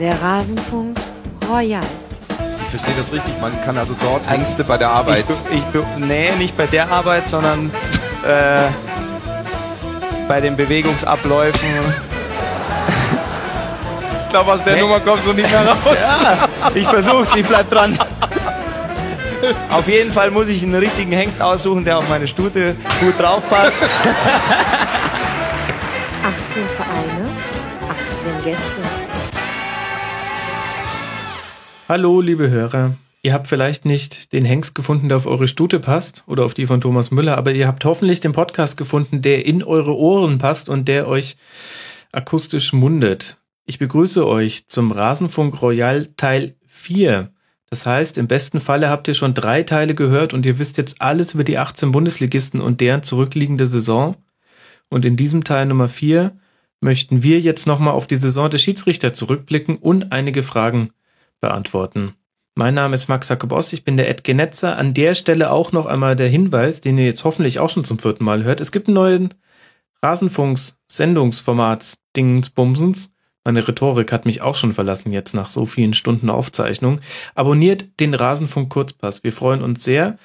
Der Rasenfunk Royal. Ich verstehe das richtig, man kann also dort Hengste bei der Arbeit. Ich, ich, nee, nicht bei der Arbeit, sondern äh, bei den Bewegungsabläufen. Ich glaube, aus der hey. Nummer kommst du nicht mehr raus. ja, ich versuch's, ich bleib dran. Auf jeden Fall muss ich einen richtigen Hengst aussuchen, der auf meine Stute gut draufpasst. 18 Vereine, 18 Gäste. Hallo, liebe Hörer. Ihr habt vielleicht nicht den Hengst gefunden, der auf eure Stute passt oder auf die von Thomas Müller, aber ihr habt hoffentlich den Podcast gefunden, der in eure Ohren passt und der euch akustisch mundet. Ich begrüße euch zum Rasenfunk Royal Teil 4. Das heißt, im besten Falle habt ihr schon drei Teile gehört und ihr wisst jetzt alles über die 18 Bundesligisten und deren zurückliegende Saison. Und in diesem Teil Nummer 4 möchten wir jetzt nochmal auf die Saison der Schiedsrichter zurückblicken und einige Fragen beantworten. Mein Name ist Max Jakobos, ich bin der Ed Genetzer. An der Stelle auch noch einmal der Hinweis, den ihr jetzt hoffentlich auch schon zum vierten Mal hört. Es gibt einen neuen Rasenfunks-Sendungsformat Dingensbumsens. Meine Rhetorik hat mich auch schon verlassen jetzt nach so vielen Stunden Aufzeichnung. Abonniert den Rasenfunk Kurzpass. Wir freuen uns sehr.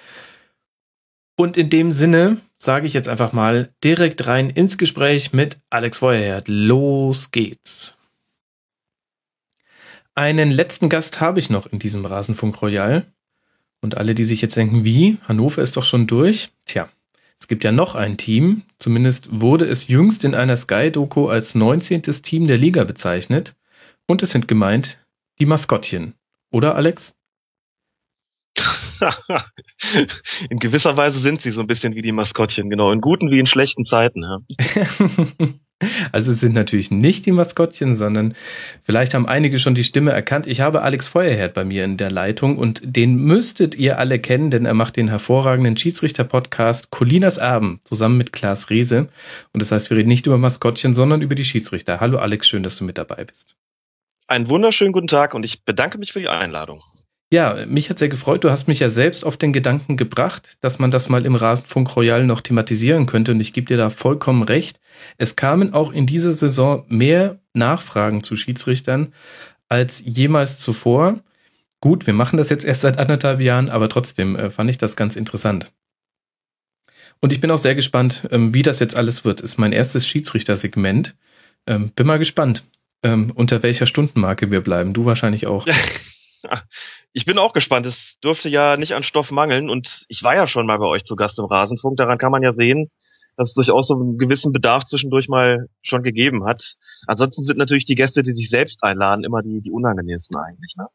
Und in dem Sinne sage ich jetzt einfach mal direkt rein ins Gespräch mit Alex Feuerherd. Los geht's. Einen letzten Gast habe ich noch in diesem Rasenfunk Royal. Und alle, die sich jetzt denken, wie? Hannover ist doch schon durch. Tja, es gibt ja noch ein Team, zumindest wurde es jüngst in einer Sky-Doku als 19. Team der Liga bezeichnet. Und es sind gemeint die Maskottchen. Oder, Alex? in gewisser Weise sind sie so ein bisschen wie die Maskottchen, genau. In guten wie in schlechten Zeiten. Ja. Also es sind natürlich nicht die Maskottchen, sondern vielleicht haben einige schon die Stimme erkannt. Ich habe Alex Feuerherd bei mir in der Leitung und den müsstet ihr alle kennen, denn er macht den hervorragenden Schiedsrichter-Podcast Colinas Erben zusammen mit Klaas Riese. Und das heißt, wir reden nicht über Maskottchen, sondern über die Schiedsrichter. Hallo Alex, schön, dass du mit dabei bist. Einen wunderschönen guten Tag und ich bedanke mich für die Einladung. Ja, mich hat sehr gefreut. Du hast mich ja selbst auf den Gedanken gebracht, dass man das mal im Rasenfunk Royal noch thematisieren könnte. Und ich gebe dir da vollkommen recht. Es kamen auch in dieser Saison mehr Nachfragen zu Schiedsrichtern als jemals zuvor. Gut, wir machen das jetzt erst seit anderthalb Jahren, aber trotzdem äh, fand ich das ganz interessant. Und ich bin auch sehr gespannt, ähm, wie das jetzt alles wird. Ist mein erstes Schiedsrichtersegment. Ähm, bin mal gespannt, ähm, unter welcher Stundenmarke wir bleiben. Du wahrscheinlich auch. Ich bin auch gespannt. Es dürfte ja nicht an Stoff mangeln und ich war ja schon mal bei euch zu Gast im Rasenfunk. Daran kann man ja sehen, dass es durchaus so einen gewissen Bedarf zwischendurch mal schon gegeben hat. Ansonsten sind natürlich die Gäste, die sich selbst einladen, immer die, die unangenehmsten eigentlich. Ne?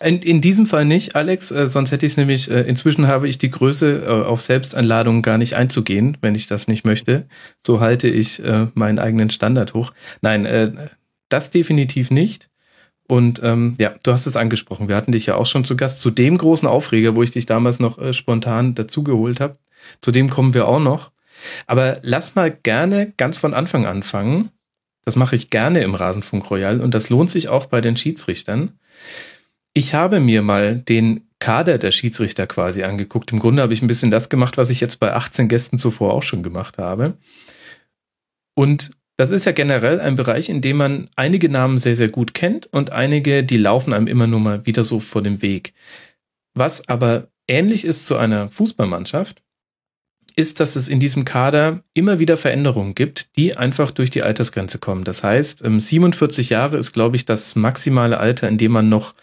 In, in diesem Fall nicht, Alex, äh, sonst hätte ich es nämlich, äh, inzwischen habe ich die Größe, äh, auf Selbsteinladungen gar nicht einzugehen, wenn ich das nicht möchte. So halte ich äh, meinen eigenen Standard hoch. Nein, äh, das definitiv nicht. Und ähm, ja, du hast es angesprochen. Wir hatten dich ja auch schon zu Gast zu dem großen Aufreger, wo ich dich damals noch äh, spontan dazugeholt habe. Zu dem kommen wir auch noch. Aber lass mal gerne ganz von Anfang anfangen. Das mache ich gerne im Rasenfunk Royal und das lohnt sich auch bei den Schiedsrichtern. Ich habe mir mal den Kader der Schiedsrichter quasi angeguckt. Im Grunde habe ich ein bisschen das gemacht, was ich jetzt bei 18 Gästen zuvor auch schon gemacht habe. Und das ist ja generell ein Bereich, in dem man einige Namen sehr, sehr gut kennt und einige, die laufen einem immer nur mal wieder so vor dem Weg. Was aber ähnlich ist zu einer Fußballmannschaft, ist, dass es in diesem Kader immer wieder Veränderungen gibt, die einfach durch die Altersgrenze kommen. Das heißt, 47 ähm, Jahre ist, glaube ich, das maximale Alter, in dem man noch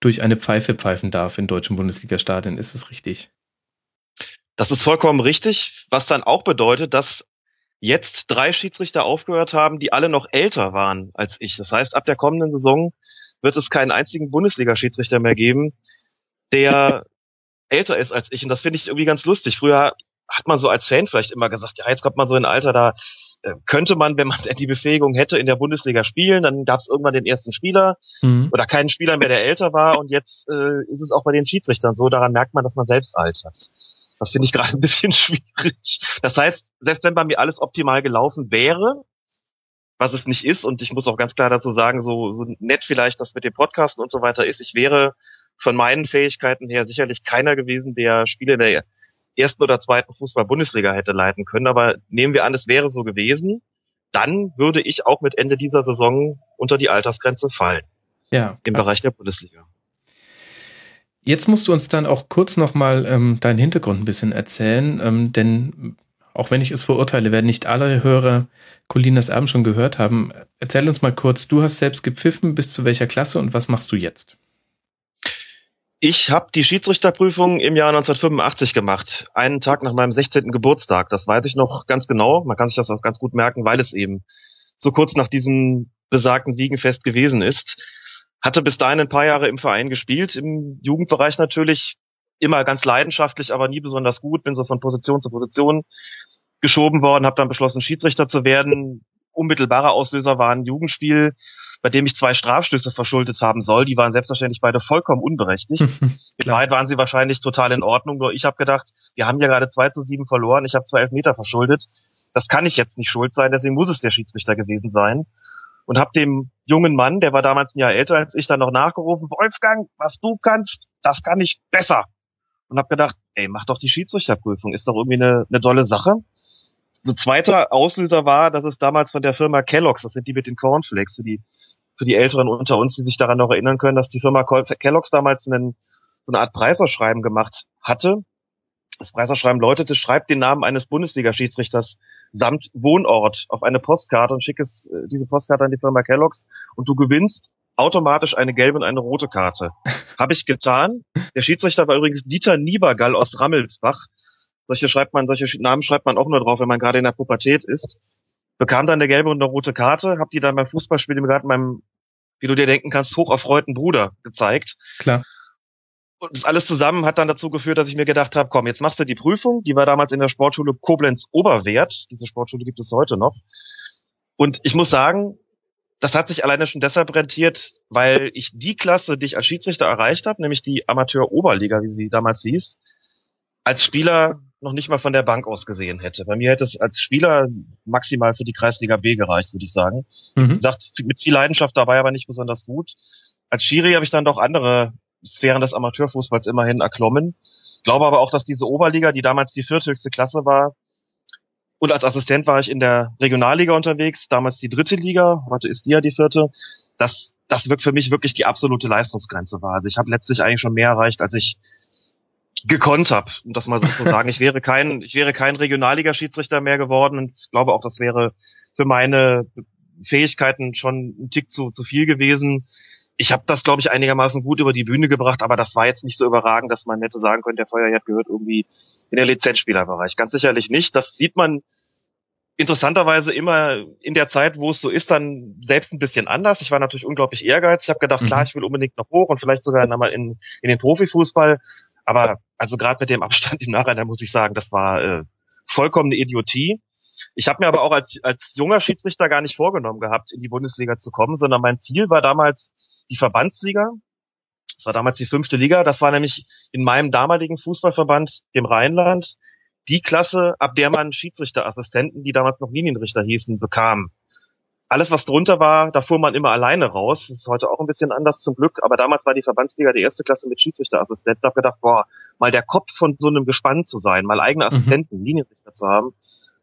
durch eine Pfeife pfeifen darf in deutschen Bundesliga-Stadien. Ist es richtig? Das ist vollkommen richtig, was dann auch bedeutet, dass jetzt drei Schiedsrichter aufgehört haben, die alle noch älter waren als ich. Das heißt, ab der kommenden Saison wird es keinen einzigen Bundesliga-Schiedsrichter mehr geben, der älter ist als ich. Und das finde ich irgendwie ganz lustig. Früher hat man so als Fan vielleicht immer gesagt, ja, jetzt kommt man so in ein Alter, da äh, könnte man, wenn man die Befähigung hätte, in der Bundesliga spielen. Dann gab es irgendwann den ersten Spieler mhm. oder keinen Spieler mehr, der älter war. Und jetzt äh, ist es auch bei den Schiedsrichtern so. Daran merkt man, dass man selbst altert. Das finde ich gerade ein bisschen schwierig. Das heißt, selbst wenn bei mir alles optimal gelaufen wäre, was es nicht ist, und ich muss auch ganz klar dazu sagen, so, so nett vielleicht das mit dem Podcasten und so weiter ist, ich wäre von meinen Fähigkeiten her sicherlich keiner gewesen, der Spiele der ersten oder zweiten Fußball-Bundesliga hätte leiten können. Aber nehmen wir an, es wäre so gewesen, dann würde ich auch mit Ende dieser Saison unter die Altersgrenze fallen. Ja. Im krass. Bereich der Bundesliga. Jetzt musst du uns dann auch kurz nochmal ähm, deinen Hintergrund ein bisschen erzählen, ähm, denn auch wenn ich es verurteile, werden nicht alle Hörer Colinas Erben schon gehört haben. Erzähl uns mal kurz, du hast selbst gepfiffen, bis zu welcher Klasse und was machst du jetzt? Ich habe die Schiedsrichterprüfung im Jahr 1985 gemacht, einen Tag nach meinem 16. Geburtstag. Das weiß ich noch ganz genau. Man kann sich das auch ganz gut merken, weil es eben so kurz nach diesem besagten Wiegenfest gewesen ist. Hatte bis dahin ein paar Jahre im Verein gespielt, im Jugendbereich natürlich, immer ganz leidenschaftlich, aber nie besonders gut. Bin so von Position zu Position geschoben worden, habe dann beschlossen, Schiedsrichter zu werden. Unmittelbarer Auslöser war ein Jugendspiel, bei dem ich zwei Strafstöße verschuldet haben soll. Die waren selbstverständlich beide vollkommen unberechtigt. In Wahrheit waren sie wahrscheinlich total in Ordnung, nur ich habe gedacht, wir haben ja gerade 2 zu 7 verloren, ich habe zwei Elfmeter verschuldet. Das kann ich jetzt nicht schuld sein, deswegen muss es der Schiedsrichter gewesen sein. Und habe dem jungen Mann, der war damals ein Jahr älter als ich, dann noch nachgerufen, Wolfgang, was du kannst, das kann ich besser. Und habe gedacht, ey, mach doch die Schiedsrichterprüfung, ist doch irgendwie eine, eine dolle Sache. So zweiter Auslöser war, dass es damals von der Firma Kellogg's, das sind die mit den Cornflakes, für die, für die Älteren unter uns, die sich daran noch erinnern können, dass die Firma Kellogg's damals einen, so eine Art Preisausschreiben gemacht hatte. Das Preisausschreiben lautete, schreib den Namen eines Bundesliga-Schiedsrichters samt Wohnort auf eine Postkarte und schick es, äh, diese Postkarte an die Firma Kellogg's und du gewinnst automatisch eine gelbe und eine rote Karte. Habe ich getan. Der Schiedsrichter war übrigens Dieter Niebergall aus Rammelsbach. Solche schreibt man, solche Namen schreibt man auch nur drauf, wenn man gerade in der Pubertät ist. Bekam dann eine gelbe und eine rote Karte, hab die dann beim Fußballspiel gerade meinem, wie du dir denken kannst, hocherfreuten Bruder gezeigt. Klar. Und das alles zusammen hat dann dazu geführt, dass ich mir gedacht habe, komm, jetzt machst du die Prüfung. Die war damals in der Sportschule Koblenz Oberwert. Diese Sportschule gibt es heute noch. Und ich muss sagen, das hat sich alleine schon deshalb rentiert, weil ich die Klasse, die ich als Schiedsrichter erreicht habe, nämlich die Amateur-Oberliga, wie sie damals hieß, als Spieler noch nicht mal von der Bank aus gesehen hätte. Bei mir hätte es als Spieler maximal für die Kreisliga B gereicht, würde ich sagen. Mhm. Gesagt, mit viel Leidenschaft dabei, aber nicht besonders gut. Als Schiri habe ich dann doch andere Sphären des Amateurfußballs immerhin erklommen. Glaube aber auch, dass diese Oberliga, die damals die vierthöchste Klasse war, und als Assistent war ich in der Regionalliga unterwegs, damals die dritte Liga, heute ist die ja die vierte, dass das wirkt für mich wirklich die absolute Leistungsgrenze war. Also ich habe letztlich eigentlich schon mehr erreicht, als ich gekonnt habe, um das mal so zu sagen. Ich wäre kein, ich wäre kein Regionalliga-Schiedsrichter mehr geworden und ich glaube auch, das wäre für meine Fähigkeiten schon ein Tick zu, zu viel gewesen. Ich habe das, glaube ich, einigermaßen gut über die Bühne gebracht, aber das war jetzt nicht so überragend, dass man hätte sagen können, der Feuerherd gehört irgendwie in der Lizenzspielerbereich. Ganz sicherlich nicht. Das sieht man interessanterweise immer in der Zeit, wo es so ist, dann selbst ein bisschen anders. Ich war natürlich unglaublich ehrgeizig. Ich habe gedacht, Mhm. klar, ich will unbedingt noch hoch und vielleicht sogar einmal in, in den Profifußball. Aber also gerade mit dem Abstand im Nachhinein muss ich sagen, das war äh, vollkommene Idiotie. Ich habe mir aber auch als, als junger Schiedsrichter gar nicht vorgenommen gehabt, in die Bundesliga zu kommen, sondern mein Ziel war damals die Verbandsliga. Das war damals die fünfte Liga. Das war nämlich in meinem damaligen Fußballverband, dem Rheinland, die Klasse, ab der man Schiedsrichterassistenten, die damals noch Linienrichter hießen, bekam. Alles, was drunter war, da fuhr man immer alleine raus. Das ist heute auch ein bisschen anders zum Glück, aber damals war die Verbandsliga die erste Klasse mit Schiedsrichterassistenten. Da habe gedacht, boah, mal der Kopf von so einem Gespann zu sein, mal eigene Assistenten, Linienrichter zu haben.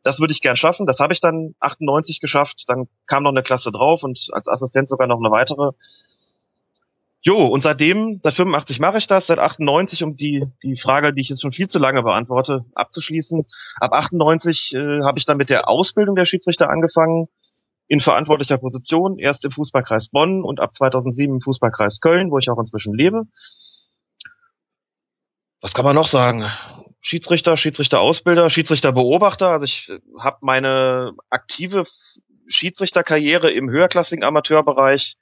Das würde ich gern schaffen. Das habe ich dann 98 geschafft. Dann kam noch eine Klasse drauf und als Assistent sogar noch eine weitere. Jo, und seitdem, seit 85 mache ich das, seit 98, um die, die Frage, die ich jetzt schon viel zu lange beantworte, abzuschließen. Ab 98 äh, habe ich dann mit der Ausbildung der Schiedsrichter angefangen, in verantwortlicher Position, erst im Fußballkreis Bonn und ab 2007 im Fußballkreis Köln, wo ich auch inzwischen lebe. Was kann man noch sagen? Schiedsrichter, Schiedsrichterausbilder, Schiedsrichterbeobachter. Also ich habe meine aktive Schiedsrichterkarriere im höherklassigen Amateurbereich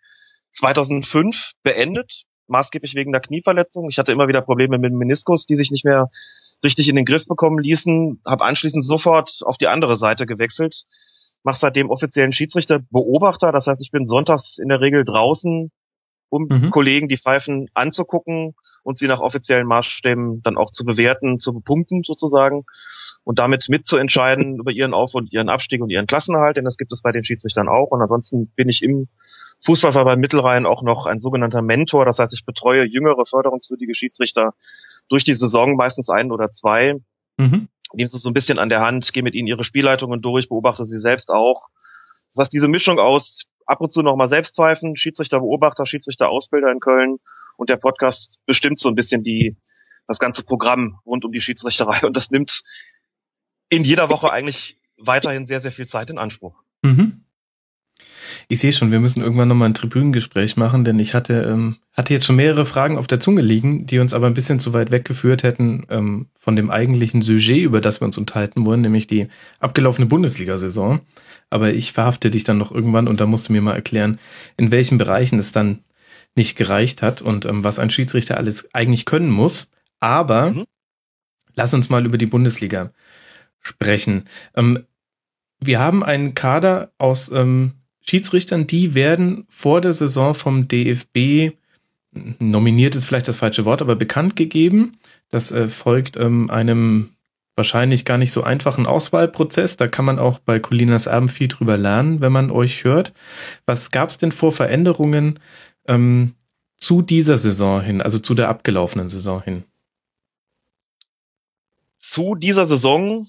2005 beendet, maßgeblich wegen der Knieverletzung. Ich hatte immer wieder Probleme mit dem Meniskus, die sich nicht mehr richtig in den Griff bekommen ließen. Habe anschließend sofort auf die andere Seite gewechselt. Mache seitdem offiziellen Schiedsrichterbeobachter. Das heißt, ich bin sonntags in der Regel draußen, um Mhm. Kollegen die Pfeifen anzugucken und sie nach offiziellen Maßstäben dann auch zu bewerten, zu bepunkten sozusagen und damit mitzuentscheiden über ihren Auf- und ihren Abstieg und ihren Klassenerhalt, denn das gibt es bei den Schiedsrichtern auch. Und ansonsten bin ich im Fußballverband Mittelrhein auch noch ein sogenannter Mentor. Das heißt, ich betreue jüngere förderungswürdige Schiedsrichter durch die Saison, meistens ein oder zwei. Mhm. Nehme sie so ein bisschen an der Hand, gehe mit ihnen ihre Spielleitungen durch, beobachte sie selbst auch. Das heißt, diese Mischung aus ab und zu nochmal selbst pfeifen, Schiedsrichter Beobachter, Schiedsrichter Ausbilder in Köln und der Podcast bestimmt so ein bisschen die, das ganze Programm rund um die Schiedsrichterei und das nimmt in jeder Woche eigentlich weiterhin sehr, sehr viel Zeit in Anspruch. Mhm. Ich sehe schon, wir müssen irgendwann nochmal ein Tribünengespräch machen, denn ich hatte, ähm, hatte jetzt schon mehrere Fragen auf der Zunge liegen, die uns aber ein bisschen zu weit weggeführt hätten ähm, von dem eigentlichen Sujet, über das wir uns unterhalten wollen, nämlich die abgelaufene Bundesliga-Saison. Aber ich verhafte dich dann noch irgendwann und da musst du mir mal erklären, in welchen Bereichen es dann nicht gereicht hat und ähm, was ein Schiedsrichter alles eigentlich können muss. Aber mhm. lass uns mal über die Bundesliga sprechen. Ähm, wir haben einen Kader aus ähm, Schiedsrichtern, die werden vor der Saison vom DFB nominiert ist vielleicht das falsche Wort, aber bekannt gegeben. Das äh, folgt ähm, einem wahrscheinlich gar nicht so einfachen Auswahlprozess. Da kann man auch bei Colinas Abend viel drüber lernen, wenn man euch hört. Was gab es denn vor Veränderungen ähm, zu dieser Saison hin, also zu der abgelaufenen Saison hin? Zu dieser Saison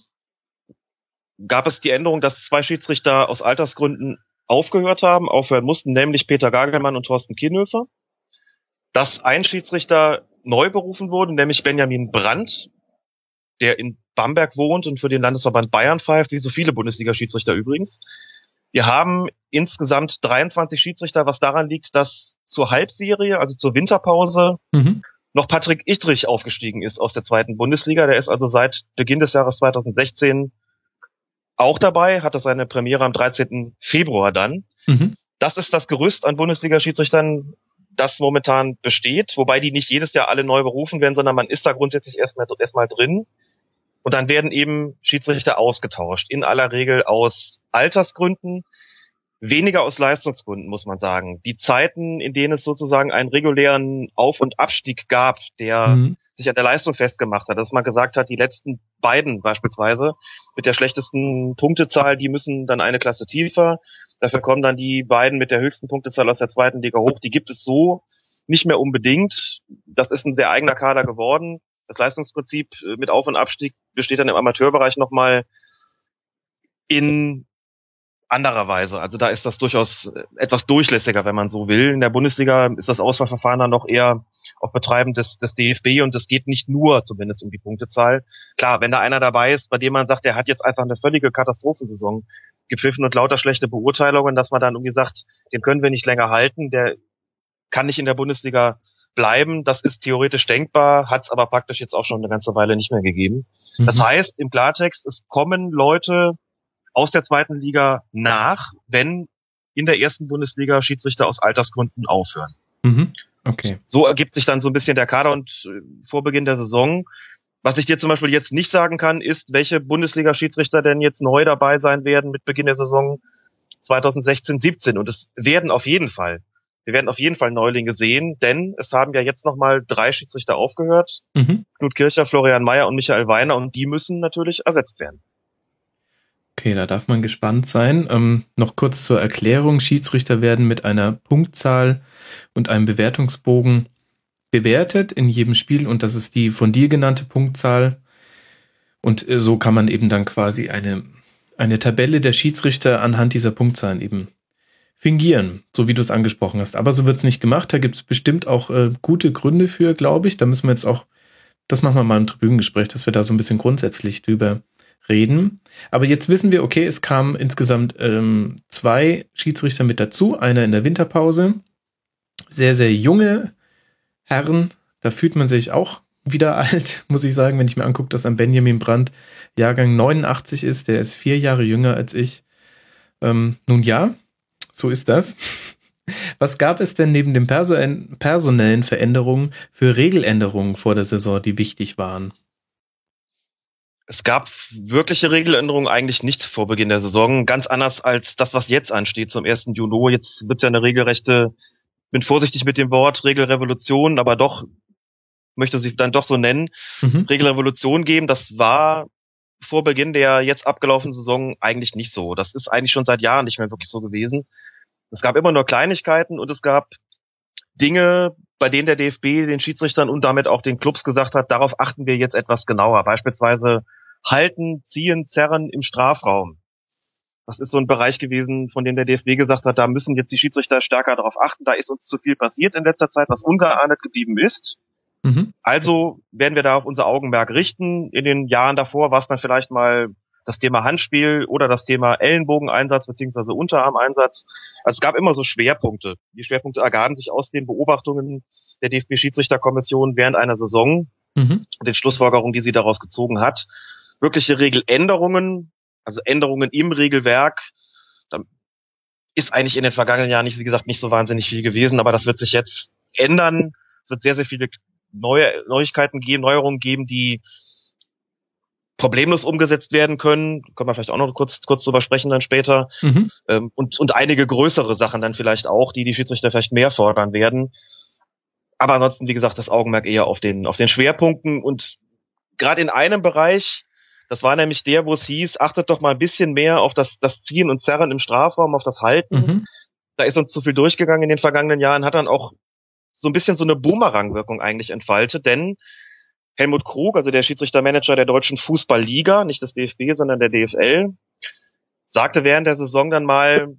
gab es die Änderung, dass zwei Schiedsrichter aus Altersgründen aufgehört haben, aufhören mussten, nämlich Peter Gagelmann und Thorsten Kienhöfer. Dass ein Schiedsrichter neu berufen wurde, nämlich Benjamin Brandt, der in Bamberg wohnt und für den Landesverband Bayern pfeift, wie so viele Bundesliga-Schiedsrichter übrigens. Wir haben insgesamt 23 Schiedsrichter, was daran liegt, dass zur Halbserie, also zur Winterpause, mhm. noch Patrick Ittrich aufgestiegen ist aus der zweiten Bundesliga. Der ist also seit Beginn des Jahres 2016 auch dabei, hatte seine Premiere am 13. Februar dann. Mhm. Das ist das Gerüst an Bundesliga-Schiedsrichtern, das momentan besteht, wobei die nicht jedes Jahr alle neu berufen werden, sondern man ist da grundsätzlich erstmal erstmal drin. Und dann werden eben Schiedsrichter ausgetauscht. In aller Regel aus Altersgründen, weniger aus Leistungsgründen, muss man sagen. Die Zeiten, in denen es sozusagen einen regulären Auf- und Abstieg gab, der mhm sich an der Leistung festgemacht hat, dass man gesagt hat, die letzten beiden beispielsweise mit der schlechtesten Punktezahl, die müssen dann eine Klasse tiefer. Dafür kommen dann die beiden mit der höchsten Punktezahl aus der zweiten Liga hoch. Die gibt es so nicht mehr unbedingt. Das ist ein sehr eigener Kader geworden. Das Leistungsprinzip äh, mit Auf- und Abstieg besteht dann im Amateurbereich nochmal in anderer Weise. Also da ist das durchaus äh, etwas durchlässiger, wenn man so will. In der Bundesliga ist das Auswahlverfahren dann noch eher auf Betreiben des, des DFB und es geht nicht nur zumindest um die Punktezahl. Klar, wenn da einer dabei ist, bei dem man sagt, der hat jetzt einfach eine völlige Katastrophensaison gepfiffen und lauter schlechte Beurteilungen, dass man dann irgendwie sagt, den können wir nicht länger halten, der kann nicht in der Bundesliga bleiben. Das ist theoretisch denkbar, hat es aber praktisch jetzt auch schon eine ganze Weile nicht mehr gegeben. Mhm. Das heißt, im Klartext, es kommen Leute aus der zweiten Liga nach, wenn in der ersten Bundesliga Schiedsrichter aus Altersgründen aufhören. Mhm. Okay. So ergibt sich dann so ein bisschen der Kader und äh, vor Beginn der Saison. Was ich dir zum Beispiel jetzt nicht sagen kann, ist, welche Bundesliga-Schiedsrichter denn jetzt neu dabei sein werden mit Beginn der Saison 2016-17. Und es werden auf jeden Fall, wir werden auf jeden Fall Neulinge sehen, denn es haben ja jetzt nochmal drei Schiedsrichter aufgehört. Mhm. Knut Kircher, Florian Mayer und Michael Weiner und die müssen natürlich ersetzt werden. Okay, da darf man gespannt sein. Ähm, noch kurz zur Erklärung. Schiedsrichter werden mit einer Punktzahl und einem Bewertungsbogen bewertet in jedem Spiel und das ist die von dir genannte Punktzahl. Und äh, so kann man eben dann quasi eine, eine Tabelle der Schiedsrichter anhand dieser Punktzahlen eben fingieren, so wie du es angesprochen hast. Aber so wird es nicht gemacht. Da gibt es bestimmt auch äh, gute Gründe für, glaube ich. Da müssen wir jetzt auch, das machen wir mal im Tribünengespräch, dass wir da so ein bisschen grundsätzlich drüber reden. Aber jetzt wissen wir, okay, es kamen insgesamt ähm, zwei Schiedsrichter mit dazu, einer in der Winterpause. Sehr, sehr junge Herren, da fühlt man sich auch wieder alt, muss ich sagen, wenn ich mir angucke, dass ein Benjamin Brandt Jahrgang 89 ist, der ist vier Jahre jünger als ich. Ähm, nun ja, so ist das. Was gab es denn neben den personellen Veränderungen für Regeländerungen vor der Saison, die wichtig waren? Es gab wirkliche Regeländerungen eigentlich nicht vor Beginn der Saison. Ganz anders als das, was jetzt ansteht zum 1. Juni. Jetzt wird es ja eine regelrechte, bin vorsichtig mit dem Wort Regelrevolution, aber doch möchte sie dann doch so nennen, mhm. Regelrevolution geben. Das war vor Beginn der jetzt abgelaufenen Saison eigentlich nicht so. Das ist eigentlich schon seit Jahren nicht mehr wirklich so gewesen. Es gab immer nur Kleinigkeiten und es gab Dinge, bei denen der DFB den Schiedsrichtern und damit auch den Clubs gesagt hat, darauf achten wir jetzt etwas genauer. Beispielsweise halten, ziehen, zerren im Strafraum. Das ist so ein Bereich gewesen, von dem der DFB gesagt hat, da müssen jetzt die Schiedsrichter stärker darauf achten. Da ist uns zu viel passiert in letzter Zeit, was ungeahndet geblieben ist. Mhm. Also werden wir da auf unser Augenmerk richten. In den Jahren davor war es dann vielleicht mal das Thema Handspiel oder das Thema Ellenbogeneinsatz beziehungsweise Unterarmeinsatz. Also es gab immer so Schwerpunkte. Die Schwerpunkte ergaben sich aus den Beobachtungen der DFB-Schiedsrichterkommission während einer Saison mhm. und den Schlussfolgerungen, die sie daraus gezogen hat. Wirkliche Regeländerungen, also Änderungen im Regelwerk, da ist eigentlich in den vergangenen Jahren nicht, wie gesagt, nicht so wahnsinnig viel gewesen, aber das wird sich jetzt ändern. Es wird sehr, sehr viele neue Neuigkeiten geben, Neuerungen geben, die problemlos umgesetzt werden können. Können wir vielleicht auch noch kurz, kurz drüber sprechen dann später. Mhm. Ähm, und, und einige größere Sachen dann vielleicht auch, die die Schiedsrichter vielleicht mehr fordern werden. Aber ansonsten, wie gesagt, das Augenmerk eher auf den, auf den Schwerpunkten und gerade in einem Bereich, das war nämlich der, wo es hieß, achtet doch mal ein bisschen mehr auf das, das Ziehen und Zerren im Strafraum, auf das Halten. Mhm. Da ist uns zu viel durchgegangen in den vergangenen Jahren, hat dann auch so ein bisschen so eine Boomerang-Wirkung eigentlich entfaltet, denn Helmut Krug, also der Schiedsrichtermanager der deutschen Fußballliga, nicht des DFB, sondern der DFL, sagte während der Saison dann mal,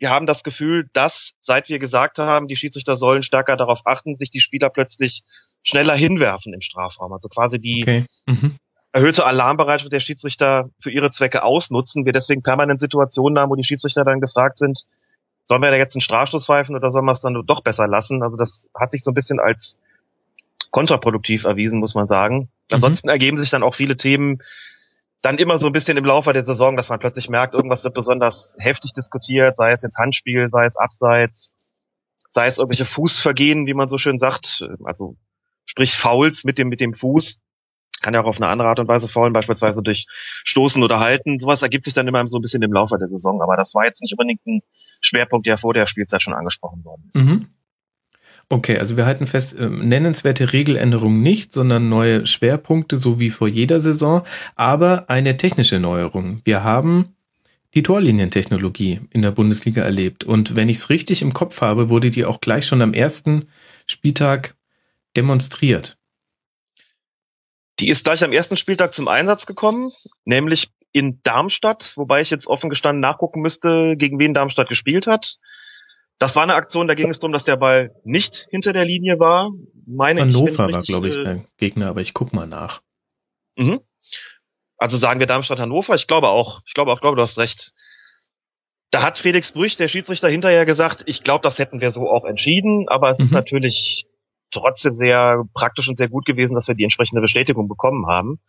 wir haben das Gefühl, dass seit wir gesagt haben, die Schiedsrichter sollen stärker darauf achten, sich die Spieler plötzlich schneller hinwerfen im Strafraum. Also quasi die okay. mhm. Erhöhte Alarmbereitschaft der Schiedsrichter für ihre Zwecke ausnutzen. Wir deswegen permanent Situationen haben, wo die Schiedsrichter dann gefragt sind, sollen wir da jetzt einen Strafstoß pfeifen oder sollen wir es dann doch besser lassen? Also das hat sich so ein bisschen als kontraproduktiv erwiesen, muss man sagen. Mhm. Ansonsten ergeben sich dann auch viele Themen dann immer so ein bisschen im Laufe der Saison, dass man plötzlich merkt, irgendwas wird besonders heftig diskutiert, sei es jetzt Handspiel, sei es Abseits, sei es irgendwelche Fußvergehen, wie man so schön sagt, also sprich Fouls mit dem, mit dem Fuß. Kann ja auch auf eine andere Art und Weise faulen, beispielsweise durch Stoßen oder Halten. Sowas ergibt sich dann immer so ein bisschen im Laufe der Saison. Aber das war jetzt nicht unbedingt ein Schwerpunkt, der vor der Spielzeit schon angesprochen worden ist. Mhm. Okay, also wir halten fest, äh, nennenswerte Regeländerungen nicht, sondern neue Schwerpunkte, so wie vor jeder Saison, aber eine technische Neuerung. Wir haben die Torlinientechnologie in der Bundesliga erlebt. Und wenn ich es richtig im Kopf habe, wurde die auch gleich schon am ersten Spieltag demonstriert. Die ist gleich am ersten Spieltag zum Einsatz gekommen, nämlich in Darmstadt, wobei ich jetzt offen gestanden nachgucken müsste, gegen wen Darmstadt gespielt hat. Das war eine Aktion, da ging es darum, dass der Ball nicht hinter der Linie war. Meine Hannover ich, war, glaube ich, äh, der Gegner, aber ich guck mal nach. Mhm. Also sagen wir Darmstadt Hannover. Ich glaube auch. Ich glaube auch, glaube, du hast recht. Da hat Felix Brüch, der Schiedsrichter, hinterher gesagt, ich glaube, das hätten wir so auch entschieden, aber es mhm. ist natürlich trotzdem sehr praktisch und sehr gut gewesen, dass wir die entsprechende Bestätigung bekommen haben.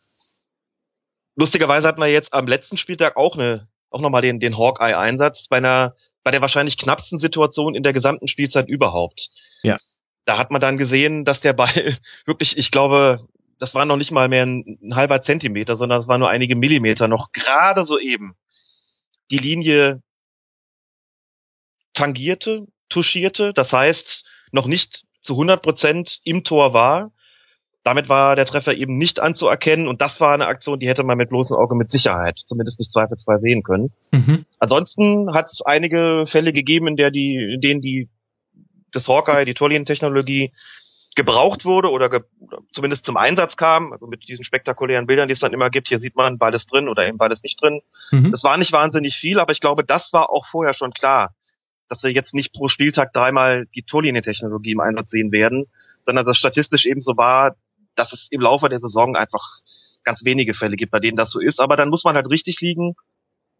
Lustigerweise hatten wir jetzt am letzten Spieltag auch eine, auch nochmal den, den Hawkeye-Einsatz bei einer bei der wahrscheinlich knappsten Situation in der gesamten Spielzeit überhaupt. Ja. Da hat man dann gesehen, dass der Ball wirklich, ich glaube, das war noch nicht mal mehr ein, ein halber Zentimeter, sondern es war nur einige Millimeter noch gerade so eben die Linie tangierte, touchierte, das heißt noch nicht zu 100 Prozent im Tor war, damit war der Treffer eben nicht anzuerkennen und das war eine Aktion, die hätte man mit bloßem Auge mit Sicherheit zumindest nicht zweifelsfrei sehen können. Mhm. Ansonsten hat es einige Fälle gegeben, in der die, in denen die das Hawkeye, die Tolien-Technologie gebraucht wurde oder, ge zumindest zum Einsatz kam, also mit diesen spektakulären Bildern, die es dann immer gibt, hier sieht man beides drin oder eben beides nicht drin. Mhm. Das war nicht wahnsinnig viel, aber ich glaube, das war auch vorher schon klar, dass wir jetzt nicht pro Spieltag dreimal die Torlinie-Technologie im Einsatz sehen werden, sondern dass statistisch eben so war, dass es im Laufe der Saison einfach ganz wenige Fälle gibt, bei denen das so ist. Aber dann muss man halt richtig liegen,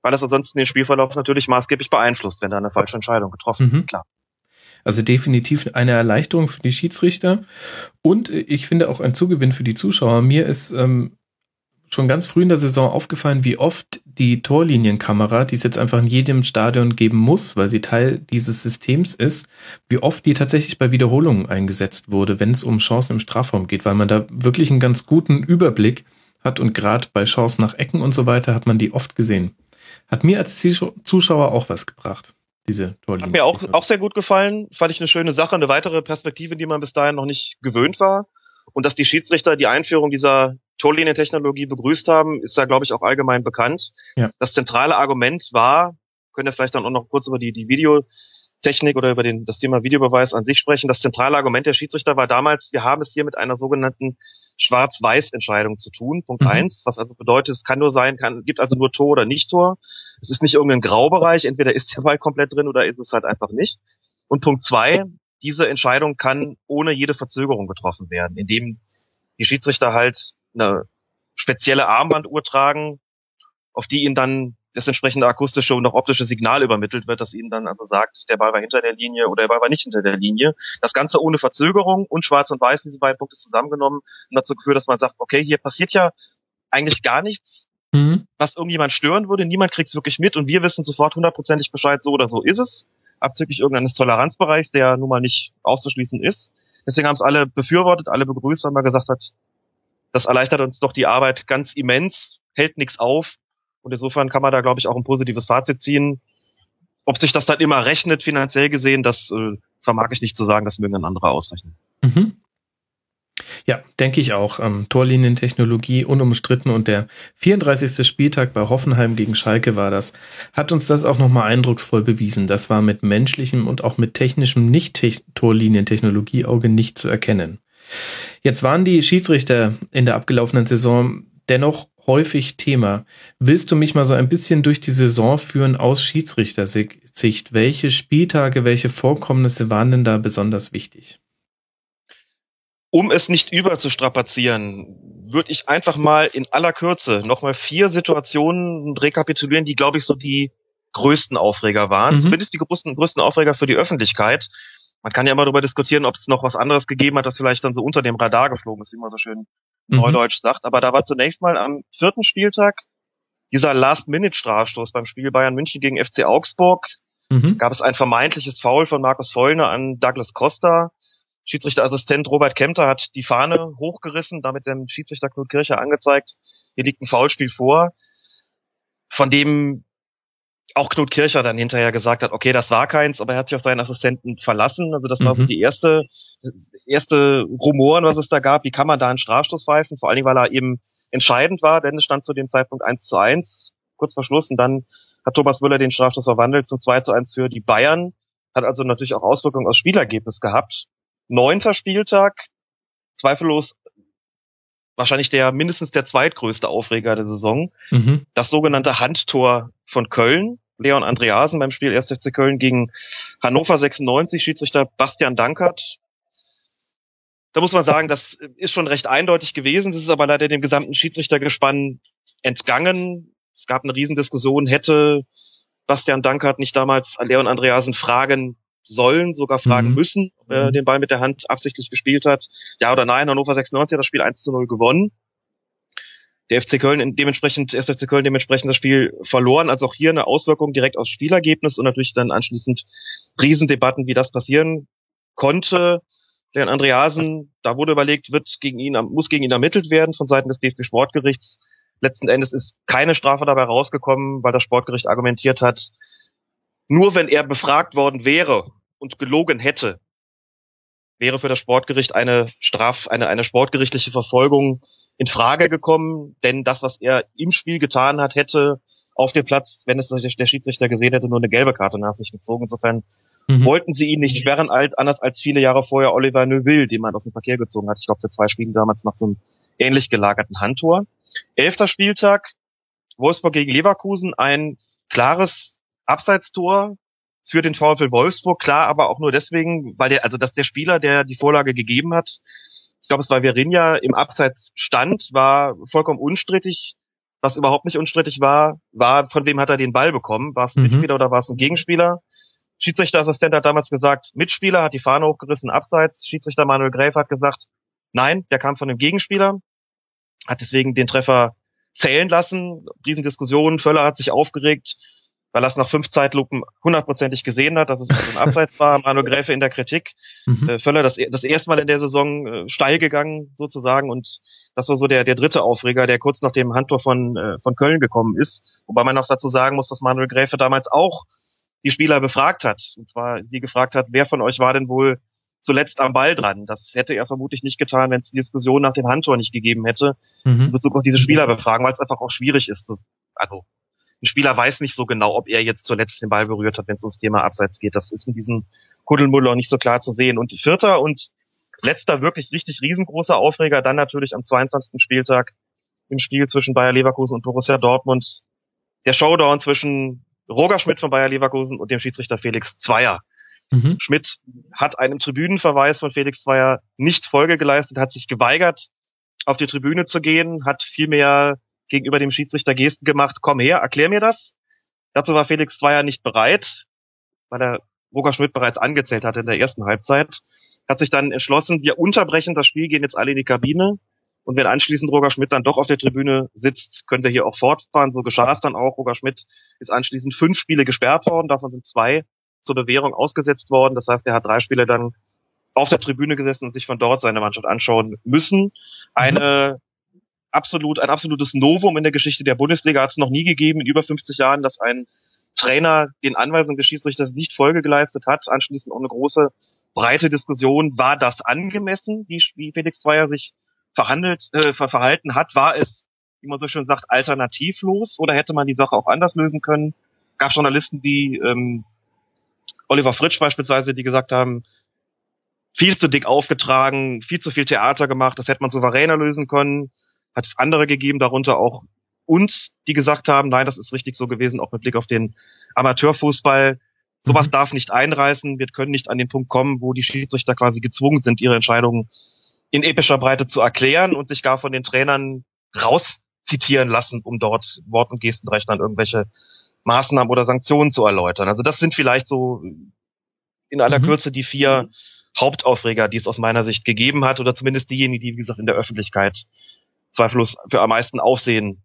weil das ansonsten den Spielverlauf natürlich maßgeblich beeinflusst, wenn da eine falsche Entscheidung getroffen mhm. wird, klar. Also definitiv eine Erleichterung für die Schiedsrichter und ich finde auch ein Zugewinn für die Zuschauer. Mir ist ähm, schon ganz früh in der Saison aufgefallen, wie oft die Torlinienkamera, die es jetzt einfach in jedem Stadion geben muss, weil sie Teil dieses Systems ist, wie oft die tatsächlich bei Wiederholungen eingesetzt wurde, wenn es um Chancen im Strafraum geht, weil man da wirklich einen ganz guten Überblick hat und gerade bei Chancen nach Ecken und so weiter hat man die oft gesehen. Hat mir als Zuschauer auch was gebracht, diese Torlinien. Hat mir auch, auch sehr gut gefallen, fand ich eine schöne Sache, eine weitere Perspektive, die man bis dahin noch nicht gewöhnt war. Und dass die Schiedsrichter die Einführung dieser Torlinientechnologie begrüßt haben, ist da, glaube ich, auch allgemein bekannt. Ja. Das zentrale Argument war, können wir vielleicht dann auch noch kurz über die, die Video Technik oder über den, das Thema Videobeweis an sich sprechen. Das zentrale Argument der Schiedsrichter war damals, wir haben es hier mit einer sogenannten Schwarz-Weiß-Entscheidung zu tun. Punkt Mhm. eins, was also bedeutet, es kann nur sein, kann, gibt also nur Tor oder Nicht-Tor. Es ist nicht irgendein Graubereich, entweder ist der Ball komplett drin oder ist es halt einfach nicht. Und Punkt zwei, diese Entscheidung kann ohne jede Verzögerung getroffen werden, indem die Schiedsrichter halt eine spezielle Armbanduhr tragen, auf die ihnen dann das entsprechende akustische und auch optische Signal übermittelt wird, das ihnen dann also sagt, der Ball war hinter der Linie oder der Ball war nicht hinter der Linie. Das Ganze ohne Verzögerung und Schwarz und Weiß, diese beiden Punkte zusammengenommen und dazu geführt, dass man sagt, okay, hier passiert ja eigentlich gar nichts, Mhm. was irgendjemand stören würde. Niemand kriegt es wirklich mit und wir wissen sofort hundertprozentig Bescheid, so oder so ist es. Abzüglich irgendeines Toleranzbereichs, der nun mal nicht auszuschließen ist. Deswegen haben es alle befürwortet, alle begrüßt, weil man gesagt hat, das erleichtert uns doch die Arbeit ganz immens, hält nichts auf. Und insofern kann man da, glaube ich, auch ein positives Fazit ziehen. Ob sich das dann immer rechnet, finanziell gesehen, das äh, vermag ich nicht zu sagen, das mögen dann andere ausrechnen. Mhm. Ja, denke ich auch. Ähm, Torlinientechnologie unumstritten und der 34. Spieltag bei Hoffenheim gegen Schalke war das. Hat uns das auch nochmal eindrucksvoll bewiesen. Das war mit menschlichem und auch mit technischem Nicht-Torlinientechnologieauge nicht zu erkennen. Jetzt waren die Schiedsrichter in der abgelaufenen Saison dennoch häufig Thema. Willst du mich mal so ein bisschen durch die Saison führen aus Schiedsrichtersicht? Welche Spieltage, welche Vorkommnisse waren denn da besonders wichtig? Um es nicht überzustrapazieren, würde ich einfach mal in aller Kürze nochmal vier Situationen rekapitulieren, die, glaube ich, so die größten Aufreger waren. Mhm. Zumindest die größten, größten Aufreger für die Öffentlichkeit. Man kann ja immer darüber diskutieren, ob es noch was anderes gegeben hat, das vielleicht dann so unter dem Radar geflogen ist, wie man so schön Mhm. Neudeutsch sagt. Aber da war zunächst mal am vierten Spieltag dieser Last-Minute-Strafstoß beim Spiel Bayern München gegen FC Augsburg. Mhm. Gab es ein vermeintliches Foul von Markus Vollner an Douglas Costa. Schiedsrichterassistent Robert Kempter hat die Fahne hochgerissen, damit dem Schiedsrichter Knut Kircher angezeigt, hier liegt ein Foulspiel vor, von dem auch Knut Kircher dann hinterher gesagt hat, okay, das war keins, aber er hat sich auf seinen Assistenten verlassen. Also das war so Mhm. die erste, erste Rumoren, was es da gab. Wie kann man da einen Strafstoß pfeifen? Vor allen Dingen, weil er eben entscheidend war, denn es stand zu dem Zeitpunkt 1 zu 1, kurz vor Schluss. Und dann hat Thomas Müller den Strafstoß verwandelt zum 2 zu 1 für die Bayern. Hat also natürlich auch Auswirkungen aufs Spielergebnis gehabt. Neunter Spieltag, zweifellos wahrscheinlich der mindestens der zweitgrößte Aufreger der Saison. Mhm. Das sogenannte Handtor von Köln. Leon Andreasen beim Spiel 1. FC Köln gegen Hannover 96, Schiedsrichter Bastian Dankert. Da muss man sagen, das ist schon recht eindeutig gewesen. Das ist aber leider dem gesamten Schiedsrichtergespann entgangen. Es gab eine Riesendiskussion, hätte Bastian Dankert nicht damals Leon Andreasen fragen sollen, sogar fragen Mhm. müssen, ob er Mhm. den Ball mit der Hand absichtlich gespielt hat. Ja oder nein, Hannover 96 hat das Spiel 1 zu 0 gewonnen. Der FC Köln dementsprechend, erst FC Köln dementsprechend das Spiel verloren, also auch hier eine Auswirkung direkt aufs Spielergebnis und natürlich dann anschließend Riesendebatten, wie das passieren konnte. Leon Andreasen, da wurde überlegt, wird gegen ihn, muss gegen ihn ermittelt werden von Seiten des DFB Sportgerichts. Letzten Endes ist keine Strafe dabei rausgekommen, weil das Sportgericht argumentiert hat, nur wenn er befragt worden wäre und gelogen hätte, wäre für das Sportgericht eine Straf, eine, eine sportgerichtliche Verfolgung in Frage gekommen, denn das, was er im Spiel getan hat, hätte auf dem Platz, wenn es der Schiedsrichter gesehen hätte, nur eine gelbe Karte nach sich gezogen. Insofern Mhm. wollten sie ihn nicht sperren, alt, anders als viele Jahre vorher Oliver Neuville, den man aus dem Verkehr gezogen hat. Ich glaube, für zwei Spiele damals nach so einem ähnlich gelagerten Handtor. Elfter Spieltag, Wolfsburg gegen Leverkusen, ein klares Abseitstor für den VfL Wolfsburg, klar, aber auch nur deswegen, weil der, also dass der Spieler, der die Vorlage gegeben hat, ich glaube, es war Verinja, im Abseits stand, war vollkommen unstrittig. Was überhaupt nicht unstrittig war, war, von wem hat er den Ball bekommen? War es ein Mhm. Mitspieler oder war es ein Gegenspieler? Schiedsrichterassistent hat damals gesagt, Mitspieler hat die Fahne hochgerissen, Abseits. Schiedsrichter Manuel Gräf hat gesagt, nein, der kam von dem Gegenspieler, hat deswegen den Treffer zählen lassen. Riesendiskussion, Völler hat sich aufgeregt, weil er es nach fünf Zeitlupen hundertprozentig gesehen hat, dass es also ein Abseits war. Manuel Gräfe in der Kritik. Mhm. Äh, Völler das, das erste Mal in der Saison äh, steil gegangen sozusagen und das war so der, der dritte Aufreger, der kurz nach dem Handtor von, äh, von Köln gekommen ist. Wobei man noch dazu sagen muss, dass Manuel Gräfe damals auch die Spieler befragt hat. Und zwar sie gefragt hat, wer von euch war denn wohl zuletzt am Ball dran? Das hätte er vermutlich nicht getan, wenn es die Diskussion nach dem Handtor nicht gegeben hätte in Mhm. Bezug auf diese Spieler befragen, weil es einfach auch schwierig ist. Das, also ein Spieler weiß nicht so genau, ob er jetzt zuletzt den Ball berührt hat, wenn es ums Thema Abseits geht. Das ist mit diesem Kuddelmuddel auch nicht so klar zu sehen. Und vierter und letzter wirklich richtig riesengroßer Aufreger dann natürlich am 22. Spieltag im Spiel zwischen Bayer Leverkusen und Borussia Dortmund. Der Showdown zwischen Roger Schmidt von Bayer Leverkusen und dem Schiedsrichter Felix Zweier. Mhm. Schmidt hat einem Tribünenverweis von Felix Zweier nicht Folge geleistet, hat sich geweigert, auf die Tribüne zu gehen, hat vielmehr gegenüber dem Schiedsrichter Gesten gemacht, komm her, erklär mir das. Dazu war Felix Zweier nicht bereit, weil er Roger Schmidt bereits angezählt hatte in der ersten Halbzeit. Hat sich dann entschlossen, wir unterbrechen das Spiel, gehen jetzt alle in die Kabine. Und wenn anschließend Roger Schmidt dann doch auf der Tribüne sitzt, können wir hier auch fortfahren. So geschah es dann auch. Roger Schmidt ist anschließend fünf Spiele gesperrt worden, davon sind zwei zur Bewährung ausgesetzt worden. Das heißt, er hat drei Spiele dann auf der Tribüne gesessen und sich von dort seine Mannschaft anschauen müssen. Eine. Absolut, ein absolutes Novum in der Geschichte der Bundesliga hat es noch nie gegeben in über 50 Jahren, dass ein Trainer den Anweisungen des Schiedsrichters nicht Folge geleistet hat. Anschließend auch eine große, breite Diskussion. War das angemessen, wie, wie Felix Zweier sich verhandelt, äh, verhalten hat? War es, wie man so schön sagt, alternativlos oder hätte man die Sache auch anders lösen können? Gab Journalisten wie ähm, Oliver Fritsch beispielsweise, die gesagt haben, viel zu dick aufgetragen, viel zu viel Theater gemacht, das hätte man souveräner lösen können. Hat andere gegeben, darunter auch uns, die gesagt haben, nein, das ist richtig so gewesen, auch mit Blick auf den Amateurfußball. Sowas mhm. darf nicht einreißen. Wir können nicht an den Punkt kommen, wo die Schiedsrichter quasi gezwungen sind, ihre Entscheidungen in epischer Breite zu erklären und sich gar von den Trainern rauszitieren lassen, um dort Wort- und Gestenrecht an irgendwelche Maßnahmen oder Sanktionen zu erläutern. Also das sind vielleicht so in aller mhm. Kürze die vier Hauptaufreger, die es aus meiner Sicht gegeben hat, oder zumindest diejenigen, die, wie gesagt, in der Öffentlichkeit zweifellos für am meisten Aufsehen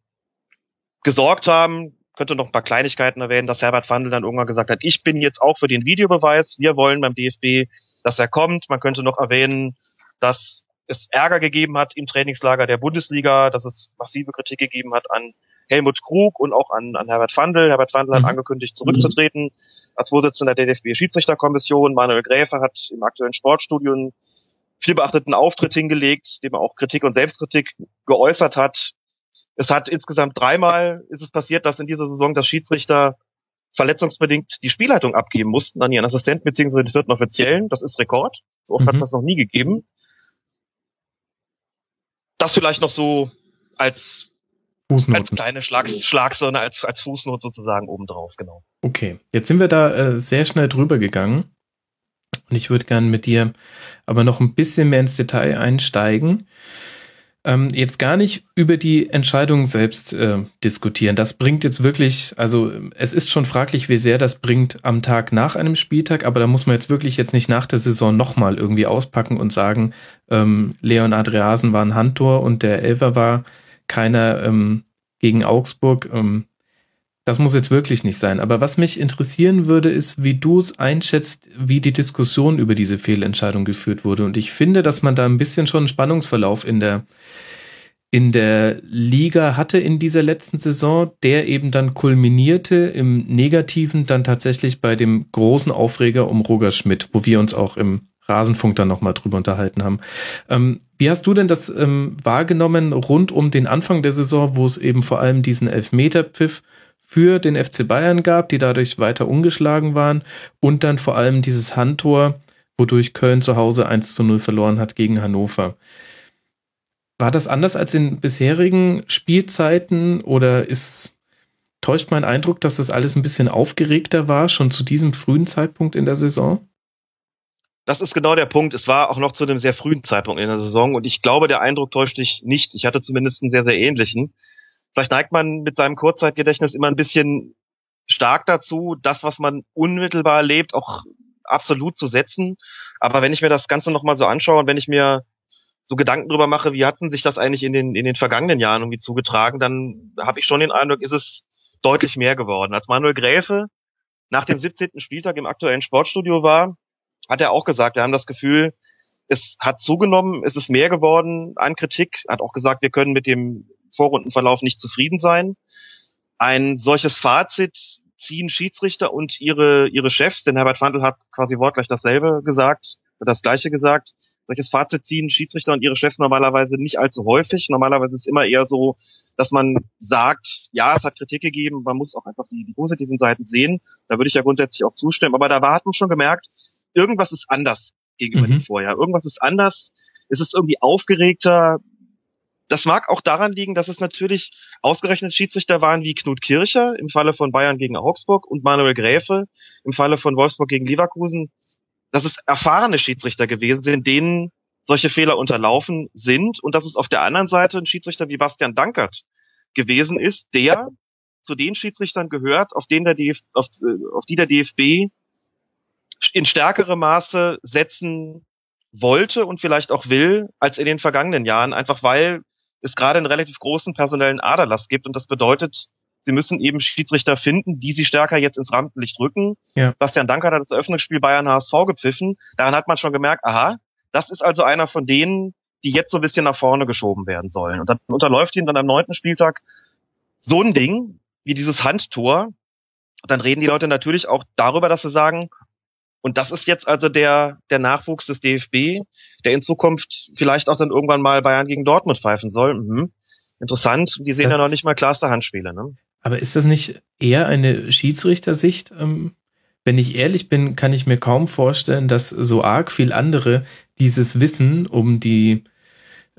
gesorgt haben. Könnte noch ein paar Kleinigkeiten erwähnen, dass Herbert Fandl dann irgendwann gesagt hat, ich bin jetzt auch für den Videobeweis, wir wollen beim DFB, dass er kommt. Man könnte noch erwähnen, dass es Ärger gegeben hat im Trainingslager der Bundesliga, dass es massive Kritik gegeben hat an Helmut Krug und auch an, an Herbert Fandl. Herbert Fandl mhm. hat angekündigt, zurückzutreten als Vorsitzender der DFB-Schiedsrichterkommission. Manuel Gräfe hat im aktuellen Sportstudio einen viel beachteten Auftritt hingelegt, dem er auch Kritik und Selbstkritik geäußert hat. Es hat insgesamt dreimal ist es passiert, dass in dieser Saison das Schiedsrichter verletzungsbedingt die Spielleitung abgeben mussten an ihren Assistenten bzw. den vierten Offiziellen. Das ist Rekord. So oft mhm. hat es das noch nie gegeben. Das vielleicht noch so als Fußnoten. Als kleine Schlag, Schlagsonne, als, als Fußnote sozusagen obendrauf, genau. Okay, jetzt sind wir da äh, sehr schnell drüber gegangen. Und ich würde gerne mit dir aber noch ein bisschen mehr ins Detail einsteigen. Ähm, jetzt gar nicht über die Entscheidung selbst äh, diskutieren. Das bringt jetzt wirklich, also es ist schon fraglich, wie sehr das bringt am Tag nach einem Spieltag, aber da muss man jetzt wirklich jetzt nicht nach der Saison nochmal irgendwie auspacken und sagen, ähm, Leon Adriasen war ein Handtor und der Elfer war keiner ähm, gegen Augsburg. Ähm, das muss jetzt wirklich nicht sein. Aber was mich interessieren würde, ist, wie du es einschätzt, wie die Diskussion über diese Fehlentscheidung geführt wurde. Und ich finde, dass man da ein bisschen schon einen Spannungsverlauf in der, in der Liga hatte in dieser letzten Saison, der eben dann kulminierte im Negativen dann tatsächlich bei dem großen Aufreger um Roger Schmidt, wo wir uns auch im Rasenfunk dann nochmal drüber unterhalten haben. Ähm, wie hast du denn das ähm, wahrgenommen rund um den Anfang der Saison, wo es eben vor allem diesen Elfmeterpfiff für den FC Bayern gab, die dadurch weiter ungeschlagen waren und dann vor allem dieses Handtor, wodurch Köln zu Hause 1 zu 0 verloren hat gegen Hannover. War das anders als in bisherigen Spielzeiten oder ist täuscht mein Eindruck, dass das alles ein bisschen aufgeregter war, schon zu diesem frühen Zeitpunkt in der Saison? Das ist genau der Punkt. Es war auch noch zu einem sehr frühen Zeitpunkt in der Saison und ich glaube, der Eindruck täuscht dich nicht. Ich hatte zumindest einen sehr, sehr ähnlichen. Vielleicht neigt man mit seinem Kurzzeitgedächtnis immer ein bisschen stark dazu, das, was man unmittelbar erlebt, auch absolut zu setzen. Aber wenn ich mir das Ganze nochmal so anschaue und wenn ich mir so Gedanken drüber mache, wie hatten sich das eigentlich in den, in den vergangenen Jahren irgendwie zugetragen, dann habe ich schon den Eindruck, ist es deutlich mehr geworden. Als Manuel Gräfe nach dem 17. Spieltag im aktuellen Sportstudio war, hat er auch gesagt, wir haben das Gefühl, es hat zugenommen, es ist mehr geworden an Kritik, hat auch gesagt, wir können mit dem Vorrundenverlauf nicht zufrieden sein. Ein solches Fazit ziehen Schiedsrichter und ihre, ihre Chefs, denn Herbert Fandl hat quasi wortgleich dasselbe gesagt, das gleiche gesagt, solches Fazit ziehen Schiedsrichter und ihre Chefs normalerweise nicht allzu häufig. Normalerweise ist es immer eher so, dass man sagt, ja, es hat Kritik gegeben, man muss auch einfach die, die positiven Seiten sehen. Da würde ich ja grundsätzlich auch zustimmen. Aber da war, hat man schon gemerkt, irgendwas ist anders gegenüber mhm. dem Vorjahr. Irgendwas ist anders. Es ist irgendwie aufgeregter. Das mag auch daran liegen, dass es natürlich ausgerechnet Schiedsrichter waren wie Knut Kircher im Falle von Bayern gegen Augsburg und Manuel Gräfe im Falle von Wolfsburg gegen Leverkusen, dass es erfahrene Schiedsrichter gewesen sind, denen solche Fehler unterlaufen sind und dass es auf der anderen Seite ein Schiedsrichter wie Bastian Dankert gewesen ist, der zu den Schiedsrichtern gehört, auf, den der DF auf, äh, auf die der DFB in stärkerem Maße setzen wollte und vielleicht auch will als in den vergangenen Jahren, einfach weil es gerade einen relativ großen personellen Aderlass gibt und das bedeutet, sie müssen eben Schiedsrichter finden, die sie stärker jetzt ins Rampenlicht rücken. Ja. Bastian Danker hat das Eröffnungsspiel Bayern HSV gepfiffen. Daran hat man schon gemerkt, aha, das ist also einer von denen, die jetzt so ein bisschen nach vorne geschoben werden sollen. Und dann unterläuft ihn dann am neunten Spieltag so ein Ding wie dieses Handtor. Und dann reden die Leute natürlich auch darüber, dass sie sagen, und das ist jetzt also der, der Nachwuchs des DFB, der in Zukunft vielleicht auch dann irgendwann mal Bayern gegen Dortmund pfeifen soll. Mhm. Interessant. Die sehen das, ja noch nicht mal klarste Handspiele. Ne? Aber ist das nicht eher eine Schiedsrichtersicht? Ähm, wenn ich ehrlich bin, kann ich mir kaum vorstellen, dass so arg viel andere dieses Wissen um die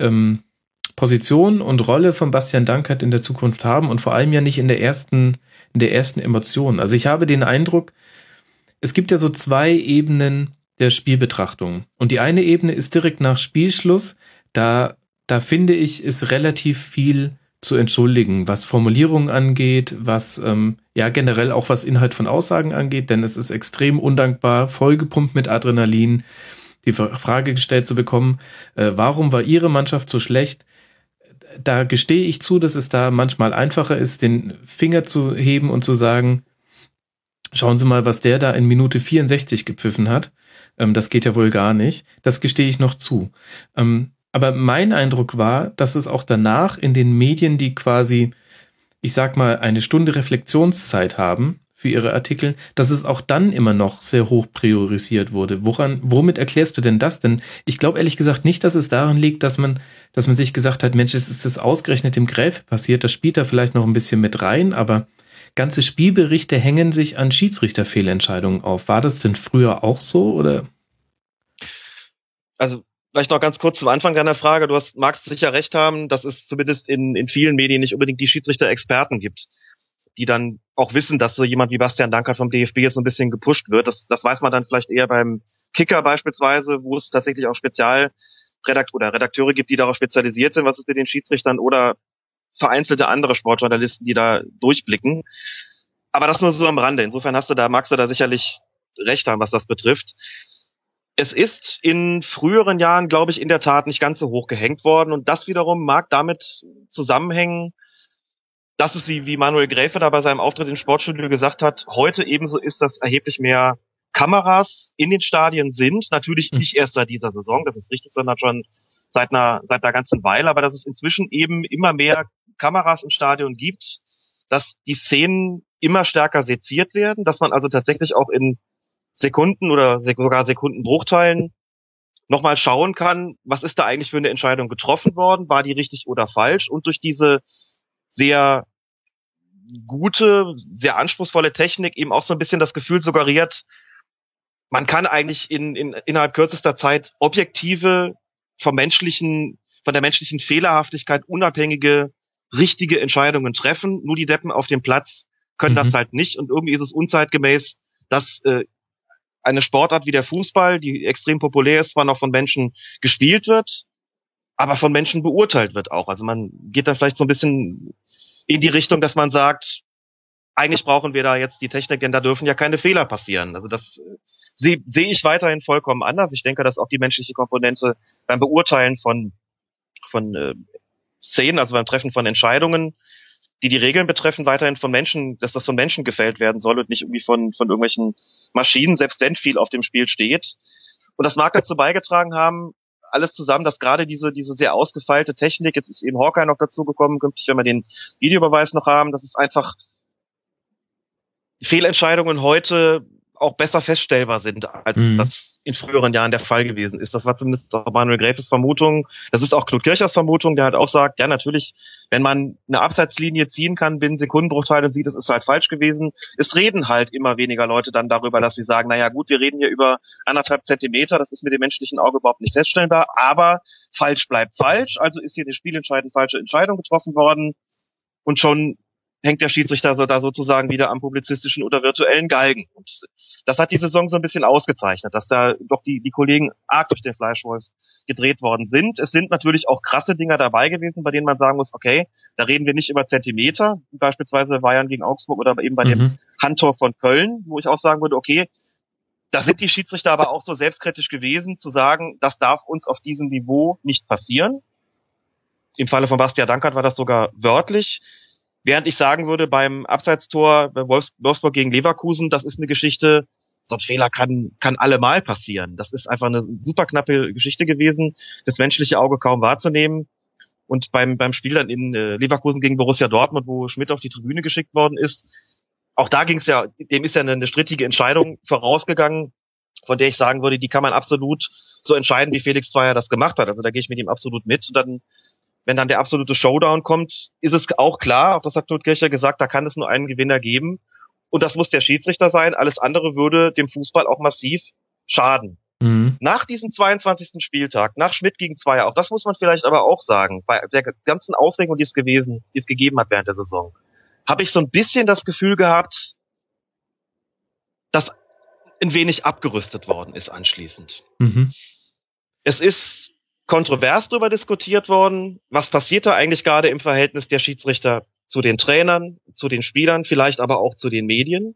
ähm, Position und Rolle von Bastian Dankert in der Zukunft haben und vor allem ja nicht in der ersten, in der ersten Emotion. Also ich habe den Eindruck, es gibt ja so zwei Ebenen der Spielbetrachtung. Und die eine Ebene ist direkt nach Spielschluss. Da, da finde ich, ist relativ viel zu entschuldigen, was Formulierungen angeht, was ähm, ja generell auch was Inhalt von Aussagen angeht, denn es ist extrem undankbar, vollgepumpt mit Adrenalin, die Frage gestellt zu bekommen, äh, warum war Ihre Mannschaft so schlecht? Da gestehe ich zu, dass es da manchmal einfacher ist, den Finger zu heben und zu sagen, schauen Sie mal, was der da in Minute 64 gepfiffen hat. Ähm, das geht ja wohl gar nicht. Das gestehe ich noch zu. Ähm, aber mein Eindruck war, dass es auch danach in den Medien, die quasi, ich sag mal, eine Stunde Reflexionszeit haben für ihre Artikel, dass es auch dann immer noch sehr hoch priorisiert wurde. Woran, womit erklärst du denn das? Denn ich glaube ehrlich gesagt nicht, dass es daran liegt, dass man, dass man sich gesagt hat, Mensch, es ist das ausgerechnet dem Gräfe passiert. Das spielt da vielleicht noch ein bisschen mit rein, aber ganze Spielberichte hängen sich an Schiedsrichterfehlentscheidungen auf. War das denn früher auch so oder? Also Vielleicht noch ganz kurz zum Anfang deiner Frage. Du hast, magst sicher recht haben, dass es zumindest in, in vielen Medien nicht unbedingt die Schiedsrichter-Experten gibt, die dann auch wissen, dass so jemand wie Bastian Dankert vom DFB jetzt so ein bisschen gepusht wird. Das, das weiß man dann vielleicht eher beim Kicker beispielsweise, wo es tatsächlich auch Spezialredakt oder Redakteure gibt, die darauf spezialisiert sind, was ist mit den Schiedsrichtern oder vereinzelte andere Sportjournalisten, die da durchblicken. Aber das nur so am Rande. Insofern hast du da, magst du da sicherlich recht haben, was das betrifft es ist in früheren Jahren, glaube ich, in der Tat nicht ganz so hoch gehängt worden. Und das wiederum mag damit zusammenhängen, dass es, wie, wie Manuel Gräfe da bei seinem Auftritt im Sportstudio gesagt hat, heute ebenso ist, dass erheblich mehr Kameras in den Stadien sind. Natürlich hm. nicht erst seit dieser Saison, das ist richtig, sondern schon seit einer, seit einer ganzen Weile. Aber dass es inzwischen eben immer mehr Kameras im Stadion gibt, dass die Szenen immer stärker seziert werden, dass man also tatsächlich auch in Sekunden oder sogar Sekundenbruchteilen nochmal schauen kann, was ist da eigentlich für eine Entscheidung getroffen worden, war die richtig oder falsch? Und durch diese sehr gute, sehr anspruchsvolle Technik eben auch so ein bisschen das Gefühl suggeriert, man kann eigentlich in, in, innerhalb kürzester Zeit objektive, vom menschlichen, von der menschlichen Fehlerhaftigkeit unabhängige, richtige Entscheidungen treffen. Nur die Deppen auf dem Platz können mhm. das halt nicht und irgendwie ist es unzeitgemäß, dass äh, eine Sportart wie der Fußball, die extrem populär ist, zwar noch von Menschen gespielt wird, aber von Menschen beurteilt wird auch. Also man geht da vielleicht so ein bisschen in die Richtung, dass man sagt, eigentlich brauchen wir da jetzt die Technik, denn da dürfen ja keine Fehler passieren. Also das äh, sehe seh ich weiterhin vollkommen anders. Ich denke, dass auch die menschliche Komponente beim Beurteilen von, von äh, Szenen, also beim Treffen von Entscheidungen, die die Regeln betreffen, weiterhin von Menschen, dass das von Menschen gefällt werden soll und nicht irgendwie von, von irgendwelchen Maschinen, selbst wenn viel auf dem Spiel steht. Und das mag dazu beigetragen haben, alles zusammen, dass gerade diese, diese sehr ausgefeilte Technik, jetzt ist eben Hawkeye noch dazugekommen, künftig, wenn wir den Videobeweis noch haben, dass es einfach Fehlentscheidungen heute auch besser feststellbar sind, als mhm. das in früheren Jahren der Fall gewesen ist. Das war zumindest auch Manuel Gräfes Vermutung. Das ist auch Knut Kirchers Vermutung, der halt auch sagt, ja natürlich, wenn man eine Abseitslinie ziehen kann binnen Sekundenbruchteilen und sieht, es ist halt falsch gewesen. Es reden halt immer weniger Leute dann darüber, dass sie sagen, naja gut, wir reden hier über anderthalb Zentimeter, das ist mit dem menschlichen Auge überhaupt nicht feststellbar, aber falsch bleibt falsch, also ist hier eine spielentscheidend falsche Entscheidung getroffen worden und schon hängt der Schiedsrichter so da sozusagen wieder am publizistischen oder virtuellen Galgen. Und das hat die Saison so ein bisschen ausgezeichnet, dass da doch die, die Kollegen arg durch den Fleischwolf gedreht worden sind. Es sind natürlich auch krasse Dinger dabei gewesen, bei denen man sagen muss, okay, da reden wir nicht über Zentimeter, beispielsweise Bayern gegen Augsburg oder eben bei mhm. dem Handtor von Köln, wo ich auch sagen würde, okay, da sind die Schiedsrichter aber auch so selbstkritisch gewesen, zu sagen, das darf uns auf diesem Niveau nicht passieren. Im Falle von Bastian Dankert war das sogar wörtlich. Während ich sagen würde, beim Abseitstor bei Wolfsburg gegen Leverkusen, das ist eine Geschichte, so ein Fehler kann, kann allemal passieren. Das ist einfach eine super knappe Geschichte gewesen, das menschliche Auge kaum wahrzunehmen. Und beim, beim Spiel dann in äh, Leverkusen gegen Borussia Dortmund, wo Schmidt auf die Tribüne geschickt worden ist, auch da ging es ja, dem ist ja eine, eine strittige Entscheidung vorausgegangen, von der ich sagen würde, die kann man absolut so entscheiden, wie Felix Zweier das gemacht hat. Also da gehe ich mit ihm absolut mit. Und dann wenn dann der absolute Showdown kommt, ist es auch klar, auch das hat Knut Kircher gesagt, da kann es nur einen Gewinner geben. Und das muss der Schiedsrichter sein. Alles andere würde dem Fußball auch massiv schaden. Mhm. Nach diesem 22. Spieltag, nach Schmidt gegen Zweier, auch das muss man vielleicht aber auch sagen, bei der ganzen Aufregung, die es gewesen, die es gegeben hat während der Saison, habe ich so ein bisschen das Gefühl gehabt, dass ein wenig abgerüstet worden ist anschließend. Mhm. Es ist kontrovers darüber diskutiert worden, was passiert da eigentlich gerade im Verhältnis der Schiedsrichter zu den Trainern, zu den Spielern, vielleicht aber auch zu den Medien.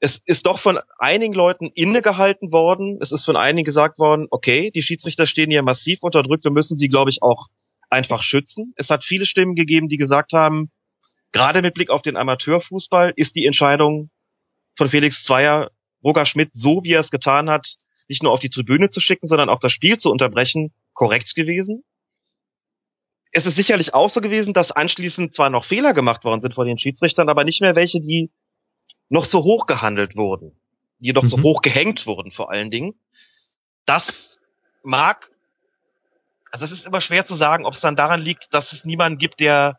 Es ist doch von einigen Leuten innegehalten worden. Es ist von einigen gesagt worden, okay, die Schiedsrichter stehen hier massiv unter Druck, wir müssen sie, glaube ich, auch einfach schützen. Es hat viele Stimmen gegeben, die gesagt haben, gerade mit Blick auf den Amateurfußball ist die Entscheidung von Felix Zweier, Roger Schmidt, so wie er es getan hat, nicht nur auf die Tribüne zu schicken, sondern auch das Spiel zu unterbrechen, korrekt gewesen. Es ist sicherlich auch so gewesen, dass anschließend zwar noch Fehler gemacht worden sind von den Schiedsrichtern, aber nicht mehr welche, die noch so hoch gehandelt wurden, die jedoch mhm. so hoch gehängt wurden vor allen Dingen. Das mag, also es ist immer schwer zu sagen, ob es dann daran liegt, dass es niemanden gibt, der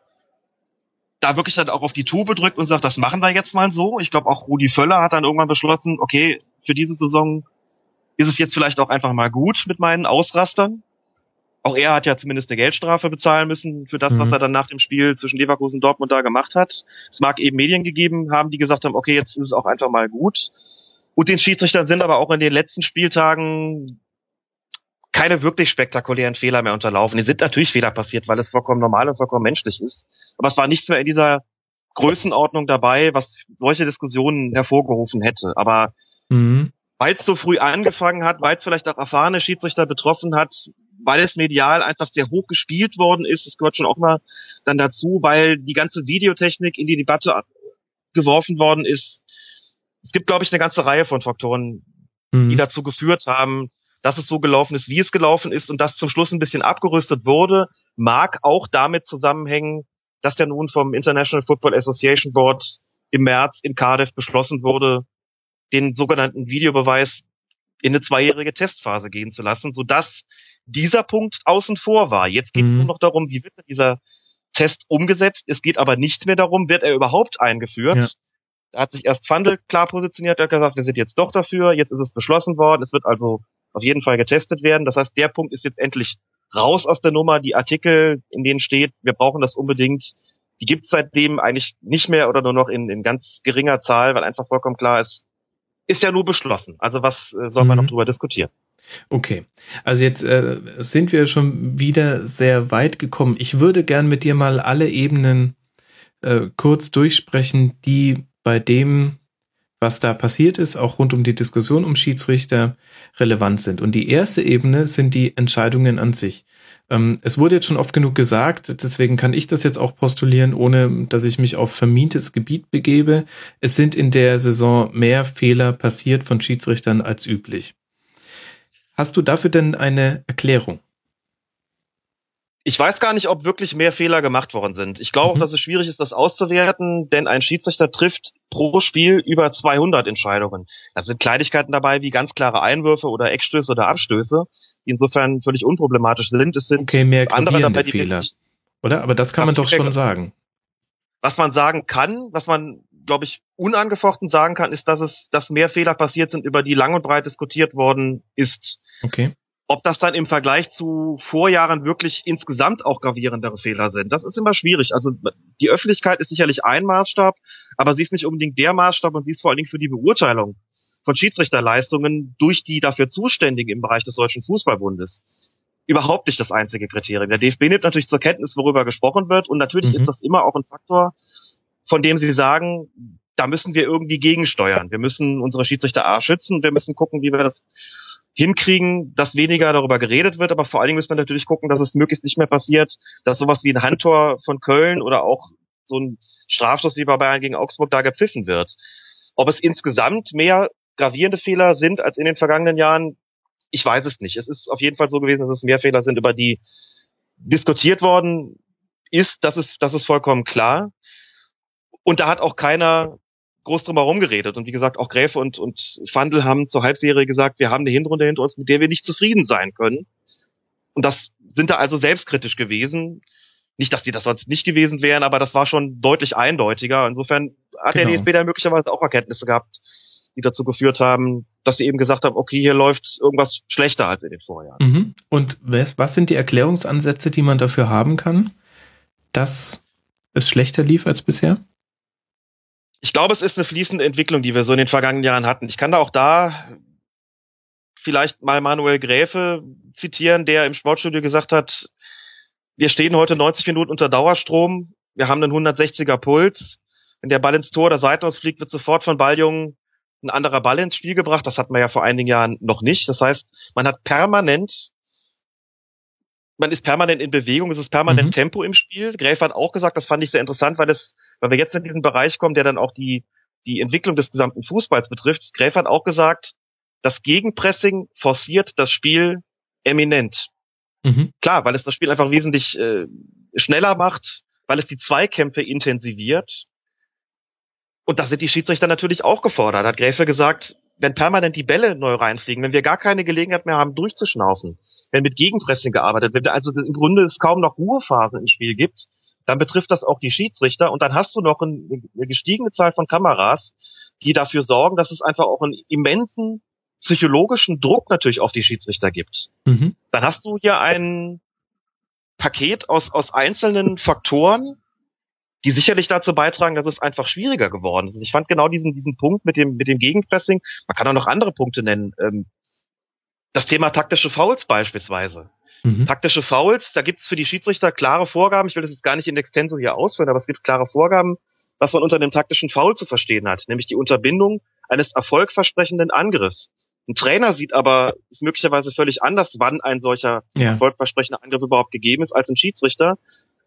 da wirklich dann auch auf die Tube drückt und sagt, das machen wir jetzt mal so. Ich glaube auch Rudi Völler hat dann irgendwann beschlossen, okay, für diese Saison ist es jetzt vielleicht auch einfach mal gut mit meinen Ausrastern auch er hat ja zumindest eine Geldstrafe bezahlen müssen für das, mhm. was er dann nach dem Spiel zwischen Leverkusen und Dortmund da gemacht hat. Es mag eben Medien gegeben haben, die gesagt haben, okay, jetzt ist es auch einfach mal gut. Und den Schiedsrichtern sind aber auch in den letzten Spieltagen keine wirklich spektakulären Fehler mehr unterlaufen. Es sind natürlich Fehler passiert, weil es vollkommen normal und vollkommen menschlich ist. Aber es war nichts mehr in dieser Größenordnung dabei, was solche Diskussionen hervorgerufen hätte. Aber mhm. weil es so früh angefangen hat, weil es vielleicht auch erfahrene Schiedsrichter betroffen hat, weil es medial einfach sehr hoch gespielt worden ist. Das gehört schon auch mal dann dazu, weil die ganze Videotechnik in die Debatte geworfen worden ist. Es gibt, glaube ich, eine ganze Reihe von Faktoren, mhm. die dazu geführt haben, dass es so gelaufen ist, wie es gelaufen ist und dass zum Schluss ein bisschen abgerüstet wurde, mag auch damit zusammenhängen, dass ja nun vom International Football Association Board im März in Cardiff beschlossen wurde, den sogenannten Videobeweis in eine zweijährige Testphase gehen zu lassen, sodass dieser Punkt außen vor war. Jetzt geht es mhm. nur noch darum, wie wird dieser Test umgesetzt. Es geht aber nicht mehr darum, wird er überhaupt eingeführt. Ja. Da hat sich erst Fandel klar positioniert, er hat gesagt, wir sind jetzt doch dafür, jetzt ist es beschlossen worden, es wird also auf jeden Fall getestet werden. Das heißt, der Punkt ist jetzt endlich raus aus der Nummer. Die Artikel, in denen steht, wir brauchen das unbedingt, die gibt es seitdem eigentlich nicht mehr oder nur noch in, in ganz geringer Zahl, weil einfach vollkommen klar ist, ist ja nur beschlossen. Also was äh, soll man mhm. noch drüber diskutieren? Okay, also jetzt äh, sind wir schon wieder sehr weit gekommen. Ich würde gern mit dir mal alle Ebenen äh, kurz durchsprechen, die bei dem, was da passiert ist, auch rund um die Diskussion um Schiedsrichter relevant sind. Und die erste Ebene sind die Entscheidungen an sich. Ähm, es wurde jetzt schon oft genug gesagt, deswegen kann ich das jetzt auch postulieren, ohne dass ich mich auf vermintes Gebiet begebe. Es sind in der Saison mehr Fehler passiert von Schiedsrichtern als üblich. Hast du dafür denn eine Erklärung? Ich weiß gar nicht, ob wirklich mehr Fehler gemacht worden sind. Ich glaube Mhm. auch, dass es schwierig ist, das auszuwerten, denn ein Schiedsrichter trifft pro Spiel über 200 Entscheidungen. Da sind Kleinigkeiten dabei wie ganz klare Einwürfe oder Eckstöße oder Abstöße, die insofern völlig unproblematisch sind. Es sind Okay, mehr andere dabei, die Fehler. wirklich- Oder? Aber das kann man doch schon sagen. Was man sagen kann, was man, glaube ich, unangefochten sagen kann, ist, dass es, dass mehr Fehler passiert sind, über die lang und breit diskutiert worden ist. Okay. Ob das dann im Vergleich zu Vorjahren wirklich insgesamt auch gravierendere Fehler sind, das ist immer schwierig. Also die Öffentlichkeit ist sicherlich ein Maßstab, aber sie ist nicht unbedingt der Maßstab und sie ist vor allen Dingen für die Beurteilung von Schiedsrichterleistungen durch die dafür Zuständigen im Bereich des Deutschen Fußballbundes überhaupt nicht das einzige Kriterium. Der DFB nimmt natürlich zur Kenntnis, worüber gesprochen wird und natürlich Mhm. ist das immer auch ein Faktor, von dem sie sagen, da müssen wir irgendwie gegensteuern. Wir müssen unsere Schiedsrichter A schützen, wir müssen gucken, wie wir das hinkriegen, dass weniger darüber geredet wird, aber vor allen Dingen müssen wir natürlich gucken, dass es möglichst nicht mehr passiert, dass sowas wie ein Handtor von Köln oder auch so ein Strafstoß wie bei Bayern gegen Augsburg da gepfiffen wird. Ob es insgesamt mehr gravierende Fehler sind als in den vergangenen Jahren, ich weiß es nicht. Es ist auf jeden Fall so gewesen, dass es mehr Fehler sind, über die diskutiert worden ist. Das ist, das ist vollkommen klar. Und da hat auch keiner groß drum herum geredet. Und wie gesagt, auch Gräfe und, und Fandl haben zur Halbserie gesagt, wir haben eine Hinrunde hinter uns, mit der wir nicht zufrieden sein können. Und das sind da also selbstkritisch gewesen. Nicht, dass die das sonst nicht gewesen wären, aber das war schon deutlich eindeutiger. Insofern hat Genau. der DFB da möglicherweise auch Erkenntnisse gehabt, die dazu geführt haben, dass sie eben gesagt haben, okay, hier läuft irgendwas schlechter als in den Vorjahren. Mhm. Und was, was sind die Erklärungsansätze, die man dafür haben kann, dass es schlechter lief als bisher? Ich glaube, es ist eine fließende Entwicklung, die wir so in den vergangenen Jahren hatten. Ich kann da auch da vielleicht mal Manuel Gräfe zitieren, der im Sportstudio gesagt hat, wir stehen heute 90 Minuten unter Dauerstrom, wir haben einen 160er Puls. Wenn der Ball ins Tor oder Seitenaus fliegt, wird sofort von Balljungen ein anderer Ball ins Spiel gebracht. Das hatten wir ja vor einigen Jahren noch nicht. Das heißt, man hat permanent, man ist permanent in Bewegung, es ist permanent Mhm. Tempo im Spiel. Gräfe hat auch gesagt, das fand ich sehr interessant, weil das, weil wir jetzt in diesen Bereich kommen, der dann auch die, die Entwicklung des gesamten Fußballs betrifft. Gräfe hat auch gesagt, das Gegenpressing forciert das Spiel eminent. Mhm. Klar, weil es das Spiel einfach wesentlich äh, schneller macht, weil es die Zweikämpfe intensiviert. Und da sind die Schiedsrichter natürlich auch gefordert. Hat Gräfe gesagt, wenn permanent die Bälle neu reinfliegen, wenn wir gar keine Gelegenheit mehr haben, durchzuschnaufen, wenn mit Gegenpressing gearbeitet wird, also im Grunde es kaum noch Ruhephasen im Spiel gibt, dann betrifft das auch die Schiedsrichter und dann hast du noch ein, eine gestiegene Zahl von Kameras, die dafür sorgen, dass es einfach auch einen immensen psychologischen Druck natürlich auf die Schiedsrichter gibt Mhm. dann hast du hier ein Paket aus, aus einzelnen Faktoren, die sicherlich dazu beitragen, dass es einfach schwieriger geworden ist. Ich fand genau diesen, diesen Punkt mit dem, mit dem Gegenpressing, man kann auch noch andere Punkte nennen, ähm, das Thema taktische Fouls beispielsweise. Mhm. Taktische Fouls, da gibt es für die Schiedsrichter klare Vorgaben, ich will das jetzt gar nicht in Extenso hier ausführen, aber es gibt klare Vorgaben, was man unter dem taktischen Foul zu verstehen hat, nämlich die Unterbindung eines erfolgversprechenden Angriffs. Ein Trainer sieht aber, ist möglicherweise völlig anders, wann ein solcher Ja. erfolgversprechender Angriff überhaupt gegeben ist, als ein Schiedsrichter.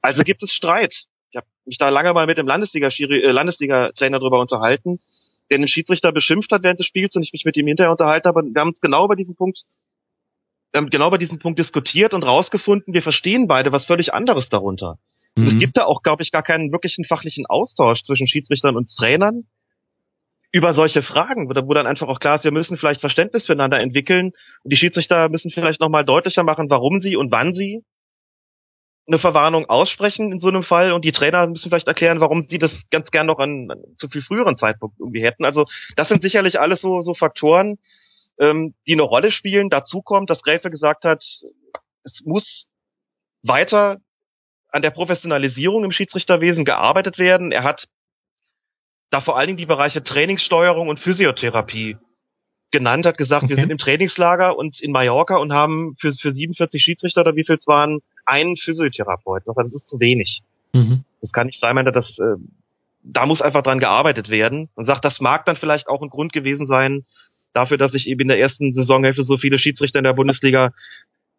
Also gibt es Streit. Ich habe mich da lange mal mit dem äh, Landesliga-Trainer drüber unterhalten, der den Schiedsrichter beschimpft hat während des Spiels und ich mich mit ihm hinterher unterhalten habe. Und Wir haben uns genau über diesen Punkt, wir haben genau über diesen Punkt diskutiert und rausgefunden, wir verstehen beide was völlig anderes darunter. Und es Mhm. gibt da auch, glaube ich, gar keinen wirklichen fachlichen Austausch zwischen Schiedsrichtern und Trainern über solche Fragen, wo dann einfach auch klar ist, wir müssen vielleicht Verständnis füreinander entwickeln und die Schiedsrichter müssen vielleicht nochmal deutlicher machen, warum sie und wann sie eine Verwarnung aussprechen in so einem Fall und die Trainer müssen vielleicht erklären, warum sie das ganz gern noch an, an zu viel früheren Zeitpunkt irgendwie hätten. Also das sind sicherlich alles so, so Faktoren, ähm, die eine Rolle spielen. Dazu kommt, dass Gräfe gesagt hat, es muss weiter an der Professionalisierung im Schiedsrichterwesen gearbeitet werden. Er hat da vor allen Dingen die Bereiche Trainingssteuerung und Physiotherapie genannt, hat gesagt, wir Okay. sind im Trainingslager und in Mallorca und haben für, für 47 Schiedsrichter oder wie viel es waren, einen Physiotherapeuten. Das ist zu wenig. Mhm. Das kann nicht sein, er, das, äh, da muss einfach dran gearbeitet werden. Und sagt, das mag dann vielleicht auch ein Grund gewesen sein dafür, dass sich eben in der ersten Saisonhälfte so viele Schiedsrichter in der Bundesliga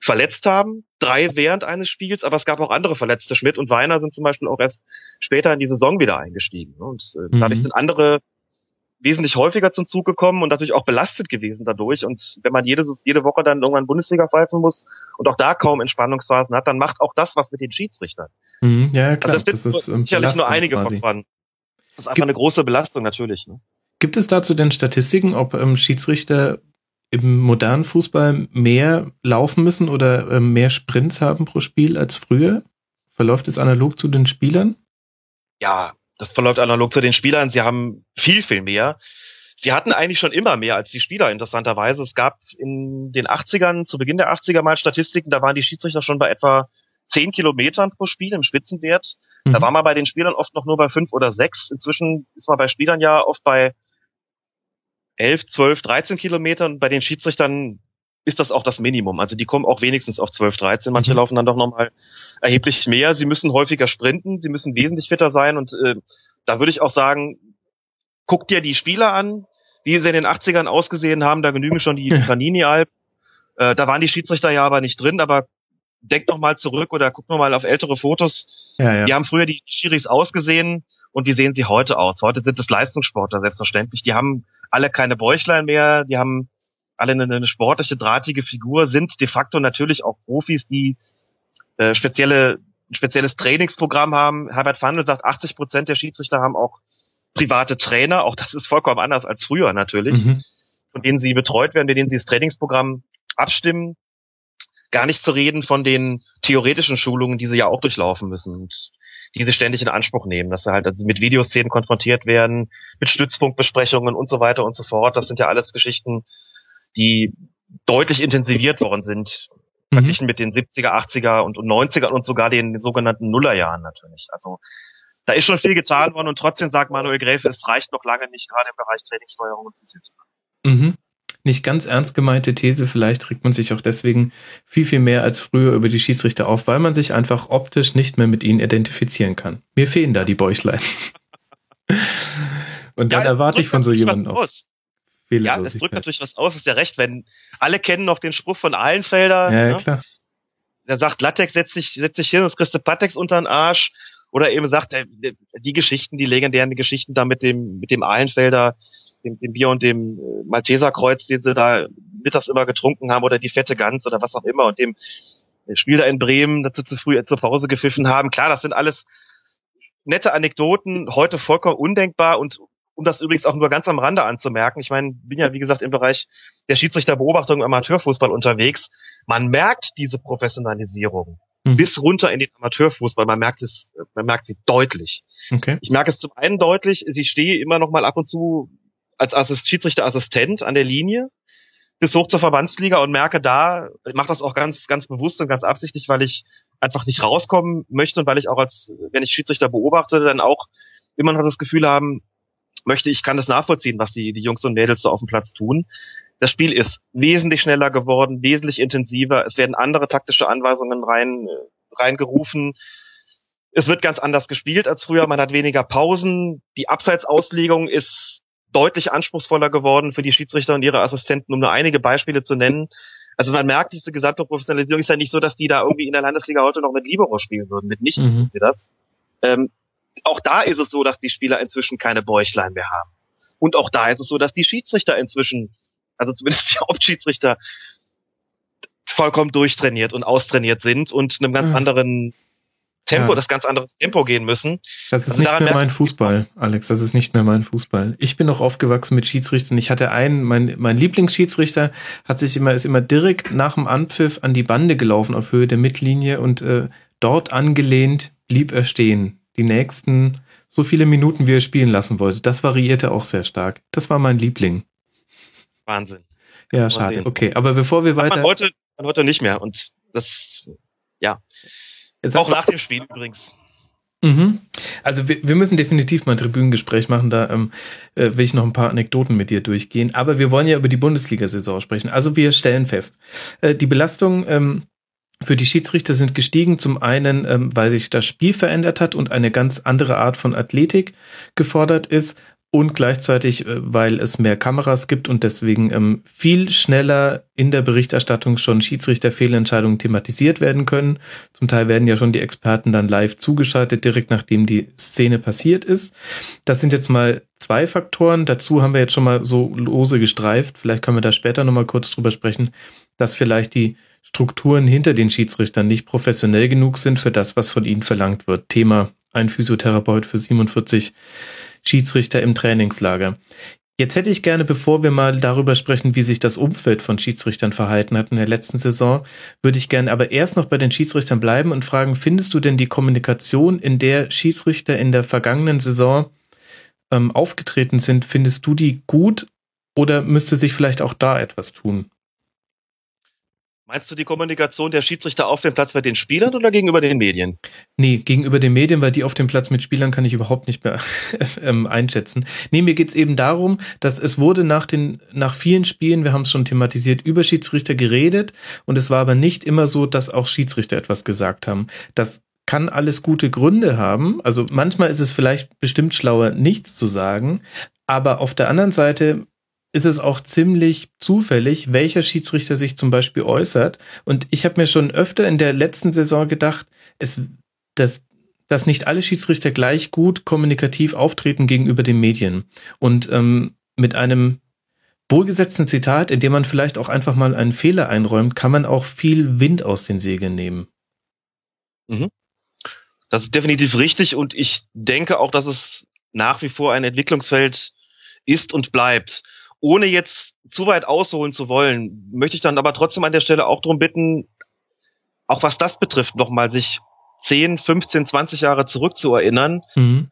verletzt haben. Drei während eines Spiels, aber es gab auch andere Verletzte. Schmidt und Weiner sind zum Beispiel auch erst später in die Saison wieder eingestiegen. Und äh, Mhm. dadurch sind andere wesentlich häufiger zum Zug gekommen und natürlich auch belastet gewesen dadurch. Und wenn man jedes, jede Woche dann irgendwann Bundesliga pfeifen muss und auch da kaum Entspannungsphasen hat, dann macht auch das was mit den Schiedsrichtern. Mhm, ja, klar. Also das, das ist ähm, sicherlich nur einige quasi. von. Das ist einfach Gibt, eine große Belastung natürlich. Ne? Gibt es dazu denn Statistiken, ob ähm, Schiedsrichter im modernen Fußball mehr laufen müssen oder ähm, mehr Sprints haben pro Spiel als früher? Verläuft es analog zu den Spielern? Ja, das verläuft analog zu den Spielern. Sie haben viel, viel mehr. Sie hatten eigentlich schon immer mehr als die Spieler, interessanterweise. Es gab in den 80ern, zu Beginn der 80er mal Statistiken, da waren die Schiedsrichter schon bei etwa 10 Kilometern pro Spiel im Spitzenwert. Mhm. Da war man bei den Spielern oft noch nur bei fünf oder sechs. Inzwischen ist man bei Spielern ja oft bei 11, 12, 13 Kilometern. Bei den Schiedsrichtern ist das auch das Minimum. Also die kommen auch wenigstens auf 12, 13. Manche mhm. laufen dann doch nochmal erheblich mehr. Sie müssen häufiger sprinten, sie müssen wesentlich fitter sein und äh, da würde ich auch sagen, guck dir die Spieler an, wie sie in den 80ern ausgesehen haben, da genügen schon die Panini-Alp. Äh, da waren die Schiedsrichter ja aber nicht drin, aber denk noch mal zurück oder guck noch mal auf ältere Fotos. Ja, ja. Die haben früher die Schiris ausgesehen und wie sehen sie heute aus? Heute sind es Leistungssportler, selbstverständlich. Die haben alle keine Bäuchlein mehr, die haben alle eine, eine sportliche, drahtige Figur, sind de facto natürlich auch Profis, die äh, spezielle, ein spezielles Trainingsprogramm haben. Herbert Fandel sagt, 80 Prozent der Schiedsrichter haben auch private Trainer. Auch das ist vollkommen anders als früher natürlich, mhm. von denen sie betreut werden, mit denen sie das Trainingsprogramm abstimmen. Gar nicht zu reden von den theoretischen Schulungen, die sie ja auch durchlaufen müssen und die sie ständig in Anspruch nehmen, dass sie halt also mit Videoszenen konfrontiert werden, mit Stützpunktbesprechungen und so weiter und so fort. Das sind ja alles Geschichten, die deutlich intensiviert worden sind Mhm. verglichen mit den 70er, 80er und, und 90er und sogar den, den sogenannten Nullerjahren natürlich. Also da ist schon viel getan worden und trotzdem sagt Manuel Gräfe, es reicht noch lange nicht, gerade im Bereich Trainingssteuerung und Physiotherapie. Mhm. Nicht ganz ernst gemeinte These, vielleicht regt man sich auch deswegen viel, viel mehr als früher über die Schiedsrichter auf, weil man sich einfach optisch nicht mehr mit ihnen identifizieren kann. Mir fehlen da die Bäuchlein. und dann ja, erwarte ich von so jemandem auch. Aus. Ja, es drückt natürlich was aus, ist ja recht, wenn alle kennen noch den Spruch von Ahlenfelder. Ja, ne? klar. Der sagt, Latex setzt sich, setzt sich hin, das kriegst du Patex unter den Arsch. Oder eben sagt, äh, die Geschichten, die legendären Geschichten da mit dem, mit dem Ahlenfelder, dem, dem Bier und dem äh, Malteserkreuz, den sie da mittags immer getrunken haben, oder die fette Gans oder was auch immer, und dem Spiel da in Bremen, dazu zu früh zur Pause gepfiffen haben. Klar, das sind alles nette Anekdoten, heute vollkommen undenkbar und um das übrigens auch nur ganz am Rande anzumerken, ich meine, bin ja wie gesagt im Bereich der Schiedsrichterbeobachtung im Amateurfußball unterwegs. Man merkt diese Professionalisierung mhm. bis runter in den Amateurfußball. Man merkt es, man merkt sie deutlich. Okay. Ich merke es zum einen deutlich, ich stehe immer noch mal ab und zu als Assist Schiedsrichterassistent an der Linie bis hoch zur Verbandsliga und merke da, ich mache das auch ganz, ganz bewusst und ganz absichtlich, weil ich einfach nicht rauskommen möchte und weil ich auch als, wenn ich Schiedsrichter beobachte, dann auch immer noch das Gefühl haben, möchte, ich kann das nachvollziehen, was die, die Jungs und Mädels da auf dem Platz tun. Das Spiel ist wesentlich schneller geworden, wesentlich intensiver. Es werden andere taktische Anweisungen rein, äh, reingerufen. Es wird ganz anders gespielt als früher. Man hat weniger Pausen. Die Abseitsauslegung ist deutlich anspruchsvoller geworden für die Schiedsrichter und ihre Assistenten, um nur einige Beispiele zu nennen. Also man merkt, diese gesamte Professionalisierung ist ja nicht so, dass die da irgendwie in der Landesliga heute noch mit Libero spielen würden. Mit nicht mhm. sie das. Ähm, auch da ist es so, dass die Spieler inzwischen keine Bäuchlein mehr haben. Und auch da ist es so, dass die Schiedsrichter inzwischen, also zumindest die Hauptschiedsrichter, vollkommen durchtrainiert und austrainiert sind und einem ganz anderen Tempo, ja. das ganz anderes Tempo gehen müssen. Das ist also nicht mehr mein Fußball, Alex. Das ist nicht mehr mein Fußball. Ich bin noch aufgewachsen mit Schiedsrichtern. Ich hatte einen, mein, mein Lieblingsschiedsrichter hat sich immer, ist immer direkt nach dem Anpfiff an die Bande gelaufen auf Höhe der Mittellinie und äh, dort angelehnt blieb er stehen die nächsten so viele Minuten, wie er spielen lassen wollte. Das variierte auch sehr stark. Das war mein Liebling. Wahnsinn. Ja, schade. Okay, aber bevor wir weiter. Man heute, man heute nicht mehr und das, ja. Jetzt auch nach dem Spiel übrigens. Mhm. Also wir, wir müssen definitiv mal ein Tribünengespräch machen, da ähm, äh, will ich noch ein paar Anekdoten mit dir durchgehen. Aber wir wollen ja über die Bundesliga-Saison sprechen. Also wir stellen fest, äh, die Belastung ähm, für die Schiedsrichter sind gestiegen, zum einen, ähm, weil sich das Spiel verändert hat und eine ganz andere Art von Athletik gefordert ist und gleichzeitig, äh, weil es mehr Kameras gibt und deswegen ähm, viel schneller in der Berichterstattung schon Schiedsrichterfehlentscheidungen thematisiert werden können. Zum Teil werden ja schon die Experten dann live zugeschaltet, direkt nachdem die Szene passiert ist. Das sind jetzt mal zwei Faktoren. Dazu haben wir jetzt schon mal so lose gestreift. Vielleicht können wir da später nochmal kurz drüber sprechen, dass vielleicht die Strukturen hinter den Schiedsrichtern nicht professionell genug sind für das, was von ihnen verlangt wird. Thema ein Physiotherapeut für 47 Schiedsrichter im Trainingslager. Jetzt hätte ich gerne, bevor wir mal darüber sprechen, wie sich das Umfeld von Schiedsrichtern verhalten hat in der letzten Saison, würde ich gerne aber erst noch bei den Schiedsrichtern bleiben und fragen, findest du denn die Kommunikation, in der Schiedsrichter in der vergangenen Saison ähm, aufgetreten sind, findest du die gut oder müsste sich vielleicht auch da etwas tun? Meinst du die Kommunikation der Schiedsrichter auf dem Platz bei den Spielern oder gegenüber den Medien? Nee, gegenüber den Medien, weil die auf dem Platz mit Spielern kann ich überhaupt nicht mehr ähm, einschätzen. Nee, mir geht's eben darum, dass es wurde nach den, nach vielen Spielen, wir haben es schon thematisiert, über Schiedsrichter geredet und es war aber nicht immer so, dass auch Schiedsrichter etwas gesagt haben. Das kann alles gute Gründe haben. Also manchmal ist es vielleicht bestimmt schlauer, nichts zu sagen. Aber auf der anderen Seite ist es auch ziemlich zufällig, welcher Schiedsrichter sich zum Beispiel äußert. Und ich habe mir schon öfter in der letzten Saison gedacht, es, dass, dass nicht alle Schiedsrichter gleich gut kommunikativ auftreten gegenüber den Medien. Und ähm, mit einem wohlgesetzten Zitat, in dem man vielleicht auch einfach mal einen Fehler einräumt, kann man auch viel Wind aus den Segeln nehmen. Mhm. Das ist definitiv richtig und ich denke auch, dass es nach wie vor ein Entwicklungsfeld ist und bleibt ohne jetzt zu weit ausholen zu wollen, möchte ich dann aber trotzdem an der Stelle auch darum bitten, auch was das betrifft, nochmal sich 10, 15, 20 Jahre zurückzuerinnern. Mhm.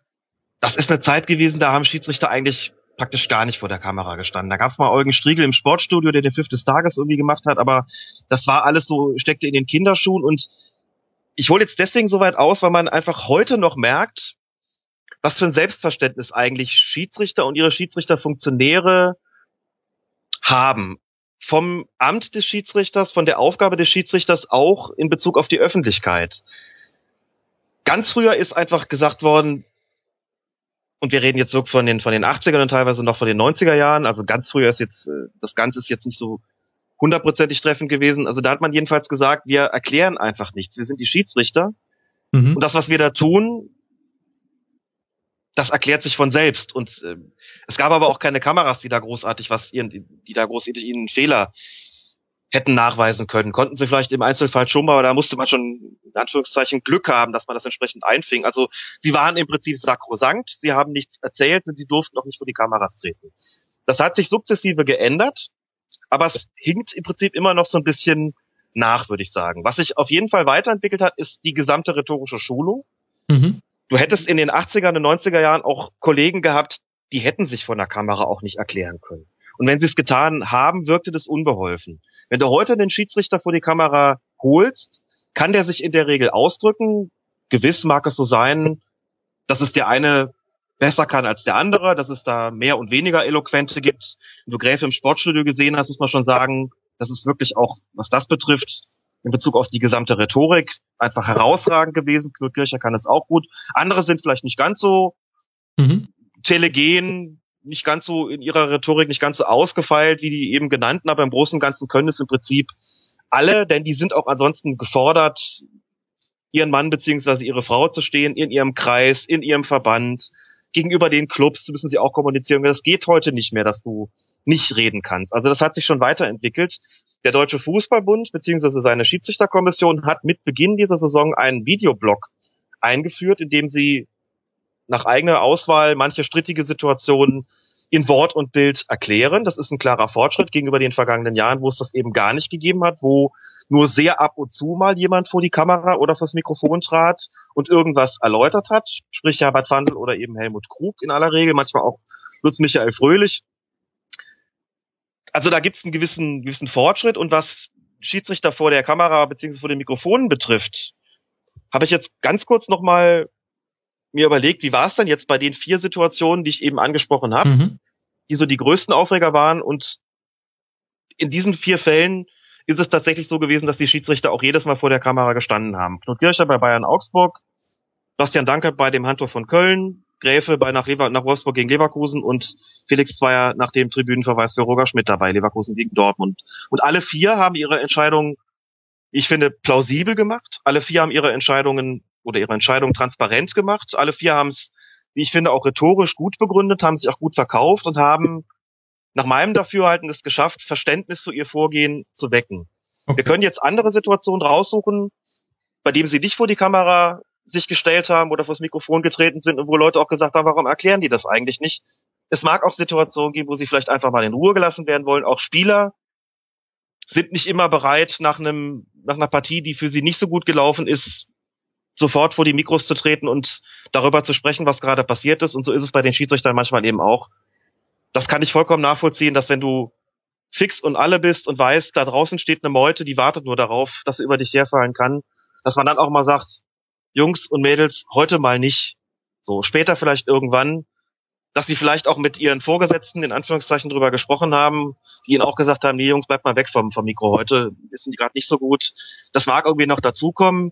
Das ist eine Zeit gewesen, da haben Schiedsrichter eigentlich praktisch gar nicht vor der Kamera gestanden. Da gab es mal Eugen Striegel im Sportstudio, der den Fifth des Tages irgendwie gemacht hat, aber das war alles so, steckte in den Kinderschuhen und ich hole jetzt deswegen so weit aus, weil man einfach heute noch merkt, was für ein Selbstverständnis eigentlich Schiedsrichter und ihre Schiedsrichterfunktionäre haben. Vom Amt des Schiedsrichters, von der Aufgabe des Schiedsrichters auch in Bezug auf die Öffentlichkeit. Ganz früher ist einfach gesagt worden, und wir reden jetzt so von den, von den 80ern und teilweise noch von den 90er Jahren, also ganz früher ist jetzt, äh, das Ganze ist jetzt nicht so hundertprozentig treffend gewesen. Also da hat man jedenfalls gesagt, wir erklären einfach nichts. Wir sind die Schiedsrichter. Mhm. Und das, was wir da tun, das erklärt sich von selbst. Und äh, es gab aber auch keine Kameras, die da großartig was ihren, die da großartig ihnen Fehler hätten nachweisen können. Konnten sie vielleicht im Einzelfall schon mal, aber da musste man schon in Anführungszeichen Glück haben, dass man das entsprechend einfing. Also sie waren im Prinzip sakrosankt, sie haben nichts erzählt und sie durften auch nicht vor die Kameras treten. Das hat sich sukzessive geändert, aber es hinkt im Prinzip immer noch so ein bisschen nach, würde ich sagen. Was sich auf jeden Fall weiterentwickelt hat, ist die gesamte rhetorische Schulung. Mhm du hättest in den 80er und 90er Jahren auch Kollegen gehabt, die hätten sich von der Kamera auch nicht erklären können. Und wenn sie es getan haben, wirkte das unbeholfen. Wenn du heute den Schiedsrichter vor die Kamera holst, kann der sich in der Regel ausdrücken. Gewiss mag es so sein, dass es der eine besser kann als der andere, dass es da mehr und weniger Eloquente gibt. Wenn du Gräfe im Sportstudio gesehen hast, muss man schon sagen, dass es wirklich auch, was das betrifft, in Bezug auf die gesamte Rhetorik einfach herausragend gewesen. Knut Kircher kann es auch gut. Andere sind vielleicht nicht ganz so mhm. telegen, nicht ganz so in ihrer Rhetorik nicht ganz so ausgefeilt wie die eben genannten, aber im Großen und Ganzen können es im Prinzip alle, denn die sind auch ansonsten gefordert, ihren Mann beziehungsweise ihre Frau zu stehen, in ihrem Kreis, in ihrem Verband, gegenüber den Clubs müssen sie auch kommunizieren. Das geht heute nicht mehr, dass du nicht reden kannst. Also das hat sich schon weiterentwickelt. Der Deutsche Fußballbund bzw. seine Schiedsrichterkommission hat mit Beginn dieser Saison einen Videoblog eingeführt, in dem sie nach eigener Auswahl manche strittige Situationen in Wort und Bild erklären. Das ist ein klarer Fortschritt gegenüber den vergangenen Jahren, wo es das eben gar nicht gegeben hat, wo nur sehr ab und zu mal jemand vor die Kamera oder fürs Mikrofon trat und irgendwas erläutert hat, sprich Herbert Wandel oder eben Helmut Krug in aller Regel, manchmal auch Lutz Michael Fröhlich also da gibt es einen gewissen, gewissen Fortschritt und was Schiedsrichter vor der Kamera beziehungsweise vor den Mikrofonen betrifft, habe ich jetzt ganz kurz nochmal mir überlegt, wie war es denn jetzt bei den vier Situationen, die ich eben angesprochen habe, mhm. die so die größten Aufreger waren und in diesen vier Fällen ist es tatsächlich so gewesen, dass die Schiedsrichter auch jedes Mal vor der Kamera gestanden haben. Knut Kircher bei Bayern Augsburg, Bastian Danke bei dem Handtor von Köln, Gräfe bei nach, Lever nach Wolfsburg gegen Leverkusen und Felix Zweier nach dem Tribünenverweis für Roger Schmidt dabei, Leverkusen gegen Dortmund. Und alle vier haben ihre Entscheidungen, ich finde, plausibel gemacht. Alle vier haben ihre Entscheidungen oder ihre Entscheidungen transparent gemacht. Alle vier haben es wie ich finde, auch rhetorisch gut begründet, haben sich auch gut verkauft und haben nach meinem Dafürhalten es geschafft, Verständnis für ihr Vorgehen zu wecken. Okay. Wir können jetzt andere Situationen raussuchen, bei denen sie nicht vor die Kamera sich gestellt haben oder vors Mikrofon getreten sind und wo Leute auch gesagt haben, warum erklären die das eigentlich nicht? Es mag auch Situationen geben, wo sie vielleicht einfach mal in Ruhe gelassen werden wollen. Auch Spieler sind nicht immer bereit, nach einem, nach einer Partie, die für sie nicht so gut gelaufen ist, sofort vor die Mikros zu treten und darüber zu sprechen, was gerade passiert ist. Und so ist es bei den Schiedsrichtern manchmal eben auch. Das kann ich vollkommen nachvollziehen, dass wenn du fix und alle bist und weißt, da draußen steht eine Meute, die wartet nur darauf, dass sie über dich herfallen kann, dass man dann auch mal sagt, Jungs und Mädels, heute mal nicht. So, später vielleicht irgendwann, dass sie vielleicht auch mit ihren Vorgesetzten in Anführungszeichen drüber gesprochen haben, die ihnen auch gesagt haben, nee Jungs, bleibt mal weg vom, vom Mikro heute, ist gerade nicht so gut. Das mag irgendwie noch dazukommen.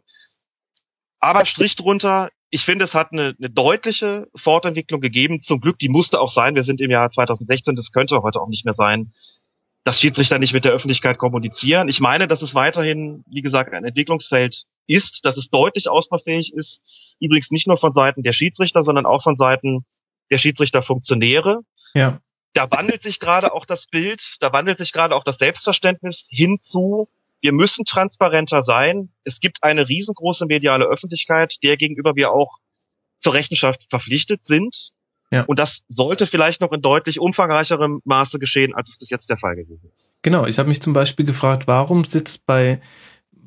Aber Strich drunter, ich finde, es hat eine, eine deutliche Fortentwicklung gegeben. Zum Glück, die musste auch sein. Wir sind im Jahr 2016, das könnte heute auch nicht mehr sein, dass Schiedsrichter nicht mit der Öffentlichkeit kommunizieren. Ich meine, dass es weiterhin, wie gesagt, ein Entwicklungsfeld ist, dass es deutlich ausbaufähig ist. Übrigens nicht nur von Seiten der Schiedsrichter, sondern auch von Seiten der Schiedsrichterfunktionäre. Ja. Da wandelt sich gerade auch das Bild, da wandelt sich gerade auch das Selbstverständnis hinzu, wir müssen transparenter sein. Es gibt eine riesengroße mediale Öffentlichkeit, der gegenüber wir auch zur Rechenschaft verpflichtet sind. Ja. Und das sollte vielleicht noch in deutlich umfangreicherem Maße geschehen, als es bis jetzt der Fall gewesen ist. Genau, ich habe mich zum Beispiel gefragt, warum sitzt bei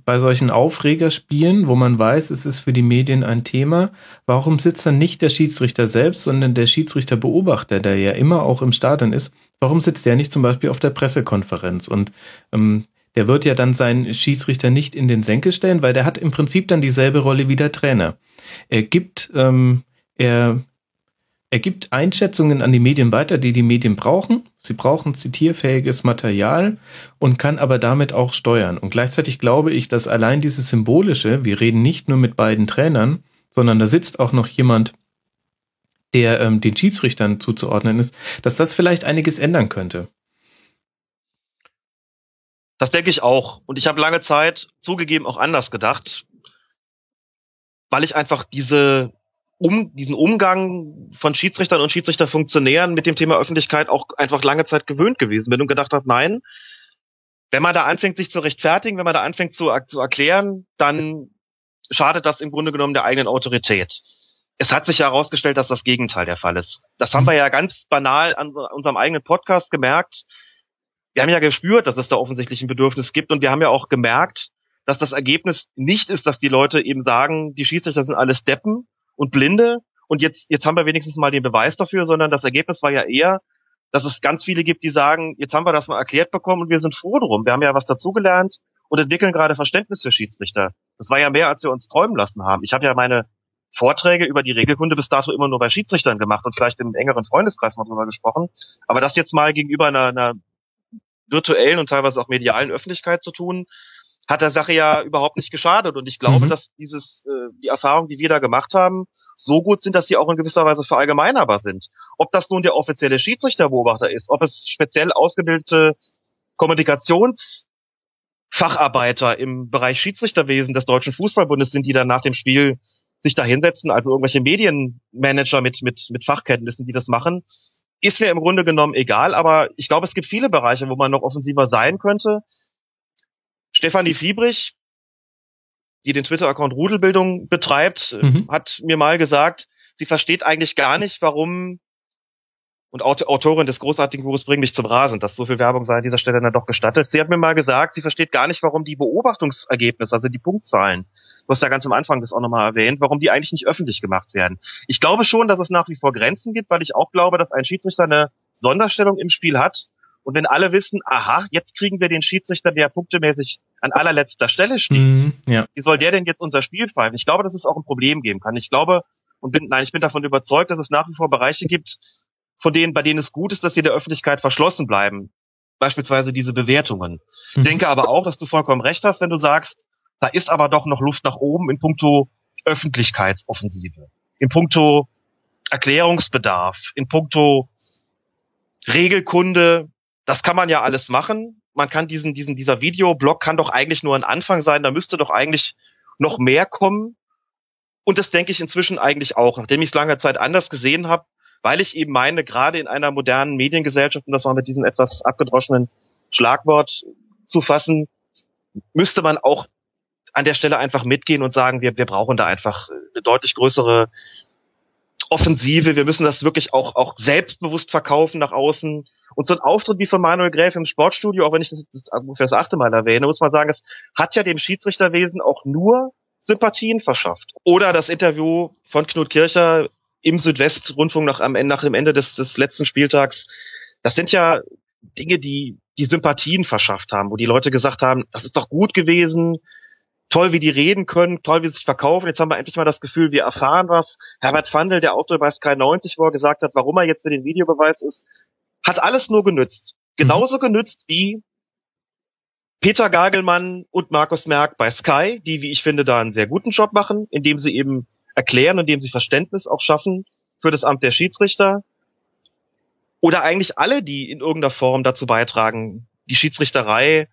bei solchen Aufregerspielen, wo man weiß, es ist für die Medien ein Thema, warum sitzt dann nicht der Schiedsrichter selbst, sondern der Schiedsrichterbeobachter, der ja immer auch im Stadion ist, warum sitzt der nicht zum Beispiel auf der Pressekonferenz? Und ähm, der wird ja dann seinen Schiedsrichter nicht in den Senkel stellen, weil der hat im Prinzip dann dieselbe Rolle wie der Trainer. Er gibt, ähm, er er gibt Einschätzungen an die Medien weiter, die die Medien brauchen. Sie brauchen zitierfähiges Material und kann aber damit auch steuern. Und gleichzeitig glaube ich, dass allein dieses Symbolische, wir reden nicht nur mit beiden Trainern, sondern da sitzt auch noch jemand, der ähm, den Schiedsrichtern zuzuordnen ist, dass das vielleicht einiges ändern könnte. Das denke ich auch. Und ich habe lange Zeit zugegeben auch anders gedacht, weil ich einfach diese um diesen Umgang von Schiedsrichtern und Schiedsrichterfunktionären mit dem Thema Öffentlichkeit auch einfach lange Zeit gewöhnt gewesen bin und gedacht habe, nein, wenn man da anfängt, sich zu rechtfertigen, wenn man da anfängt zu, zu erklären, dann schadet das im Grunde genommen der eigenen Autorität. Es hat sich ja herausgestellt, dass das Gegenteil der Fall ist. Das haben wir ja ganz banal an unserem eigenen Podcast gemerkt. Wir haben ja gespürt, dass es da offensichtlich ein Bedürfnis gibt und wir haben ja auch gemerkt, dass das Ergebnis nicht ist, dass die Leute eben sagen, die Schiedsrichter sind alles Deppen, und Blinde und jetzt, jetzt haben wir wenigstens mal den Beweis dafür, sondern das Ergebnis war ja eher, dass es ganz viele gibt, die sagen, jetzt haben wir das mal erklärt bekommen und wir sind froh drum. Wir haben ja was dazugelernt und entwickeln gerade Verständnis für Schiedsrichter. Das war ja mehr, als wir uns träumen lassen haben. Ich habe ja meine Vorträge über die Regelkunde bis dato immer nur bei Schiedsrichtern gemacht und vielleicht im engeren Freundeskreis mal drüber gesprochen. Aber das jetzt mal gegenüber einer, einer virtuellen und teilweise auch medialen Öffentlichkeit zu tun, hat der Sache ja überhaupt nicht geschadet. Und ich glaube, mhm. dass dieses, äh, die Erfahrungen, die wir da gemacht haben, so gut sind, dass sie auch in gewisser Weise verallgemeinerbar sind. Ob das nun der offizielle Schiedsrichterbeobachter ist, ob es speziell ausgebildete Kommunikationsfacharbeiter im Bereich Schiedsrichterwesen des Deutschen Fußballbundes sind, die dann nach dem Spiel sich da hinsetzen, also irgendwelche Medienmanager mit, mit, mit Fachkenntnissen, die das machen, ist mir im Grunde genommen egal, aber ich glaube, es gibt viele Bereiche, wo man noch offensiver sein könnte. Stefanie Fiebrich, die den Twitter-Account Rudelbildung betreibt, äh, mhm. hat mir mal gesagt, sie versteht eigentlich gar nicht, warum und Autorin des großartigen Buches Bring mich zum Rasen, dass so viel Werbung sei an dieser Stelle dann doch gestattet. Sie hat mir mal gesagt, sie versteht gar nicht, warum die Beobachtungsergebnisse, also die Punktzahlen, du hast ja ganz am Anfang das auch nochmal erwähnt, warum die eigentlich nicht öffentlich gemacht werden. Ich glaube schon, dass es nach wie vor Grenzen gibt, weil ich auch glaube, dass ein Schiedsrichter eine Sonderstellung im Spiel hat, und wenn alle wissen, aha, jetzt kriegen wir den Schiedsrichter, der punktemäßig an allerletzter Stelle steht, mhm, ja. wie soll der denn jetzt unser Spiel pfeifen? Ich glaube, dass es auch ein Problem geben kann. Ich glaube und bin, nein, ich bin davon überzeugt, dass es nach wie vor Bereiche gibt, von denen, bei denen es gut ist, dass sie der Öffentlichkeit verschlossen bleiben. Beispielsweise diese Bewertungen. Mhm. Ich denke aber auch, dass du vollkommen recht hast, wenn du sagst, da ist aber doch noch Luft nach oben in puncto Öffentlichkeitsoffensive, in puncto Erklärungsbedarf, in puncto Regelkunde, das kann man ja alles machen. Man kann diesen, diesen, dieser Videoblog kann doch eigentlich nur ein Anfang sein. Da müsste doch eigentlich noch mehr kommen. Und das denke ich inzwischen eigentlich auch, nachdem ich es lange Zeit anders gesehen habe, weil ich eben meine, gerade in einer modernen Mediengesellschaft, um das mal mit diesem etwas abgedroschenen Schlagwort zu fassen, müsste man auch an der Stelle einfach mitgehen und sagen, wir, wir brauchen da einfach eine deutlich größere Offensive. Wir müssen das wirklich auch, auch selbstbewusst verkaufen nach außen. Und so ein Auftritt wie von Manuel Gräf im Sportstudio, auch wenn ich das, das ungefähr das achte Mal erwähne, muss man sagen, es hat ja dem Schiedsrichterwesen auch nur Sympathien verschafft. Oder das Interview von Knut Kircher im Südwestrundfunk nach, nach dem Ende des, des letzten Spieltags. Das sind ja Dinge, die die Sympathien verschafft haben, wo die Leute gesagt haben, das ist doch gut gewesen, toll, wie die reden können, toll, wie sie sich verkaufen. Jetzt haben wir endlich mal das Gefühl, wir erfahren was. Herbert Fandel, der Auftritt bei Sky 90, wo er gesagt hat, warum er jetzt für den Videobeweis ist, hat alles nur genützt. Genauso mhm. genützt wie Peter Gagelmann und Markus Merck bei Sky, die, wie ich finde, da einen sehr guten Job machen, indem sie eben erklären, indem sie Verständnis auch schaffen für das Amt der Schiedsrichter. Oder eigentlich alle, die in irgendeiner Form dazu beitragen, die Schiedsrichterei,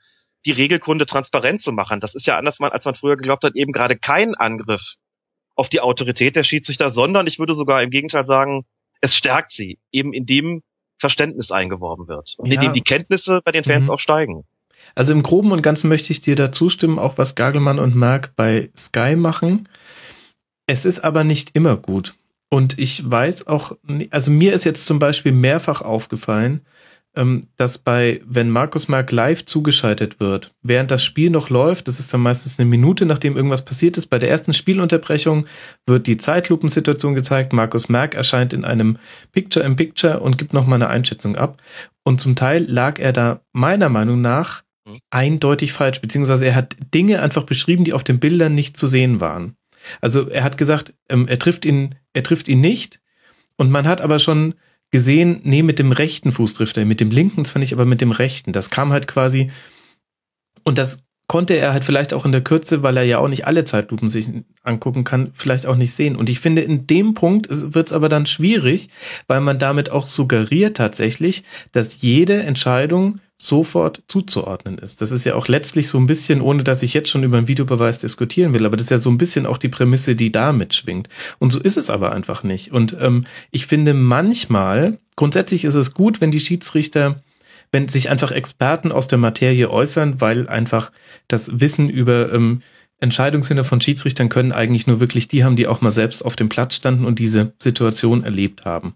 die Regelkunde transparent zu machen. Das ist ja anders, als man früher geglaubt hat, eben gerade kein Angriff auf die Autorität der Schiedsrichter, sondern ich würde sogar im Gegenteil sagen, es stärkt sie, eben indem Verständnis eingeworben wird und ja. indem die Kenntnisse bei den Fans mhm. auch steigen. Also im Groben und Ganzen möchte ich dir da zustimmen, auch was Gagelmann und Merck bei Sky machen. Es ist aber nicht immer gut. Und ich weiß auch, also mir ist jetzt zum Beispiel mehrfach aufgefallen, dass bei, wenn Markus Merck live zugeschaltet wird, während das Spiel noch läuft, das ist dann meistens eine Minute, nachdem irgendwas passiert ist, bei der ersten Spielunterbrechung wird die Zeitlupensituation gezeigt, Markus Merck erscheint in einem Picture-in-Picture und gibt nochmal eine Einschätzung ab. Und zum Teil lag er da meiner Meinung nach Mhm. eindeutig falsch, beziehungsweise er hat Dinge einfach beschrieben, die auf den Bildern nicht zu sehen waren. Also er hat gesagt, ähm, er trifft ihn, er trifft ihn nicht, und man hat aber schon gesehen, nee, mit dem rechten Fuß trifft er, mit dem linken zwar nicht, aber mit dem rechten. Das kam halt quasi, und das konnte er halt vielleicht auch in der Kürze, weil er ja auch nicht alle Zeitlupen sich angucken kann, vielleicht auch nicht sehen. Und ich finde, in dem Punkt wird es aber dann schwierig, weil man damit auch suggeriert tatsächlich, dass jede Entscheidung sofort zuzuordnen ist. Das ist ja auch letztlich so ein bisschen, ohne dass ich jetzt schon über einen Videobeweis diskutieren will, aber das ist ja so ein bisschen auch die Prämisse, die da mitschwingt. Und so ist es aber einfach nicht. Und ähm, ich finde manchmal, grundsätzlich ist es gut, wenn die Schiedsrichter wenn sich einfach Experten aus der Materie äußern, weil einfach das Wissen über ähm, Entscheidungshünder von Schiedsrichtern können eigentlich nur wirklich die haben, die auch mal selbst auf dem Platz standen und diese Situation erlebt haben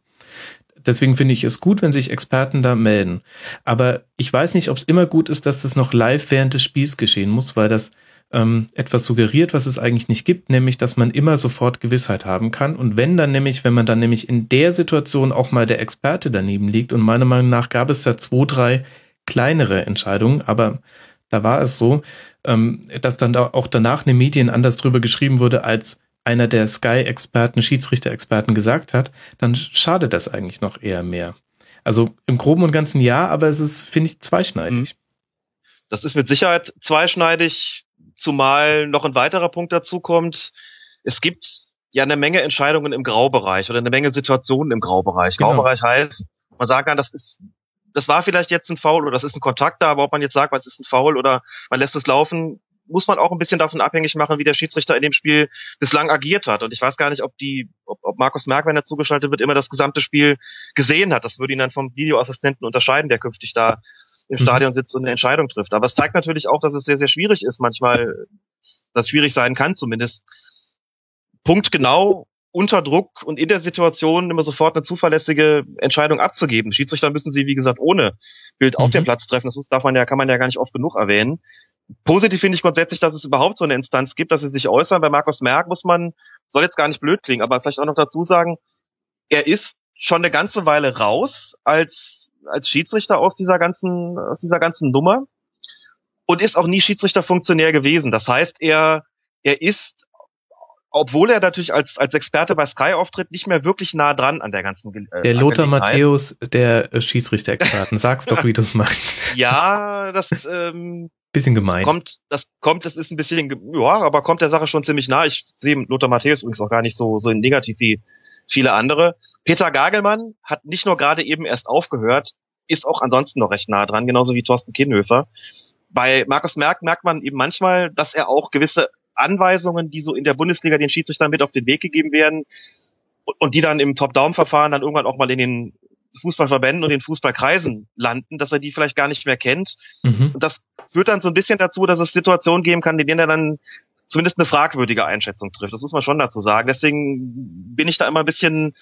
deswegen finde ich es gut, wenn sich Experten da melden. Aber ich weiß nicht, ob es immer gut ist, dass das noch live während des Spiels geschehen muss, weil das ähm, etwas suggeriert, was es eigentlich nicht gibt, nämlich, dass man immer sofort Gewissheit haben kann. Und wenn dann nämlich, wenn man dann nämlich in der Situation auch mal der Experte daneben liegt, und meiner Meinung nach gab es da zwei, drei kleinere Entscheidungen, aber da war es so, ähm, dass dann da auch danach in den Medien anders drüber geschrieben wurde, als einer der Sky-Experten, Schiedsrichter-Experten gesagt hat, dann schadet das eigentlich noch eher mehr. Also im Groben und Ganzen ja, aber es ist, finde ich, zweischneidig. Mhm. Das ist mit Sicherheit zweischneidig, zumal noch ein weiterer Punkt dazu kommt. Es gibt ja eine Menge Entscheidungen im Graubereich oder eine Menge Situationen im Graubereich. Genau. Graubereich heißt, man sagen kann, das ist, das war vielleicht jetzt ein Foul oder das ist ein Kontakt da, aber ob man jetzt sagt, es ist ein Foul oder man lässt es laufen, muss man auch ein bisschen davon abhängig machen, wie der Schiedsrichter in dem Spiel bislang agiert hat. Und ich weiß gar nicht, ob die, ob, ob Markus Merck, wenn er zugeschaltet wird, immer das gesamte Spiel gesehen hat. Das würde ihn dann vom Videoassistenten unterscheiden, der künftig da im mhm. Stadion sitzt und eine Entscheidung trifft. Aber es zeigt natürlich auch, dass es sehr, sehr schwierig ist, manchmal, dass schwierig sein kann zumindest, punktgenau unter Druck und in der Situation immer sofort eine zuverlässige Entscheidung abzugeben. Schiedsrichter müssen sie, wie gesagt, ohne Bild auf mhm. dem Platz treffen. Das muss, darf man ja, kann man ja gar nicht oft genug erwähnen positiv finde ich grundsätzlich, dass es überhaupt so eine Instanz gibt, dass sie sich äußern. Bei Markus Merck muss man, soll jetzt gar nicht blöd klingen, aber vielleicht auch noch dazu sagen, er ist schon eine ganze Weile raus als, als Schiedsrichter aus dieser ganzen, aus dieser ganzen Nummer und ist auch nie Schiedsrichterfunktionär gewesen. Das heißt, er, er ist, obwohl er natürlich als, als Experte bei Sky auftritt, nicht mehr wirklich nah dran an der ganzen äh, Der Lothar Matthäus der äh, Schiedsrichter-Experten. Sag's doch, wie du es meinst. Ja, das, ähm, Bisschen gemein. Kommt, das kommt, das ist ein bisschen, ja, aber kommt der Sache schon ziemlich nah. Ich sehe Lothar Matthäus übrigens auch gar nicht so, so negativ wie viele andere. Peter Gagelmann hat nicht nur gerade eben erst aufgehört, ist auch ansonsten noch recht nah dran, genauso wie Thorsten Kienhöfer. Bei Markus Merck merkt man eben manchmal, dass er auch gewisse Anweisungen, die so in der Bundesliga den Schiedsrichtern mit auf den Weg gegeben werden und die dann im Top-Down-Verfahren dann irgendwann auch mal in den Fußballverbänden und den Fußballkreisen landen, dass er die vielleicht gar nicht mehr kennt. Mhm. Und das führt dann so ein bisschen dazu, dass es Situationen geben kann, in denen er dann zumindest eine fragwürdige Einschätzung trifft. Das muss man schon dazu sagen. Deswegen bin ich da immer ein bisschen,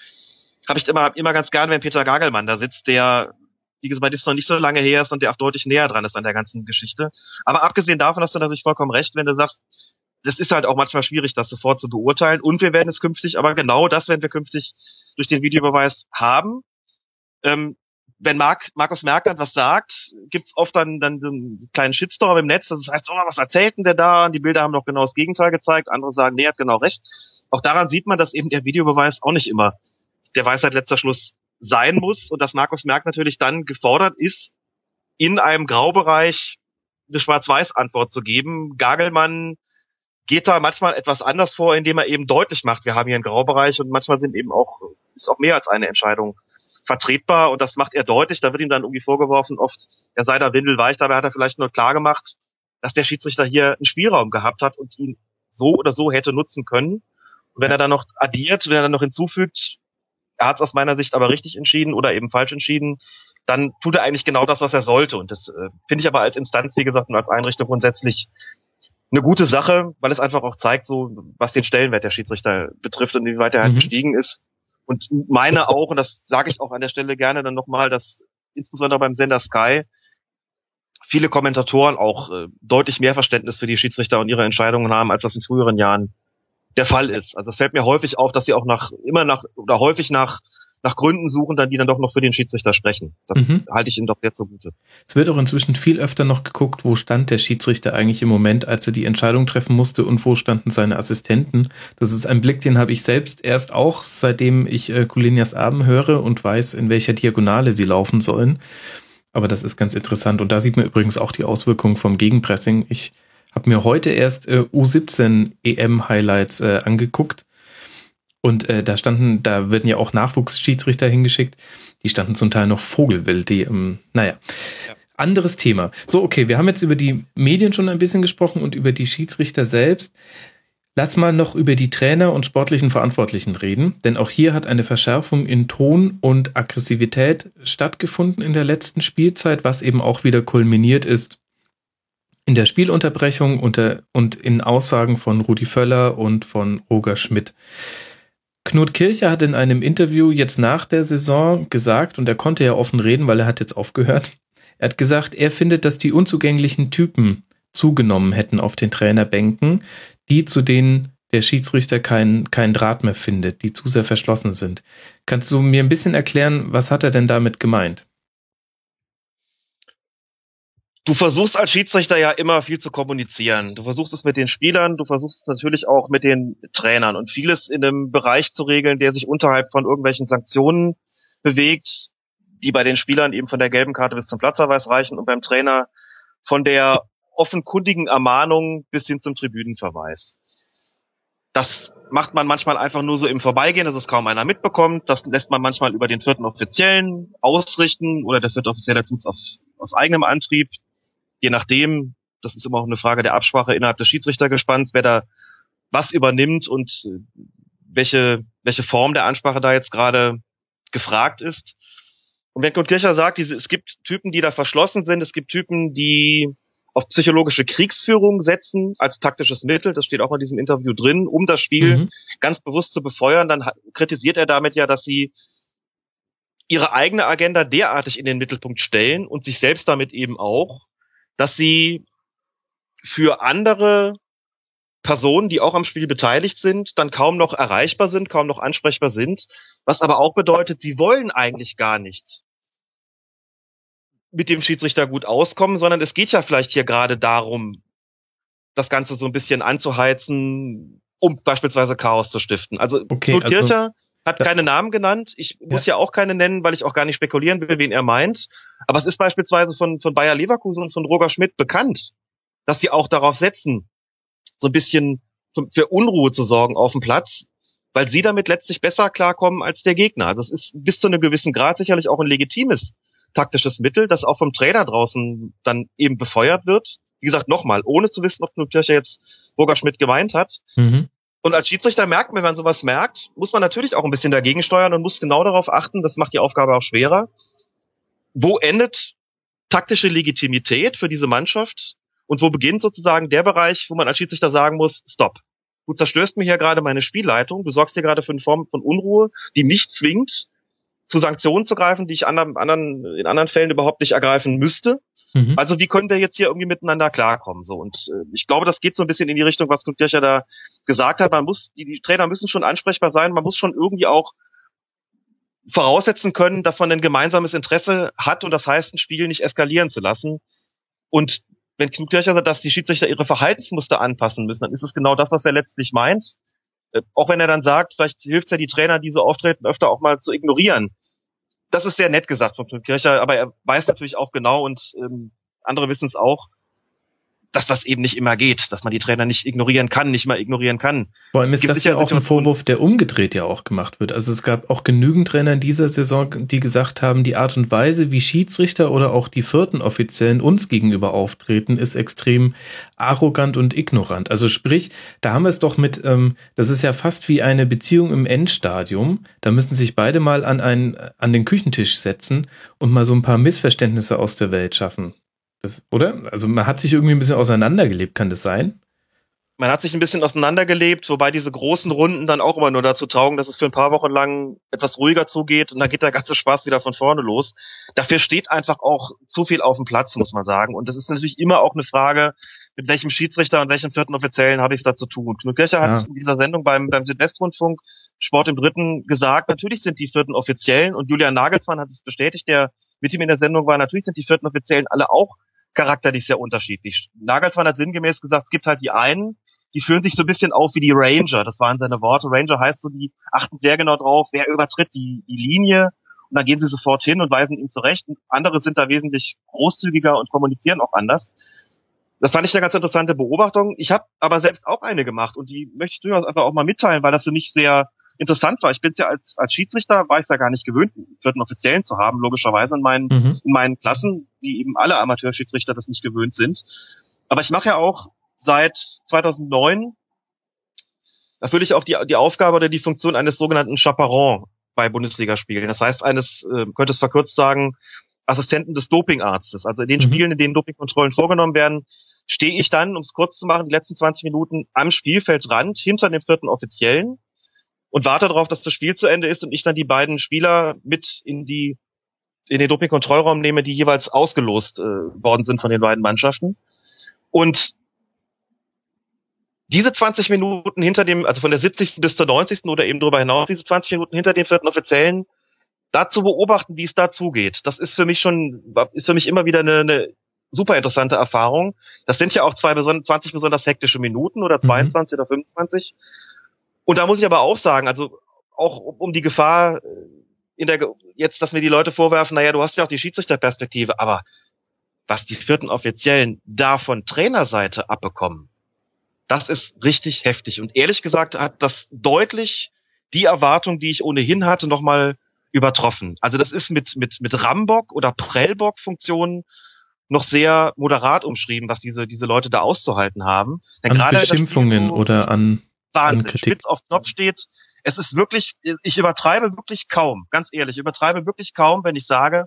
habe ich immer, immer ganz gern, wenn Peter Gagelmann da sitzt, der wie gesagt, es noch nicht so lange her ist und der auch deutlich näher dran ist an der ganzen Geschichte. Aber abgesehen davon hast du natürlich vollkommen recht, wenn du sagst, das ist halt auch manchmal schwierig, das sofort zu beurteilen. Und wir werden es künftig, aber genau das werden wir künftig durch den Videobeweis haben. Ähm, wenn Mark, Markus Merkland was sagt, gibt's oft dann, dann so einen kleinen Shitstorm im Netz. Das heißt, oh, was erzählt denn der da? Und die Bilder haben doch genau das Gegenteil gezeigt. Andere sagen, nee, hat genau recht. Auch daran sieht man, dass eben der Videobeweis auch nicht immer der Weisheit letzter Schluss sein muss und dass Markus Merck natürlich dann gefordert ist, in einem Graubereich eine Schwarz-Weiß-Antwort zu geben. Gagelmann geht da manchmal etwas anders vor, indem er eben deutlich macht, wir haben hier einen Graubereich und manchmal sind eben auch, ist auch mehr als eine Entscheidung vertretbar und das macht er deutlich. Da wird ihm dann irgendwie vorgeworfen, oft, er sei da windelweich, dabei hat er vielleicht nur klar gemacht, dass der Schiedsrichter hier einen Spielraum gehabt hat und ihn so oder so hätte nutzen können. Und wenn er dann noch addiert, wenn er dann noch hinzufügt, er hat es aus meiner Sicht aber richtig entschieden oder eben falsch entschieden, dann tut er eigentlich genau das, was er sollte. Und das äh, finde ich aber als Instanz, wie gesagt, und als Einrichtung grundsätzlich eine gute Sache, weil es einfach auch zeigt, so was den Stellenwert der Schiedsrichter betrifft und wie weit er halt mhm. gestiegen ist. Und meine auch, und das sage ich auch an der Stelle gerne dann nochmal, dass insbesondere beim Sender Sky viele Kommentatoren auch äh, deutlich mehr Verständnis für die Schiedsrichter und ihre Entscheidungen haben, als das in früheren Jahren der Fall ist. Also es fällt mir häufig auf, dass sie auch nach immer nach oder häufig nach nach Gründen suchen, dann die dann doch noch für den Schiedsrichter sprechen. Das mhm. halte ich ihnen doch sehr zugute. Es wird auch inzwischen viel öfter noch geguckt, wo stand der Schiedsrichter eigentlich im Moment, als er die Entscheidung treffen musste und wo standen seine Assistenten. Das ist ein Blick, den habe ich selbst erst auch, seitdem ich äh, Kulinias Abend höre und weiß, in welcher Diagonale sie laufen sollen. Aber das ist ganz interessant. Und da sieht man übrigens auch die Auswirkungen vom Gegenpressing. Ich habe mir heute erst äh, U17 EM Highlights äh, angeguckt und äh, da standen, da werden ja auch Nachwuchsschiedsrichter hingeschickt. Die standen zum Teil noch vogelwild. Die, ähm, naja. Ja. Anderes Thema. So, okay, wir haben jetzt über die Medien schon ein bisschen gesprochen und über die Schiedsrichter selbst. Lass mal noch über die Trainer und sportlichen Verantwortlichen reden, denn auch hier hat eine Verschärfung in Ton und Aggressivität stattgefunden in der letzten Spielzeit, was eben auch wieder kulminiert ist in der Spielunterbrechung und, und in Aussagen von Rudi Völler und von Roger Schmidt. Knut Kircher hat in einem Interview jetzt nach der Saison gesagt, und er konnte ja offen reden, weil er hat jetzt aufgehört, er hat gesagt, er findet, dass die unzugänglichen Typen zugenommen hätten auf den Trainerbänken, die zu denen der Schiedsrichter keinen kein Draht mehr findet, die zu sehr verschlossen sind. Kannst du mir ein bisschen erklären, was hat er denn damit gemeint? Du versuchst als Schiedsrichter ja immer viel zu kommunizieren. Du versuchst es mit den Spielern, du versuchst es natürlich auch mit den Trainern und vieles in einem Bereich zu regeln, der sich unterhalb von irgendwelchen Sanktionen bewegt, die bei den Spielern eben von der gelben Karte bis zum Platzverweis reichen und beim Trainer von der offenkundigen Ermahnung bis hin zum Tribünenverweis. Das macht man manchmal einfach nur so im Vorbeigehen, dass es kaum einer mitbekommt. Das lässt man manchmal über den vierten Offiziellen ausrichten oder der vierte Offizielle tut es aus eigenem Antrieb je nachdem, das ist immer auch eine Frage der Absprache innerhalb des Schiedsrichtergespanns, wer da was übernimmt und äh, welche, welche Form der Ansprache da jetzt gerade gefragt ist. Und wenn Kurt Kircher sagt, es gibt Typen, die da verschlossen sind, es gibt Typen, die auf psychologische Kriegsführung setzen als taktisches Mittel, das steht auch in diesem Interview drin, um das Spiel mhm. ganz bewusst zu befeuern, dann kritisiert er damit ja, dass sie ihre eigene Agenda derartig in den Mittelpunkt stellen und sich selbst damit eben auch, dass sie für andere Personen, die auch am Spiel beteiligt sind, dann kaum noch erreichbar sind, kaum noch ansprechbar sind, was aber auch bedeutet, sie wollen eigentlich gar nicht mit dem Schiedsrichter gut auskommen, sondern es geht ja vielleicht hier gerade darum, das Ganze so ein bisschen anzuheizen, um beispielsweise Chaos zu stiften. Also okay, Knut also, hat keine Namen genannt. Ich muss ja. ja auch keine nennen, weil ich auch gar nicht spekulieren will, wen er meint. Aber es ist beispielsweise von, von Bayer Leverkusen und von Roger Schmidt bekannt, dass sie auch darauf setzen, so ein bisschen für Unruhe zu sorgen auf dem Platz, weil sie damit letztlich besser klarkommen als der Gegner. Das ist bis zu einem gewissen Grad sicherlich auch ein legitimes taktisches Mittel, das auch vom Trainer draußen dann eben befeuert wird. Wie gesagt, nochmal, ohne zu wissen, ob Knut Kircher jetzt Burger Schmidt gemeint hat. Mhm. Und als Schiedsrichter merkt, wenn man sowas merkt, muss man natürlich auch ein bisschen dagegen steuern und muss genau darauf achten, das macht die Aufgabe auch schwerer. Wo endet taktische Legitimität für diese Mannschaft und wo beginnt sozusagen der Bereich, wo man als Schiedsrichter sagen muss, stopp. Du zerstörst mir hier gerade meine Spielleitung, du sorgst dir gerade für eine Form von Unruhe, die mich zwingt, zu Sanktionen zu greifen, die ich in anderen Fällen überhaupt nicht ergreifen müsste. Mhm. Also wie können wir jetzt hier irgendwie miteinander klarkommen? So und äh, ich glaube, das geht so ein bisschen in die Richtung, was Knut Kircher da gesagt hat. Man muss, die, die Trainer müssen schon ansprechbar sein. Man muss schon irgendwie auch voraussetzen können, dass man ein gemeinsames Interesse hat und das heißt, ein Spiel nicht eskalieren zu lassen. Und wenn Knut Kircher sagt, dass die Schiedsrichter ihre Verhaltensmuster anpassen müssen, dann ist es genau das, was er letztlich meint. Äh, auch wenn er dann sagt, vielleicht hilft es ja die Trainer, diese Auftreten öfter auch mal zu ignorieren. Das ist sehr nett gesagt von Kircher, aber er weiß natürlich auch genau und ähm, andere wissen es auch, dass das eben nicht immer geht, dass man die Trainer nicht ignorieren kann, nicht mal ignorieren kann. Vor allem ist Gibt das ja auch ein Vorwurf, der umgedreht ja auch gemacht wird. Also es gab auch genügend Trainer in dieser Saison, die gesagt haben, die Art und Weise, wie Schiedsrichter oder auch die vierten Offiziellen uns gegenüber auftreten, ist extrem arrogant und ignorant. Also sprich, da haben wir es doch mit, ähm, das ist ja fast wie eine Beziehung im Endstadium. Da müssen sich beide mal an einen, an den Küchentisch setzen und mal so ein paar Missverständnisse aus der Welt schaffen. Das, oder? Also man hat sich irgendwie ein bisschen auseinandergelebt, kann das sein? man hat sich ein bisschen auseinandergelebt, wobei diese großen Runden dann auch immer nur dazu taugen, dass es für ein paar Wochen lang etwas ruhiger zugeht und dann geht der ganze Spaß wieder von vorne los. Dafür steht einfach auch zu viel auf dem Platz, muss man sagen. Und das ist natürlich immer auch eine Frage, mit welchem Schiedsrichter und welchem vierten Offiziellen habe ich es da zu tun. Knut Kircher hat Ja. in dieser Sendung beim, beim Südwestrundfunk Sport im Dritten gesagt, natürlich sind die vierten Offiziellen und Julian Nagelsmann hat es bestätigt, der mit ihm in der Sendung war, natürlich sind die vierten Offiziellen alle auch charakterlich sehr unterschiedlich. Nagelsmann hat sinngemäß gesagt, es gibt halt die einen, die fühlen sich so ein bisschen auf wie die Ranger. Das waren seine Worte. Ranger heißt so, die achten sehr genau drauf, wer übertritt die, die Linie. Und dann gehen sie sofort hin und weisen ihn zurecht. Und andere sind da wesentlich großzügiger und kommunizieren auch anders. Das fand ich eine ganz interessante Beobachtung. Ich habe aber selbst auch eine gemacht und die möchte ich durchaus einfach auch mal mitteilen, weil das für mich sehr interessant war. Ich bin ja als, als Schiedsrichter, war ich ja gar nicht gewöhnt, einen vierten Offiziellen zu haben, logischerweise in meinen Mhm. in meinen Klassen, wie eben alle Amateurschiedsrichter das nicht gewöhnt sind. Aber ich mache ja auch seit 2009 erfülle ich auch die, die Aufgabe oder die Funktion eines sogenannten Chaperon bei Bundesligaspielen. Das heißt eines, äh, könnte es verkürzt sagen, Assistenten des Dopingarztes. Also in den Mhm. Spielen, in denen Dopingkontrollen vorgenommen werden, stehe ich dann, um es kurz zu machen, die letzten 20 Minuten am Spielfeldrand hinter dem vierten Offiziellen und warte darauf, dass das Spiel zu Ende ist und ich dann die beiden Spieler mit in die in den Dopingkontrollraum nehme, die jeweils ausgelost äh, worden sind von den beiden Mannschaften. Und diese 20 Minuten hinter dem, also von der 70. bis zur 90. oder eben darüber hinaus, diese 20 Minuten hinter dem vierten Offiziellen, da zu beobachten, wie es da zugeht, das ist für mich schon, ist für mich immer wieder eine, eine super interessante Erfahrung. Das sind ja auch zwei beson 20 besonders hektische Minuten oder 22 oder 25. Und da muss ich aber auch sagen, also auch um die Gefahr äh, in der jetzt, dass mir die Leute vorwerfen, naja, du hast ja auch die Schiedsrichterperspektive, aber was die vierten Offiziellen da von Trainerseite abbekommen, das ist richtig heftig. Und ehrlich gesagt hat das deutlich die Erwartung, die ich ohnehin hatte, nochmal übertroffen. Also das ist mit, mit, mit Rambock oder Prellbock-Funktionen noch sehr moderat umschrieben, was diese, diese Leute da auszuhalten haben. Denn An Spiel, Beschimpfungen wo- oder an, Wahnsinn. Spitz auf Knopf steht. Es ist wirklich, ich übertreibe wirklich kaum, ganz ehrlich, ich übertreibe wirklich kaum, wenn ich sage,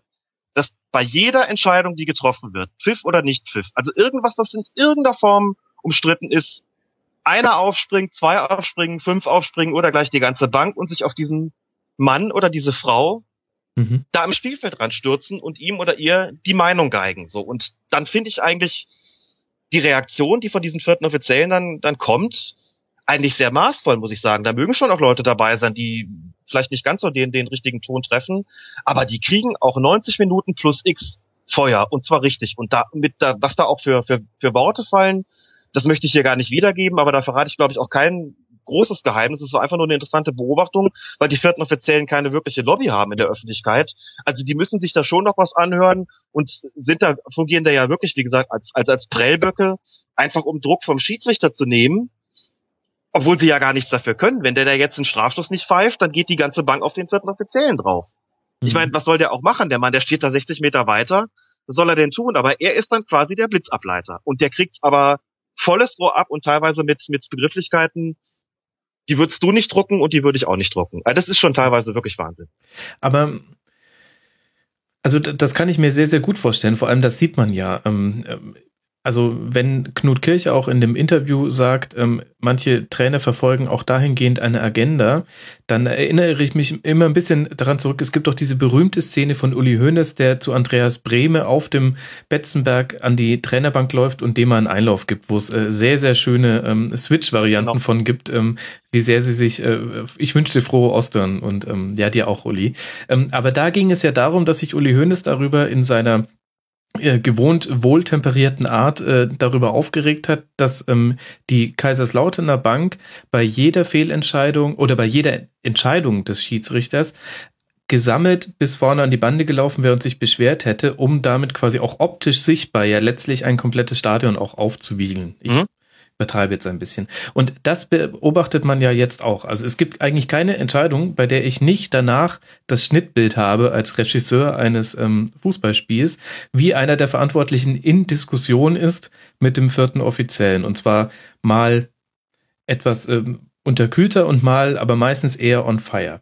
dass bei jeder Entscheidung, die getroffen wird, Pfiff oder nicht Pfiff, also irgendwas, das in irgendeiner Form umstritten ist, einer aufspringt, zwei aufspringen, fünf aufspringen oder gleich die ganze Bank und sich auf diesen Mann oder diese Frau mhm. da im Spielfeldrand stürzen und ihm oder ihr die Meinung geigen. So und dann finde ich eigentlich die Reaktion, die von diesen vierten Offiziellen dann dann kommt, eigentlich sehr maßvoll, muss ich sagen. Da mögen schon auch Leute dabei sein, die vielleicht nicht ganz so den den richtigen Ton treffen, aber die kriegen auch 90 Minuten plus X Feuer und zwar richtig und da mit da was da auch für für für Worte fallen, das möchte ich hier gar nicht wiedergeben, aber da verrate ich glaube ich auch kein großes Geheimnis. Es war einfach nur eine interessante Beobachtung, weil die vierten Offiziellen keine wirkliche Lobby haben in der Öffentlichkeit. Also die müssen sich da schon noch was anhören und sind da, fungieren da ja wirklich, wie gesagt, als, als, als Prellböcke, einfach um Druck vom Schiedsrichter zu nehmen, obwohl sie ja gar nichts dafür können. Wenn der da jetzt einen Strafstoß nicht pfeift, dann geht die ganze Bank auf den vierten Offiziellen drauf. Ich Mhm. meine, was soll der auch machen? Der Mann, der steht da 60 Meter weiter. Was soll er denn tun? Aber er ist dann quasi der Blitzableiter. Und der kriegt aber volles Rohr ab und teilweise mit, mit Begrifflichkeiten, die würdest du nicht drucken und die würde ich auch nicht drucken. Also das ist schon teilweise wirklich Wahnsinn. Aber also das kann ich mir sehr, sehr gut vorstellen. Vor allem, das sieht man ja. Ähm, also wenn Knut Kirche auch in dem Interview sagt, ähm, manche Trainer verfolgen auch dahingehend eine Agenda, dann erinnere ich mich immer ein bisschen daran zurück. Es gibt doch diese berühmte Szene von Uli Hoeneß, der zu Andreas Brehme auf dem Betzenberg an die Trainerbank läuft und dem mal einen Einlauf gibt, wo es äh, sehr, sehr schöne ähm, Switch-Varianten genau. von gibt, ähm, wie sehr sie sich, äh, ich wünschte frohe Ostern und ähm, ja, dir auch, Uli. Ähm, aber da ging es ja darum, dass sich Uli Hoeneß darüber in seiner äh, gewohnt wohltemperierten Art äh, darüber aufgeregt hat, dass ähm, die Kaiserslauterner Bank bei jeder Fehlentscheidung oder bei jeder Entscheidung des Schiedsrichters gesammelt bis vorne an die Bande gelaufen wäre und sich beschwert hätte, um damit quasi auch optisch sichtbar ja letztlich ein komplettes Stadion auch aufzuwiegeln. Ich mhm übertreibe jetzt ein bisschen. Und das beobachtet man ja jetzt auch. Also es gibt eigentlich keine Entscheidung, bei der ich nicht danach das Schnittbild habe als Regisseur eines ähm, Fußballspiels, wie einer der Verantwortlichen in Diskussion ist mit dem vierten Offiziellen. Und zwar mal etwas ähm, unterkühlter und mal, aber meistens eher on fire.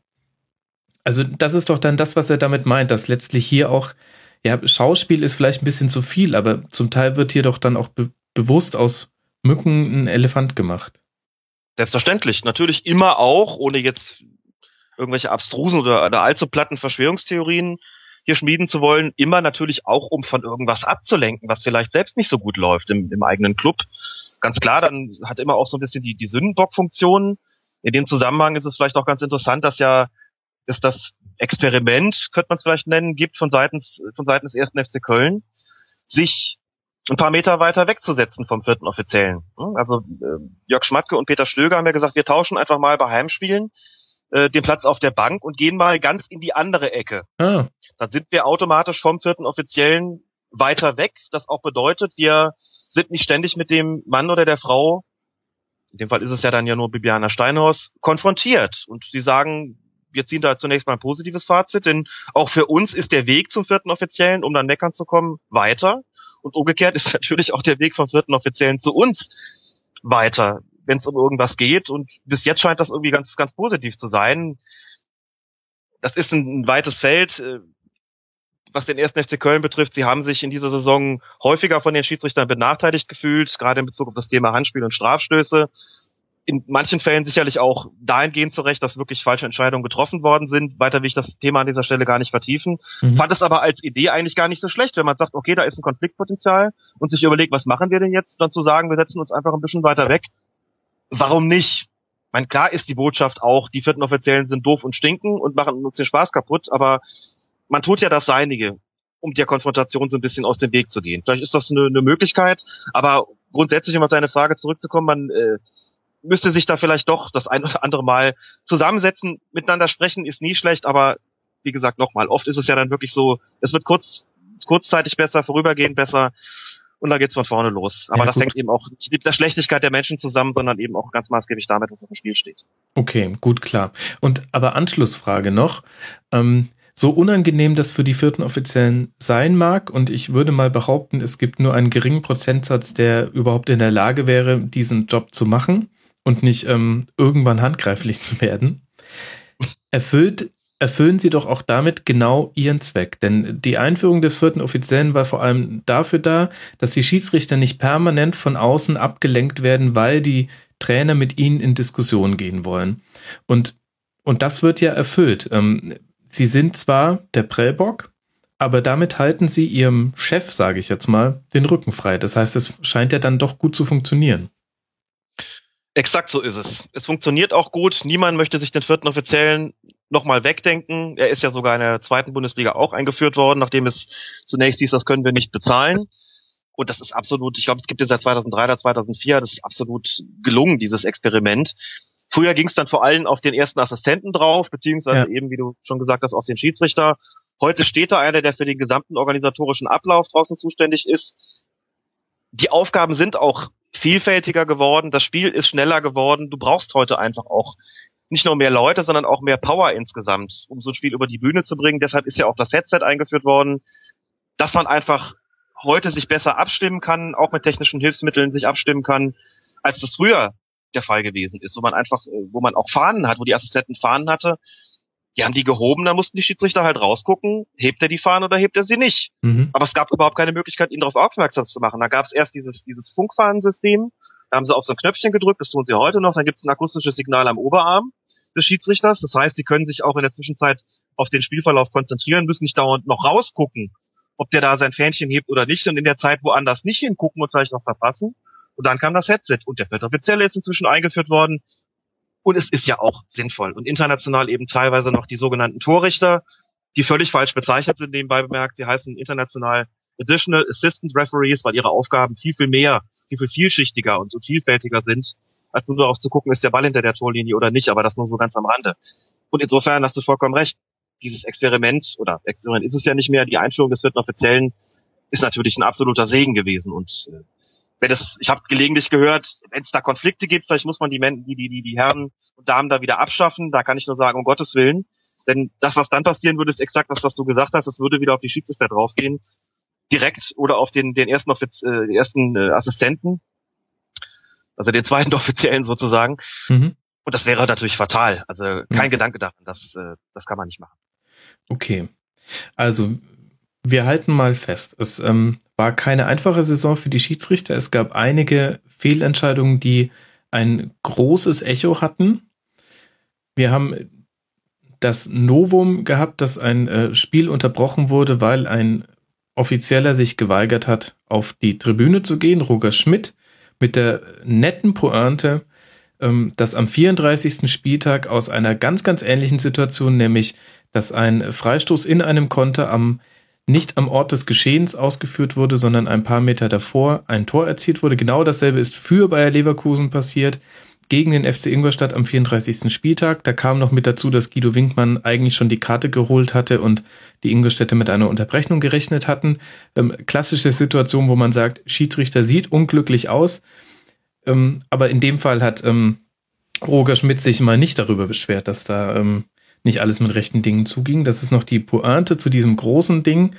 Also das ist doch dann das, was er damit meint, dass letztlich hier auch, ja, Schauspiel ist vielleicht ein bisschen zu viel, aber zum Teil wird hier doch dann auch be bewusst aus Mücken einen Elefant gemacht. Selbstverständlich. Natürlich immer auch, ohne jetzt irgendwelche abstrusen oder, oder allzu platten Verschwörungstheorien hier schmieden zu wollen, immer natürlich auch, um von irgendwas abzulenken, was vielleicht selbst nicht so gut läuft im, im eigenen Club. Ganz klar, dann hat immer auch so ein bisschen die, die Sündenbock-Funktion. In dem Zusammenhang ist es vielleicht auch ganz interessant, dass ja es das Experiment, könnte man es vielleicht nennen, gibt von seitens, von seitens ersten FC Köln, sich ein paar Meter weiter wegzusetzen vom vierten Offiziellen. Also äh, Jörg Schmatke und Peter Stöger haben ja gesagt, wir tauschen einfach mal bei Heimspielen äh, den Platz auf der Bank und gehen mal ganz in die andere Ecke. Ah. Dann sind wir automatisch vom vierten Offiziellen weiter weg. Das auch bedeutet, wir sind nicht ständig mit dem Mann oder der Frau, in dem Fall ist es ja dann ja nur Bibiana Steinhaus, konfrontiert. Und sie sagen, wir ziehen da zunächst mal ein positives Fazit, denn auch für uns ist der Weg zum vierten Offiziellen, um dann meckern zu kommen, weiter. Und umgekehrt ist natürlich auch der Weg vom vierten Offiziellen zu uns weiter, wenn es um irgendwas geht. Und bis jetzt scheint das irgendwie ganz, ganz positiv zu sein. Das ist ein, weites Feld. Äh, was den ersten FC Köln betrifft, sie haben sich in dieser Saison häufiger von den Schiedsrichtern benachteiligt gefühlt, gerade in Bezug auf das Thema Handspiel und Strafstöße in manchen Fällen sicherlich auch dahingehend zurecht, dass wirklich falsche Entscheidungen getroffen worden sind. Weiter will ich das Thema an dieser Stelle gar nicht vertiefen. Mhm. Fand es aber als Idee eigentlich gar nicht so schlecht, wenn man sagt, okay, da ist ein Konfliktpotenzial und sich überlegt, was machen wir denn jetzt? Dann zu sagen, wir setzen uns einfach ein bisschen weiter weg. Warum nicht? Ich meine, klar ist die Botschaft auch, die vierten Offiziellen sind doof und stinken und machen uns den Spaß kaputt, aber man tut ja das Seinige, um der Konfrontation so ein bisschen aus dem Weg zu gehen. Vielleicht ist das eine, eine Möglichkeit, aber grundsätzlich, um auf deine Frage zurückzukommen, man äh, müsste sich da vielleicht doch das ein oder andere Mal zusammensetzen. Miteinander sprechen ist nie schlecht, aber wie gesagt, nochmal, oft ist es ja dann wirklich so, es wird kurz, kurzzeitig besser, vorübergehend besser und dann geht's von vorne los. Aber ja, das gut. hängt eben auch nicht mit der Schlechtigkeit der Menschen zusammen, sondern eben auch ganz maßgeblich damit, was auf dem Spiel steht. Okay, gut, klar. Und aber Anschlussfrage noch. Ähm, so unangenehm das für die vierten Offiziellen sein mag, und ich würde mal behaupten, es gibt nur einen geringen Prozentsatz, der überhaupt in der Lage wäre, diesen Job zu machen und nicht ähm, irgendwann handgreiflich zu werden, erfüllt, erfüllen sie doch auch damit genau ihren Zweck. Denn die Einführung des vierten Offiziellen war vor allem dafür da, dass die Schiedsrichter nicht permanent von außen abgelenkt werden, weil die Trainer mit ihnen in Diskussion gehen wollen. Und, und das wird ja erfüllt. Ähm, sie sind zwar der Prellbock, aber damit halten sie ihrem Chef, sage ich jetzt mal, den Rücken frei. Das heißt, es scheint ja dann doch gut zu funktionieren. Exakt so ist es. Es funktioniert auch gut. Niemand möchte sich den vierten Offiziellen nochmal wegdenken. Er ist ja sogar in der zweiten Bundesliga auch eingeführt worden, nachdem es zunächst hieß, das können wir nicht bezahlen. Und das ist absolut, ich glaube, es gibt den seit 2003 oder 2004, das ist absolut gelungen, dieses Experiment. Früher ging es dann vor allem auf den ersten Assistenten drauf, beziehungsweise ja. eben, wie du schon gesagt hast, auf den Schiedsrichter. Heute steht da einer, der für den gesamten organisatorischen Ablauf draußen zuständig ist. Die Aufgaben sind auch vielfältiger geworden, das Spiel ist schneller geworden, du brauchst heute einfach auch nicht nur mehr Leute, sondern auch mehr Power insgesamt, um so ein Spiel über die Bühne zu bringen. Deshalb ist ja auch das Headset eingeführt worden. dass man einfach heute sich besser abstimmen kann, auch mit technischen Hilfsmitteln sich abstimmen kann, als das früher der Fall gewesen ist, wo man einfach, äh, wo man auch Fahnen hat, wo die Assistenten Fahnen hatte, die haben die gehoben, da mussten die Schiedsrichter halt rausgucken, hebt er die Fahne oder hebt er sie nicht. Mhm. Aber es gab überhaupt keine Möglichkeit, ihn darauf aufmerksam zu machen. Da gab es erst dieses, dieses Funkfahnensystem, da haben sie auf so ein Knöpfchen gedrückt, das tun sie heute noch, dann gibt es ein akustisches Signal am Oberarm des Schiedsrichters. Das heißt, sie können sich auch in der Zwischenzeit auf den Spielverlauf konzentrieren, müssen nicht dauernd noch rausgucken, ob der da sein Fähnchen hebt oder nicht und in der Zeit woanders nicht hingucken und vielleicht noch verpassen. Und dann kam das Headset und der vierte Offizielle ist inzwischen eingeführt worden. Und es ist ja auch sinnvoll. Und international eben teilweise noch die sogenannten Torrichter, die völlig falsch bezeichnet sind, nebenbei bemerkt. Sie heißen international Additional Assistant Referees, weil ihre Aufgaben viel, viel mehr, viel, viel vielschichtiger und so vielfältiger sind, als nur darauf zu gucken, ist der Ball hinter der Torlinie oder nicht, aber das nur so ganz am Rande. Und insofern hast du vollkommen recht. Dieses Experiment, oder Experiment ist es ja nicht mehr, die Einführung des vierten Offiziellen ist natürlich ein absoluter Segen gewesen. Und äh, wenn es, ich habe gelegentlich gehört, wenn es da Konflikte gibt, vielleicht muss man die, Men die, die, die, die Herren und Damen da wieder abschaffen. Da kann ich nur sagen, um Gottes Willen. Denn das, was dann passieren würde, ist exakt das, was du gesagt hast. Es würde wieder auf die Schiedsrichter draufgehen. Direkt oder auf den, den ersten, Offiz äh, den ersten äh, Assistenten. Also den zweiten Offiziellen sozusagen. Mhm. Und das wäre natürlich fatal. Also kein Ja. Gedanke daran. Das, äh, das kann man nicht machen. Okay. Also, wir halten mal fest. Es ähm, war keine einfache Saison für die Schiedsrichter. Es gab einige Fehlentscheidungen, die ein großes Echo hatten. Wir haben das Novum gehabt, dass ein äh, Spiel unterbrochen wurde, weil ein Offizieller sich geweigert hat, auf die Tribüne zu gehen. Roger Schmidt mit der netten Pointe, ähm, dass am 34. Spieltag aus einer ganz, ganz ähnlichen Situation, nämlich dass ein Freistoß in einem Konter am nicht am Ort des Geschehens ausgeführt wurde, sondern ein paar Meter davor ein Tor erzielt wurde. Genau dasselbe ist für Bayer Leverkusen passiert gegen den FC Ingolstadt am 34. Spieltag. Da kam noch mit dazu, dass Guido Winkmann eigentlich schon die Karte geholt hatte und die Ingolstädter mit einer Unterbrechung gerechnet hatten. Ähm, klassische Situation, wo man sagt, Schiedsrichter sieht unglücklich aus. Ähm, aber in dem Fall hat ähm, Roger Schmidt sich mal nicht darüber beschwert, dass da ähm, nicht alles mit rechten Dingen zuging. Das ist noch die Pointe zu diesem großen Ding.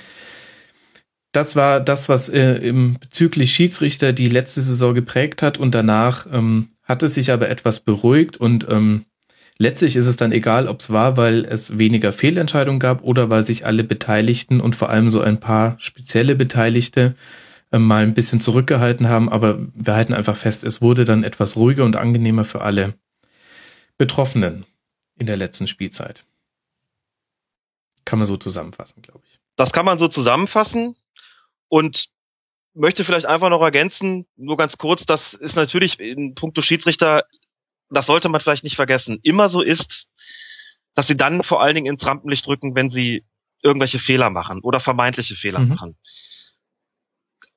Das war das, was äh, im bezüglich Schiedsrichter die letzte Saison geprägt hat und danach ähm, hat es sich aber etwas beruhigt und ähm, letztlich ist es dann egal, ob es war, weil es weniger Fehlentscheidungen gab oder weil sich alle Beteiligten und vor allem so ein paar spezielle Beteiligte äh, mal ein bisschen zurückgehalten haben, aber wir halten einfach fest, es wurde dann etwas ruhiger und angenehmer für alle Betroffenen in der letzten Spielzeit. Kann man so zusammenfassen, glaube ich. Das kann man so zusammenfassen und möchte vielleicht einfach noch ergänzen, nur ganz kurz, das ist natürlich in puncto Schiedsrichter, das sollte man vielleicht nicht vergessen, immer so ist, dass sie dann vor allen Dingen ins Rampenlicht rücken, wenn sie irgendwelche Fehler machen oder vermeintliche Fehler Mhm. machen.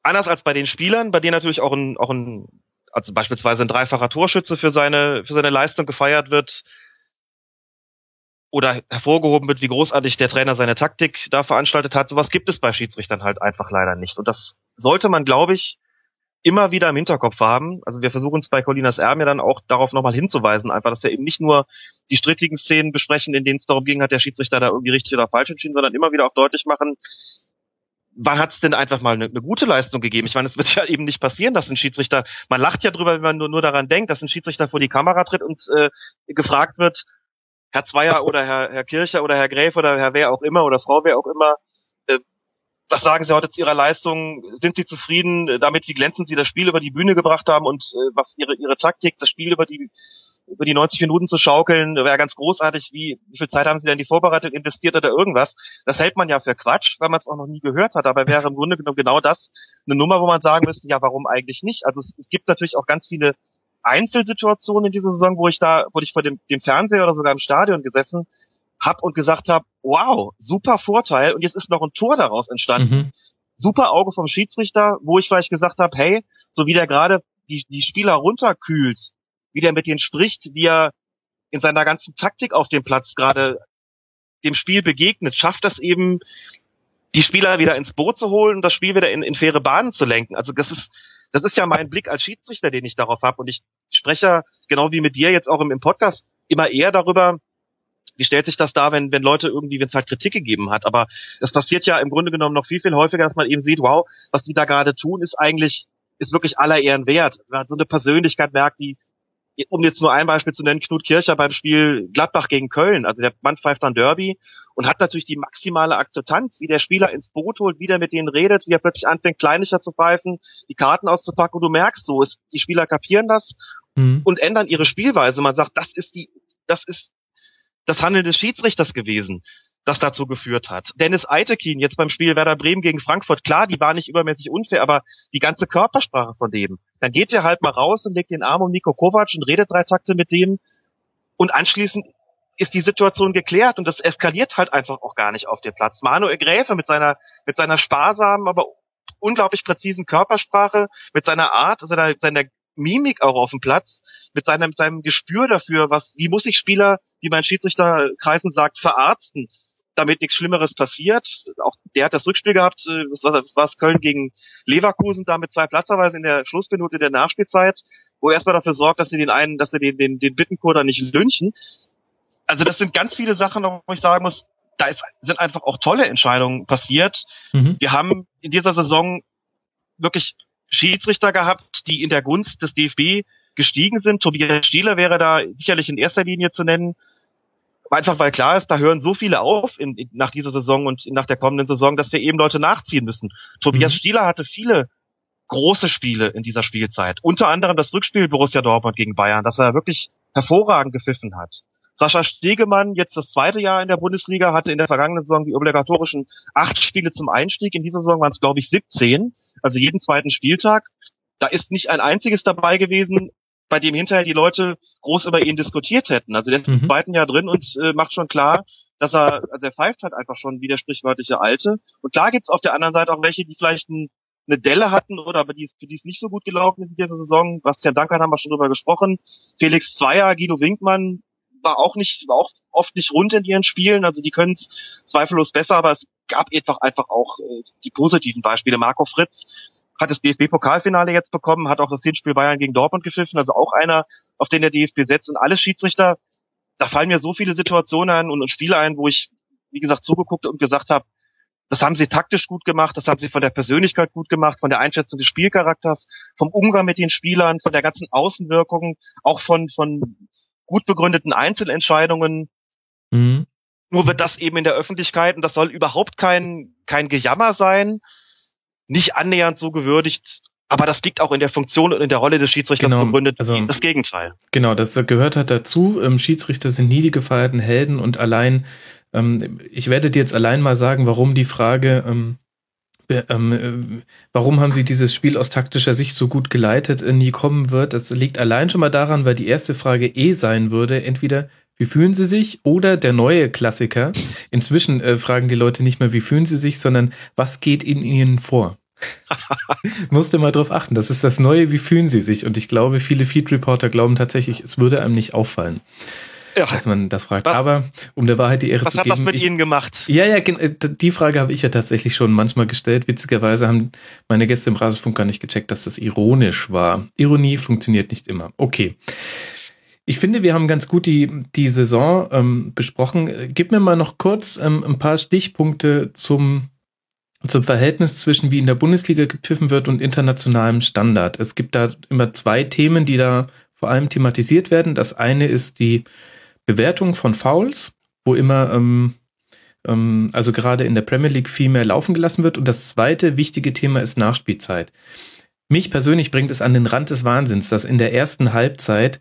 Anders als bei den Spielern, bei denen natürlich auch ein, auch ein, also beispielsweise ein dreifacher Torschütze für seine, für seine Leistung gefeiert wird, oder hervorgehoben wird, wie großartig der Trainer seine Taktik da veranstaltet hat. Sowas gibt es bei Schiedsrichtern halt einfach leider nicht. Und das sollte man, glaube ich, immer wieder im Hinterkopf haben. Also wir versuchen es bei Colinas Erben ja dann auch darauf nochmal hinzuweisen, einfach, dass wir eben nicht nur die strittigen Szenen besprechen, in denen es darum ging, hat der Schiedsrichter da irgendwie richtig oder falsch entschieden, sondern immer wieder auch deutlich machen, wann hat es denn einfach mal eine, eine gute Leistung gegeben? Ich meine, es wird ja eben nicht passieren, dass ein Schiedsrichter, man lacht ja drüber, wenn man nur, nur daran denkt, dass ein Schiedsrichter vor die Kamera tritt und äh, gefragt wird, Herr Zweier oder Herr, Herr Kircher oder Herr Gräf oder Herr wer auch immer oder Frau wer auch immer, äh, was sagen Sie heute zu Ihrer Leistung? Sind Sie zufrieden äh, damit, wie glänzend Sie das Spiel über die Bühne gebracht haben und äh, was Ihre, Ihre Taktik, das Spiel über die über die 90 Minuten zu schaukeln, wäre ganz großartig. Wie, wie viel Zeit haben Sie denn in die Vorbereitung investiert oder irgendwas? Das hält man ja für Quatsch, weil man es auch noch nie gehört hat. Aber wäre im Grunde genommen genau das eine Nummer, wo man sagen müsste, ja, warum eigentlich nicht? Also es, es gibt natürlich auch ganz viele Einzelsituationen in dieser Saison, wo ich da, wo ich vor dem, dem Fernseher oder sogar im Stadion gesessen hab und gesagt habe, wow, super Vorteil und jetzt ist noch ein Tor daraus entstanden. Mhm. Super Auge vom Schiedsrichter, wo ich vielleicht gesagt habe, hey, so wie der gerade die, die Spieler runterkühlt, wie der mit denen spricht, wie er in seiner ganzen Taktik auf dem Platz gerade dem Spiel begegnet, schafft das eben, die Spieler wieder ins Boot zu holen und das Spiel wieder in, in faire Bahnen zu lenken. Also das ist, das ist ja mein Blick als Schiedsrichter, den ich darauf habe. Und ich spreche, genau wie mit dir jetzt auch im, im Podcast, immer eher darüber, wie stellt sich das dar, wenn, wenn Leute irgendwie, wenn es halt Kritik gegeben hat? Aber es passiert ja im Grunde genommen noch viel, viel häufiger, dass man eben sieht, wow, was die da gerade tun, ist eigentlich, ist wirklich aller Ehren wert. Man so eine Persönlichkeit merkt, die, um jetzt nur ein Beispiel zu nennen, Knut Kircher beim Spiel Gladbach gegen Köln, also der Mann pfeift dann Derby und hat natürlich die maximale Akzeptanz, wie der Spieler ins Boot holt, wie der mit denen redet, wie er plötzlich anfängt, kleinlicher zu pfeifen, die Karten auszupacken und du merkst so, ist, die Spieler kapieren das mhm. und ändern ihre Spielweise. Man sagt, das ist die, das ist das Handeln des Schiedsrichters gewesen, das dazu geführt hat. Dennis Eitekin jetzt beim Spiel Werder Bremen gegen Frankfurt, klar, die war nicht übermäßig unfair, aber die ganze Körpersprache von dem. Dann geht er halt mal raus und legt den Arm um Nico Kovac und redet drei Takte mit dem und anschließend ist die Situation geklärt und das eskaliert halt einfach auch gar nicht auf dem Platz. Manuel Gräfe mit seiner, mit seiner sparsamen, aber unglaublich präzisen Körpersprache, mit seiner Art, seiner, seiner Mimik auch auf dem Platz, mit seinem, seinem Gespür dafür, was, wie muss ich Spieler, wie mein Schiedsrichterkreisen sagt, verarzten, damit nichts Schlimmeres passiert. Auch der hat das Rückspiel gehabt, äh, das war, das war Köln gegen Leverkusen, da mit zwei Platzerweise in der Schlussminute der Nachspielzeit, wo er erstmal dafür sorgt, dass sie den einen, dass sie den, den, den Bittenkurder nicht lynchen. Also das sind ganz viele Sachen, wo ich sagen muss, da ist, sind einfach auch tolle Entscheidungen passiert. Mhm. Wir haben in dieser Saison wirklich Schiedsrichter gehabt, die in der Gunst des DFB gestiegen sind. Tobias Stieler wäre da sicherlich in erster Linie zu nennen. Einfach weil klar ist, da hören so viele auf in, in, nach dieser Saison und nach der kommenden Saison, dass wir eben Leute nachziehen müssen. Tobias mhm. Stieler hatte viele große Spiele in dieser Spielzeit. Unter anderem das Rückspiel Borussia Dortmund gegen Bayern, das er wirklich hervorragend gepfiffen hat. Sascha Stegemann, jetzt das zweite Jahr in der Bundesliga, hatte in der vergangenen Saison die obligatorischen acht Spiele zum Einstieg. In dieser Saison waren es, glaube ich, 17, also jeden zweiten Spieltag. Da ist nicht ein einziges dabei gewesen, bei dem hinterher die Leute groß über ihn diskutiert hätten. Also der ist mhm. im zweiten Jahr drin und äh, macht schon klar, dass er, also er pfeift halt einfach schon wie der sprichwörtliche Alte. Und klar gibt's auf der anderen Seite auch welche, die vielleicht ein, eine Delle hatten oder aber die, für die es nicht so gut gelaufen ist in dieser Saison. Bastian Dankert haben wir schon drüber gesprochen. Felix Zweier, Guido Winkmann, war auch nicht, war auch oft nicht rund in ihren Spielen. Also die können es zweifellos besser, aber es gab einfach einfach auch äh, die positiven Beispiele. Marco Fritz hat das DFB-Pokalfinale jetzt bekommen, hat auch das Hinspiel Bayern gegen Dortmund gepfiffen, also auch einer, auf den der DFB setzt. Und alle Schiedsrichter, da fallen mir so viele Situationen ein und, und Spiele ein, wo ich, wie gesagt, zugeguckt und gesagt habe, das haben sie taktisch gut gemacht, das haben sie von der Persönlichkeit gut gemacht, von der Einschätzung des Spielcharakters, vom Umgang mit den Spielern, von der ganzen Außenwirkung, auch von, von gut begründeten Einzelentscheidungen. Mhm. Nur wird das eben in der Öffentlichkeit, und das soll überhaupt kein, kein Gejammer sein, nicht annähernd so gewürdigt, aber das liegt auch in der Funktion und in der Rolle des Schiedsrichters genau, begründet. Also, das Gegenteil. Genau, das gehört halt dazu. Ähm, Schiedsrichter sind nie die gefeierten Helden und allein, ähm, ich werde dir jetzt allein mal sagen, warum die Frage, ähm, ähm, äh, warum haben sie dieses Spiel aus taktischer Sicht so gut geleitet, äh, nie kommen wird. Das liegt allein schon mal daran, weil die erste Frage eh sein würde, entweder wie fühlen sie sich oder der neue Klassiker. Inzwischen äh, fragen die Leute nicht mehr, wie fühlen sie sich, sondern was geht in ihnen vor? Musste mal drauf achten. Das ist das Neue, wie fühlen sie sich? Und ich glaube, viele Feed Reporter glauben tatsächlich, es würde einem nicht auffallen ja. dass man das fragt. Was, Aber um der Wahrheit die Ehre zu geben. Was hat das mit ich, Ihnen gemacht? Ja, ja, äh, die Frage habe ich ja tatsächlich schon manchmal gestellt. Witzigerweise haben meine Gäste im Rasenfunk gar nicht gecheckt, dass das ironisch war. Ironie funktioniert nicht immer. Okay. Ich finde, wir haben ganz gut die, die Saison ähm, besprochen. Gib mir mal noch kurz ähm, ein paar Stichpunkte zum, zum Verhältnis zwischen wie in der Bundesliga gepfiffen wird und internationalem Standard. Es gibt da immer zwei Themen, die da vor allem thematisiert werden. Das eine ist die Bewertung von Fouls, wo immer, ähm, ähm, also gerade in der Premier League viel mehr laufen gelassen wird. Und das zweite wichtige Thema ist Nachspielzeit. Mich persönlich bringt es an den Rand des Wahnsinns, dass in der ersten Halbzeit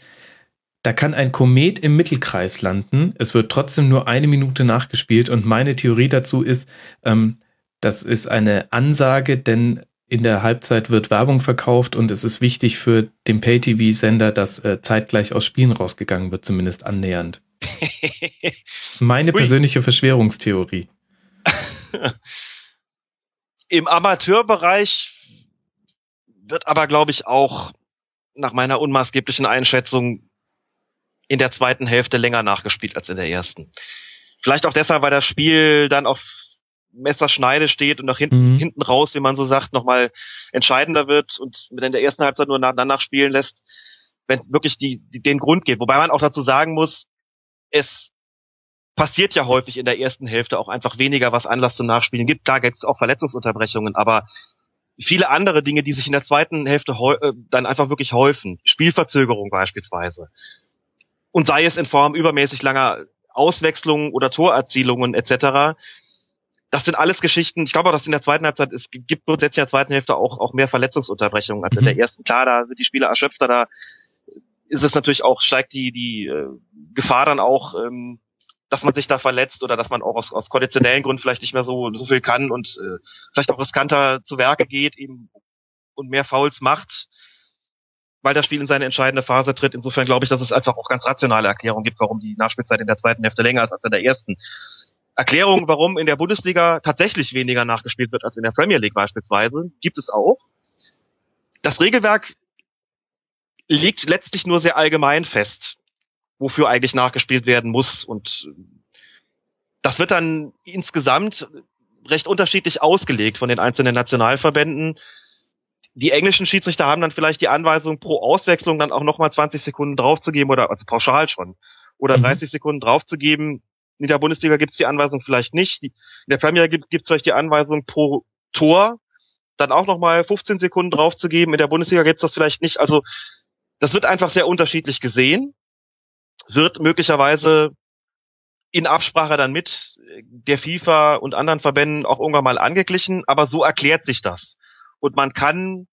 da kann ein Komet im Mittelkreis landen. Es wird trotzdem nur eine Minute nachgespielt. Und meine Theorie dazu ist, ähm, das ist eine Ansage, denn in der Halbzeit wird Werbung verkauft und es ist wichtig für den Pay-TV-Sender, dass äh, zeitgleich aus Spielen rausgegangen wird, zumindest annähernd. Meine Ui. persönliche Verschwörungstheorie. Im Amateurbereich wird aber, glaube ich, auch nach meiner unmaßgeblichen Einschätzung in der zweiten Hälfte länger nachgespielt als in der ersten. Vielleicht auch deshalb, weil das Spiel dann auf Messerschneide steht und nach hinten, mhm. hinten raus, wie man so sagt, nochmal entscheidender wird und in der ersten Halbzeit nur nach, danach spielen lässt, wenn es wirklich die, die, den Grund geht. Wobei man auch dazu sagen muss, es passiert ja häufig in der ersten Hälfte auch einfach weniger, was Anlass zum Nachspielen gibt. Klar gibt es auch Verletzungsunterbrechungen, aber viele andere Dinge, die sich in der zweiten Hälfte äh, dann einfach wirklich häufen. Spielverzögerung beispielsweise. Und sei es in Form übermäßig langer Auswechslungen oder Torerzielungen etc. Das sind alles Geschichten. Ich glaube auch, dass in der zweiten Halbzeit es gibt grundsätzlich in der zweiten Hälfte auch, auch mehr Verletzungsunterbrechungen als in der mhm. ersten. Klar, da sind die Spieler erschöpfter, da ist es natürlich auch, steigt die, die äh, Gefahr dann auch, ähm, dass man sich da verletzt oder dass man auch aus, aus konditionellen Gründen vielleicht nicht mehr so, so viel kann und äh, vielleicht auch riskanter zu Werke geht eben und mehr Fouls macht, weil das Spiel in seine entscheidende Phase tritt. Insofern glaube ich, dass es einfach auch ganz rationale Erklärungen gibt, warum die Nachspielzeit in der zweiten Hälfte länger ist als in der ersten. Erklärungen, warum in der Bundesliga tatsächlich weniger nachgespielt wird als in der Premier League beispielsweise, gibt es auch. Das Regelwerk liegt letztlich nur sehr allgemein fest wofür eigentlich nachgespielt werden muss. Und das wird dann insgesamt recht unterschiedlich ausgelegt von den einzelnen Nationalverbänden. Die englischen Schiedsrichter haben dann vielleicht die Anweisung, pro Auswechslung dann auch nochmal 20 Sekunden draufzugeben oder also pauschal schon oder 30 mhm. Sekunden draufzugeben. In der Bundesliga gibt es die Anweisung vielleicht nicht. In der Premier gibt es vielleicht die Anweisung pro Tor dann auch nochmal 15 Sekunden draufzugeben. In der Bundesliga gibt es das vielleicht nicht. Also das wird einfach sehr unterschiedlich gesehen wird möglicherweise in Absprache dann mit der FIFA und anderen Verbänden auch irgendwann mal angeglichen, aber so erklärt sich das. Und man kann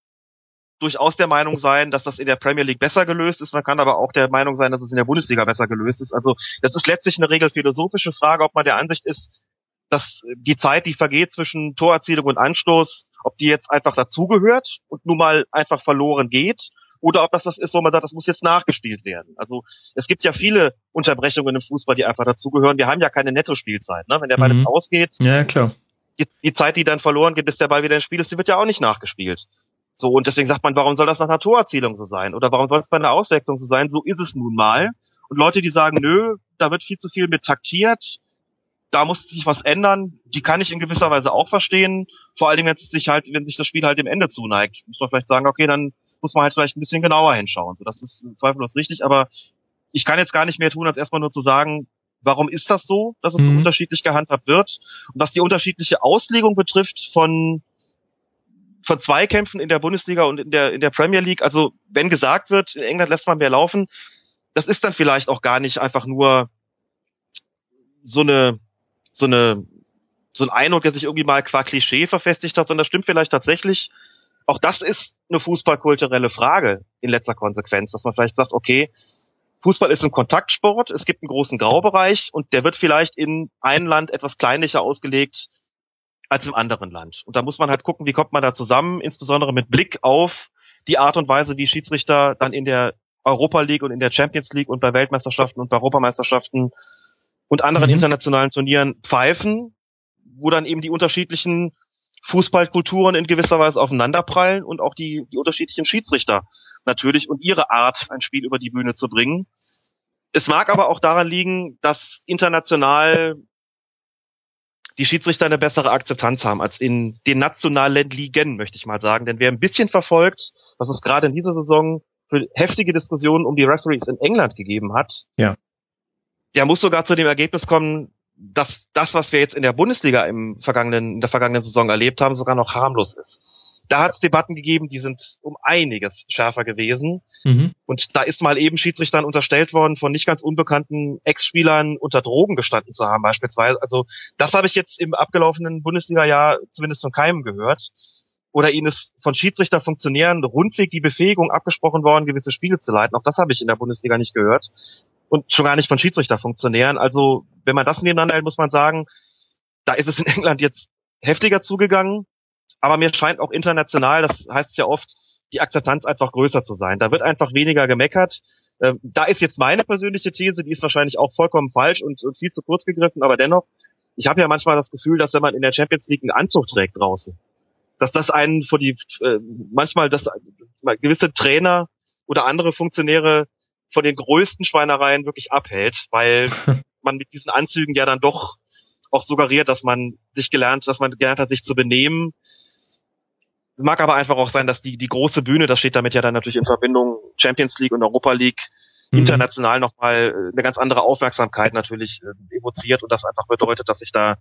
durchaus der Meinung sein, dass das in der Premier League besser gelöst ist. Man kann aber auch der Meinung sein, dass es in der Bundesliga besser gelöst ist. Also das ist letztlich eine regelphilosophische Frage, ob man der Ansicht ist, dass die Zeit, die vergeht zwischen Torerzielung und Anstoß, ob die jetzt einfach dazugehört und nun mal einfach verloren geht oder ob das das ist, wo man sagt, das muss jetzt nachgespielt werden. Also es gibt ja viele Unterbrechungen im Fußball, die einfach dazugehören. Wir haben ja keine Nettospielzeit. Ne? Wenn der Ball mhm. ausgeht, ja, klar. Die, die Zeit, die dann verloren geht, bis der Ball wieder ins Spiel ist, die wird ja auch nicht nachgespielt. So, und deswegen sagt man, warum soll das nach einer Torerzielung so sein? Oder warum soll es bei einer Auswechslung so sein? So ist es nun mal. Und Leute, die sagen, nö, da wird viel zu viel mit taktiert, da muss sich was ändern, die kann ich in gewisser Weise auch verstehen. Vor Dingen, wenn sich halt, wenn sich das Spiel halt dem Ende zuneigt, muss man vielleicht sagen, okay, dann muss man halt vielleicht ein bisschen genauer hinschauen. So, das ist zweifellos richtig, aber ich kann jetzt gar nicht mehr tun, als erstmal nur zu sagen, warum ist das so, dass es mhm. so unterschiedlich gehandhabt wird und was die unterschiedliche Auslegung betrifft von von Zweikämpfen in der Bundesliga und in der in der Premier League. Also wenn gesagt wird, in England lässt man mehr laufen, das ist dann vielleicht auch gar nicht einfach nur so eine so eine so ein Eindruck, der sich irgendwie mal qua Klischee verfestigt hat, sondern das stimmt vielleicht tatsächlich. Auch das ist eine fußballkulturelle Frage in letzter Konsequenz, dass man vielleicht sagt, okay, Fußball ist ein Kontaktsport, es gibt einen großen Graubereich und der wird vielleicht in einem Land etwas kleinlicher ausgelegt als im anderen Land. Und da muss man halt gucken, wie kommt man da zusammen, insbesondere mit Blick auf die Art und Weise, wie Schiedsrichter dann in der Europa League und in der Champions League und bei Weltmeisterschaften und bei Europameisterschaften und anderen mhm. internationalen Turnieren pfeifen, wo dann eben die unterschiedlichen Fußballkulturen in gewisser Weise aufeinanderprallen und auch die, die unterschiedlichen Schiedsrichter natürlich und ihre Art, ein Spiel über die Bühne zu bringen. Es mag aber auch daran liegen, dass international die Schiedsrichter eine bessere Akzeptanz haben als in den nationalen Ligen, möchte ich mal sagen. Denn wer ein bisschen verfolgt, was es gerade in dieser Saison für heftige Diskussionen um die Referees in England gegeben hat, ja. der muss sogar zu dem Ergebnis kommen, dass das, was wir jetzt in der Bundesliga im vergangenen, in der vergangenen Saison erlebt haben, sogar noch harmlos ist. Da hat es Debatten gegeben, die sind um einiges schärfer gewesen. Mhm. Und da ist mal eben Schiedsrichtern unterstellt worden, von nicht ganz unbekannten Ex-Spielern unter Drogen gestanden zu haben, beispielsweise. Also das habe ich jetzt im abgelaufenen Bundesliga-Jahr zumindest von keinem gehört. Oder ihnen ist von Schiedsrichterfunktionären rundweg die Befähigung abgesprochen worden, gewisse Spiele zu leiten. Auch das habe ich in der Bundesliga nicht gehört und schon gar nicht von Schiedsrichterfunktionären. Also wenn man das nebeneinander hält, muss man sagen, da ist es in England jetzt heftiger zugegangen, aber mir scheint auch international, das heißt ja oft, die Akzeptanz einfach größer zu sein. Da wird einfach weniger gemeckert. Ähm, da ist jetzt meine persönliche These, die ist wahrscheinlich auch vollkommen falsch und, und viel zu kurz gegriffen, aber dennoch, ich habe ja manchmal das Gefühl, dass wenn man in der Champions League einen Anzug trägt draußen, dass das einen vor die äh, manchmal dass gewisse Trainer oder andere Funktionäre von den größten Schweinereien wirklich abhält, weil man mit diesen Anzügen ja dann doch auch suggeriert, dass man sich gelernt, dass man gelernt hat, sich zu benehmen. Es mag aber einfach auch sein, dass die, die große Bühne, das steht damit ja dann natürlich in Verbindung Champions League und Europa League, mhm. international nochmal äh, eine ganz andere Aufmerksamkeit natürlich äh, evoziert und das einfach bedeutet, dass sich da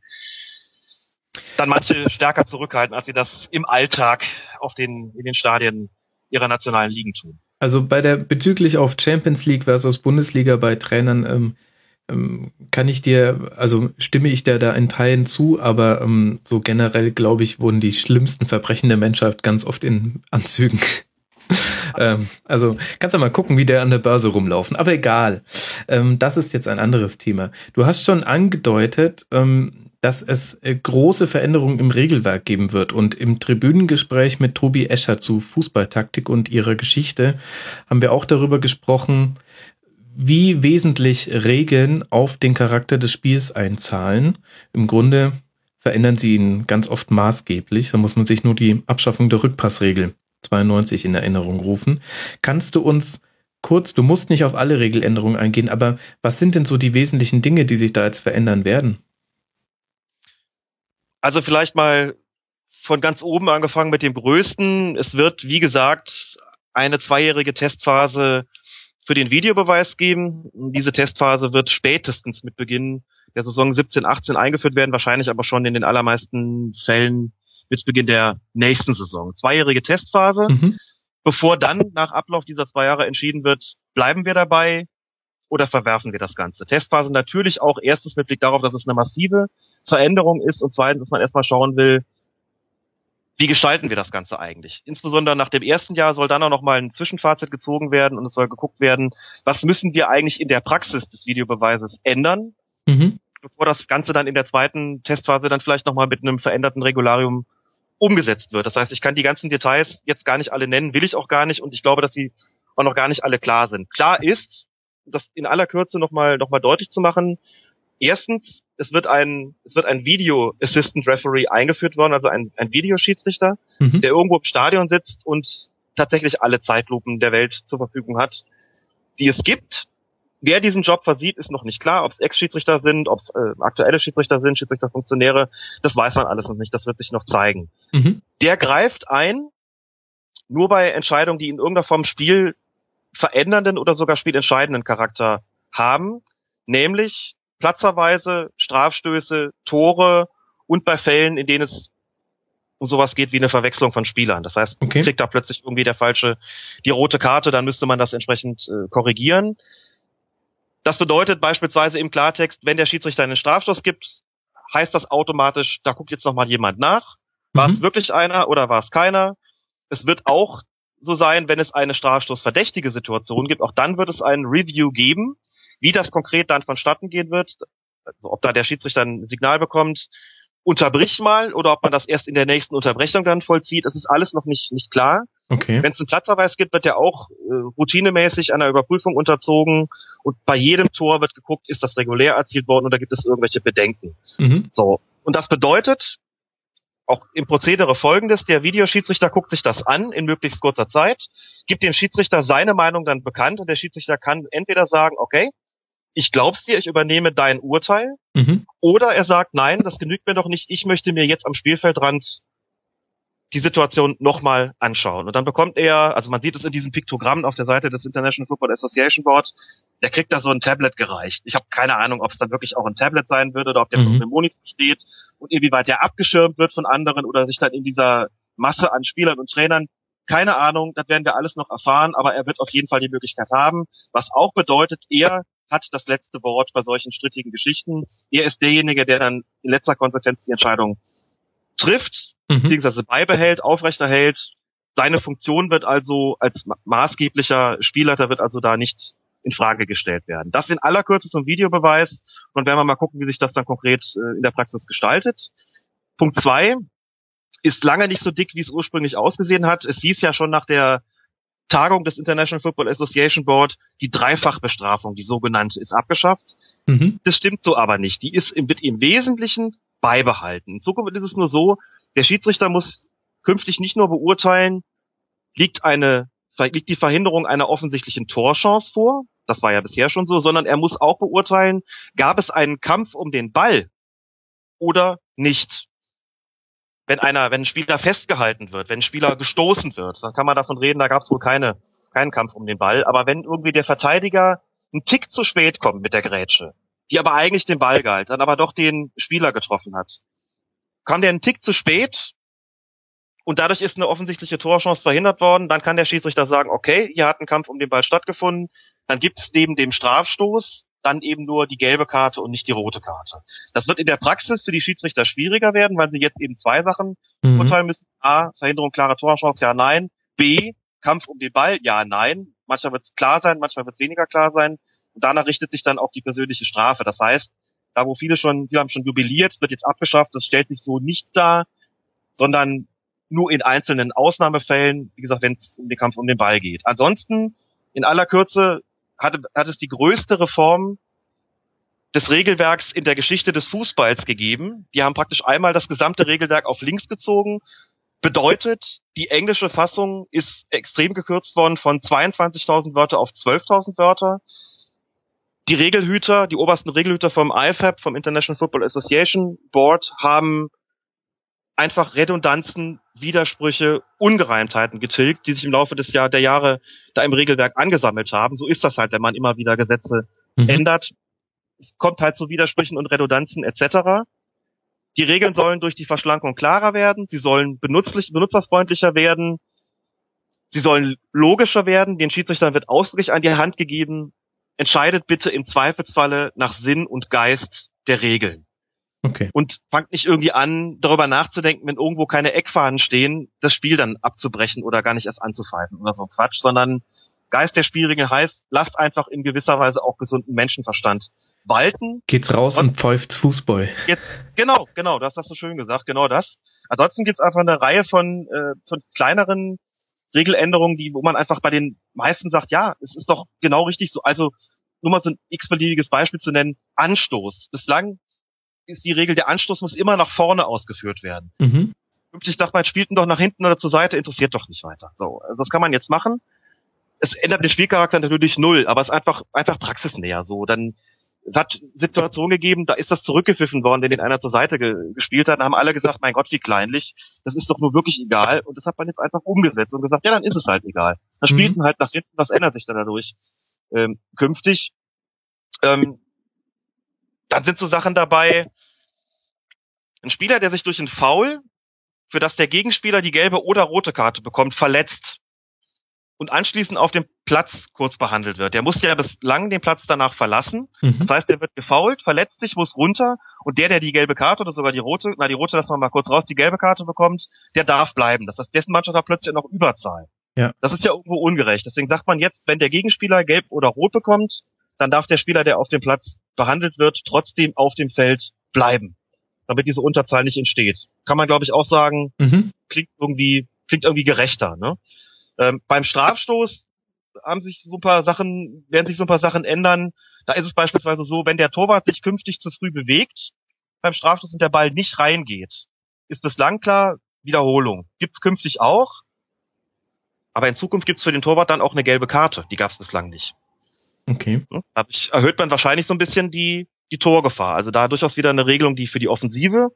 dann manche stärker zurückhalten, als sie das im Alltag auf den, in den Stadien ihrer nationalen Ligen tun. Also bei der bezüglich auf Champions League versus Bundesliga bei Trainern ähm, ähm, kann ich dir, also stimme ich dir da in Teilen zu, aber ähm, so generell glaube ich, wurden die schlimmsten Verbrechen der Menschheit ganz oft in Anzügen. ähm, also kannst du mal gucken, wie der an der Börse rumlaufen. Aber egal, ähm, das ist jetzt ein anderes Thema. Du hast schon angedeutet, ähm, dass es äh, große Veränderungen im Regelwerk geben wird. Und im Tribünengespräch mit Tobi Escher zu Fußballtaktik und ihrer Geschichte haben wir auch darüber gesprochen, wie wesentlich Regeln auf den Charakter des Spiels einzahlen. Im Grunde verändern sie ihn ganz oft maßgeblich. Da muss man sich nur die Abschaffung der Rückpassregel 92 in Erinnerung rufen. Kannst du uns kurz, du musst nicht auf alle Regeländerungen eingehen, aber was sind denn so die wesentlichen Dinge, die sich da jetzt verändern werden? Also vielleicht mal von ganz oben angefangen mit dem größten. Es wird, wie gesagt, eine zweijährige Testphase für den Videobeweis geben. Diese Testphase wird spätestens mit Beginn der Saison 17, 18 eingeführt werden, wahrscheinlich aber schon in den allermeisten Fällen mit Beginn der nächsten Saison. Zweijährige Testphase, mhm. bevor dann nach Ablauf dieser zwei Jahre entschieden wird, bleiben wir dabei oder verwerfen wir das Ganze. Testphase natürlich auch erstens mit Blick darauf, dass es eine massive Veränderung ist und zweitens, dass man erstmal schauen will, wie gestalten wir das Ganze eigentlich? Insbesondere nach dem ersten Jahr soll dann auch noch mal ein Zwischenfazit gezogen werden und es soll geguckt werden, was müssen wir eigentlich in der Praxis des Videobeweises ändern, mhm. bevor das Ganze dann in der zweiten Testphase dann vielleicht noch mal mit einem veränderten Regularium umgesetzt wird. Das heißt, ich kann die ganzen Details jetzt gar nicht alle nennen, will ich auch gar nicht und ich glaube, dass sie auch noch gar nicht alle klar sind. Klar ist, das in aller Kürze noch mal, noch mal deutlich zu machen, erstens, es wird ein, es wird ein Video Assistant Referee eingeführt worden, also ein, ein Videoschiedsrichter, mhm. der irgendwo im Stadion sitzt und tatsächlich alle Zeitlupen der Welt zur Verfügung hat, die es gibt. Wer diesen Job versieht, ist noch nicht klar, ob es Ex-Schiedsrichter sind, ob es äh, aktuelle Schiedsrichter sind, Schiedsrichterfunktionäre, das weiß man alles noch nicht, das wird sich noch zeigen. Mhm. Der greift ein, nur bei Entscheidungen, die in irgendeiner Form Spiel verändernden oder sogar spielentscheidenden Charakter haben, nämlich platzerweise Strafstöße, Tore und bei Fällen, in denen es um sowas geht wie eine Verwechslung von Spielern. Das heißt, okay. kriegt da plötzlich irgendwie der falsche die rote Karte, dann müsste man das entsprechend äh, korrigieren. Das bedeutet beispielsweise im Klartext, wenn der Schiedsrichter einen Strafstoß gibt, heißt das automatisch, da guckt jetzt noch mal jemand nach. War mhm. es wirklich einer oder war es keiner? Es wird auch so sein, wenn es eine strafstoßverdächtige Situation gibt, auch dann wird es ein Review geben, wie das konkret dann vonstatten gehen wird, also ob da der Schiedsrichter ein Signal bekommt, unterbrich mal oder ob man das erst in der nächsten Unterbrechung dann vollzieht, das ist alles noch nicht, nicht klar. Okay. Wenn es einen Platzverweis gibt, wird der auch äh, routinemäßig einer Überprüfung unterzogen und bei jedem Tor wird geguckt, ist das regulär erzielt worden oder gibt es irgendwelche Bedenken. Mhm. So. Und das bedeutet, auch im Prozedere folgendes, der Videoschiedsrichter guckt sich das an in möglichst kurzer Zeit, gibt dem Schiedsrichter seine Meinung dann bekannt und der Schiedsrichter kann entweder sagen, okay, ich glaub's dir, ich übernehme dein Urteil. Mhm. Oder er sagt, nein, das genügt mir doch nicht, ich möchte mir jetzt am Spielfeldrand die Situation nochmal anschauen. Und dann bekommt er, also man sieht es in diesem Piktogramm auf der Seite des International Football Association Board, der kriegt da so ein Tablet gereicht. Ich habe keine Ahnung, ob es dann wirklich auch ein Tablet sein würde oder ob der mhm. auf dem Monitor steht und inwieweit der abgeschirmt wird von anderen oder sich dann in dieser Masse an Spielern und Trainern keine Ahnung, das werden wir alles noch erfahren, aber er wird auf jeden Fall die Möglichkeit haben, was auch bedeutet, er hat das letzte Wort bei solchen strittigen Geschichten. Er ist derjenige, der dann in letzter Konsequenz die Entscheidung trifft, mhm. beziehungsweise beibehält, aufrechterhält. Seine Funktion wird also als maßgeblicher Spielleiter wird also da nicht in Frage gestellt werden. Das in aller Kürze zum Videobeweis und werden wir mal gucken, wie sich das dann konkret äh, in der Praxis gestaltet. Punkt zwei ist lange nicht so dick, wie es ursprünglich ausgesehen hat. Es hieß ja schon nach der Tagung des International Football Association Board, die Dreifachbestrafung, die sogenannte, ist abgeschafft. Mhm. Das stimmt so aber nicht. Die ist im, wird im Wesentlichen beibehalten. In Zukunft ist es nur so, der Schiedsrichter muss künftig nicht nur beurteilen, liegt eine, liegt die Verhinderung einer offensichtlichen Torchance vor, das war ja bisher schon so, sondern er muss auch beurteilen, gab es einen Kampf um den Ball oder nicht wenn einer, wenn ein Spieler festgehalten wird, wenn ein Spieler gestoßen wird, dann kann man davon reden, da gab es wohl keine keinen Kampf um den Ball. Aber wenn irgendwie der Verteidiger einen Tick zu spät kommt mit der Grätsche, die aber eigentlich den Ball galt, dann aber doch den Spieler getroffen hat, kam der einen Tick zu spät und dadurch ist eine offensichtliche Torchance verhindert worden, dann kann der Schiedsrichter sagen, okay, hier hat ein Kampf um den Ball stattgefunden, dann gibt es neben dem Strafstoß dann eben nur die gelbe Karte und nicht die rote Karte. Das wird in der Praxis für die Schiedsrichter schwieriger werden, weil sie jetzt eben zwei Sachen mhm. urteilen müssen. A, Verhinderung klarer Torchance, ja, nein. B, Kampf um den Ball, ja, nein. Manchmal wird es klar sein, manchmal wird es weniger klar sein. Und danach richtet sich dann auch die persönliche Strafe. Das heißt, da wo viele schon, viele haben schon jubiliert, wird jetzt abgeschafft, das stellt sich so nicht dar, sondern nur in einzelnen Ausnahmefällen, wie gesagt, wenn es um den Kampf um den Ball geht. Ansonsten, in aller Kürze, hat, hat es die größte Reform des Regelwerks in der Geschichte des Fußballs gegeben. Die haben praktisch einmal das gesamte Regelwerk auf links gezogen. Bedeutet, die englische Fassung ist extrem gekürzt worden von 22.000 Wörter auf 12.000 Wörter. Die Regelhüter, die obersten Regelhüter vom IFAB, vom International Football Association Board, haben einfach Redundanzen, Widersprüche, Ungereimtheiten getilgt, die sich im Laufe des Jahr, der Jahre da im Regelwerk angesammelt haben. So ist das halt, wenn man immer wieder Gesetze mhm. ändert. Es kommt halt zu Widersprüchen und Redundanzen etc. Die Regeln sollen durch die Verschlankung klarer werden, sie sollen benutzlich, benutzerfreundlicher werden, sie sollen logischer werden, den Schiedsrichtern wird ausdrücklich an die Hand gegeben, entscheidet bitte im Zweifelsfalle nach Sinn und Geist der Regeln. Okay. Und fangt nicht irgendwie an, darüber nachzudenken, wenn irgendwo keine Eckfahnen stehen, das Spiel dann abzubrechen oder gar nicht erst anzupfeifen oder so Quatsch, sondern Geist der Spielregeln heißt, lasst einfach in gewisser Weise auch gesunden Menschenverstand walten. Geht's raus und, und pfeift Fußball. Jetzt, genau, genau, das hast du schön gesagt, genau das. Ansonsten gibt's einfach eine Reihe von, äh, von kleineren Regeländerungen, die, wo man einfach bei den meisten sagt, ja, es ist doch genau richtig so. Also nur mal so ein x-beliebiges Beispiel zu nennen, Anstoß. Bislang ist die Regel, der Anstoß muss immer nach vorne ausgeführt werden. Mhm. Künftig sagt man, spielten doch nach hinten oder zur Seite, interessiert doch nicht weiter. So, also das kann man jetzt machen. Es ändert den Spielcharakter natürlich null, aber es ist einfach, einfach praxisnäher. So, dann es hat Situationen gegeben, da ist das zurückgepfiffen worden, den den einer zur Seite ge gespielt hat. Da haben alle gesagt, mein Gott, wie kleinlich. Das ist doch nur wirklich egal. Und das hat man jetzt einfach umgesetzt und gesagt, ja, dann ist es halt egal. Dann mhm. spielten halt nach hinten, was ändert sich dann dadurch ähm, künftig? Ähm, dann sind so Sachen dabei, ein Spieler, der sich durch ein Foul, für das der Gegenspieler die gelbe oder rote Karte bekommt, verletzt und anschließend auf dem Platz kurz behandelt wird. Der muss ja bislang den Platz danach verlassen. Mhm. Das heißt, der wird gefault, verletzt sich, muss runter und der, der die gelbe Karte oder sogar die rote, na die rote lassen wir mal kurz raus, die gelbe Karte bekommt, der darf bleiben. Das heißt, dessen Mannschaft hat plötzlich noch Überzahl. Ja. Das ist ja irgendwo ungerecht. Deswegen sagt man jetzt, wenn der Gegenspieler gelb oder rot bekommt, dann darf der Spieler, der auf dem Platz behandelt wird, trotzdem auf dem Feld bleiben damit diese Unterzahl nicht entsteht. Kann man, glaube ich, auch sagen, mhm. klingt irgendwie, klingt irgendwie gerechter. Ne? Ähm, beim Strafstoß haben sich so ein paar Sachen, werden sich so ein paar Sachen ändern. Da ist es beispielsweise so, wenn der Torwart sich künftig zu früh bewegt beim Strafstoß und der Ball nicht reingeht, ist bislang klar, Wiederholung. Gibt's künftig auch, aber in Zukunft gibt's für den Torwart dann auch eine gelbe Karte. Die gab's bislang nicht. Okay. Dadurch erhöht man wahrscheinlich so ein bisschen die die Torgefahr. Also da durchaus wieder eine Regelung, die für die Offensive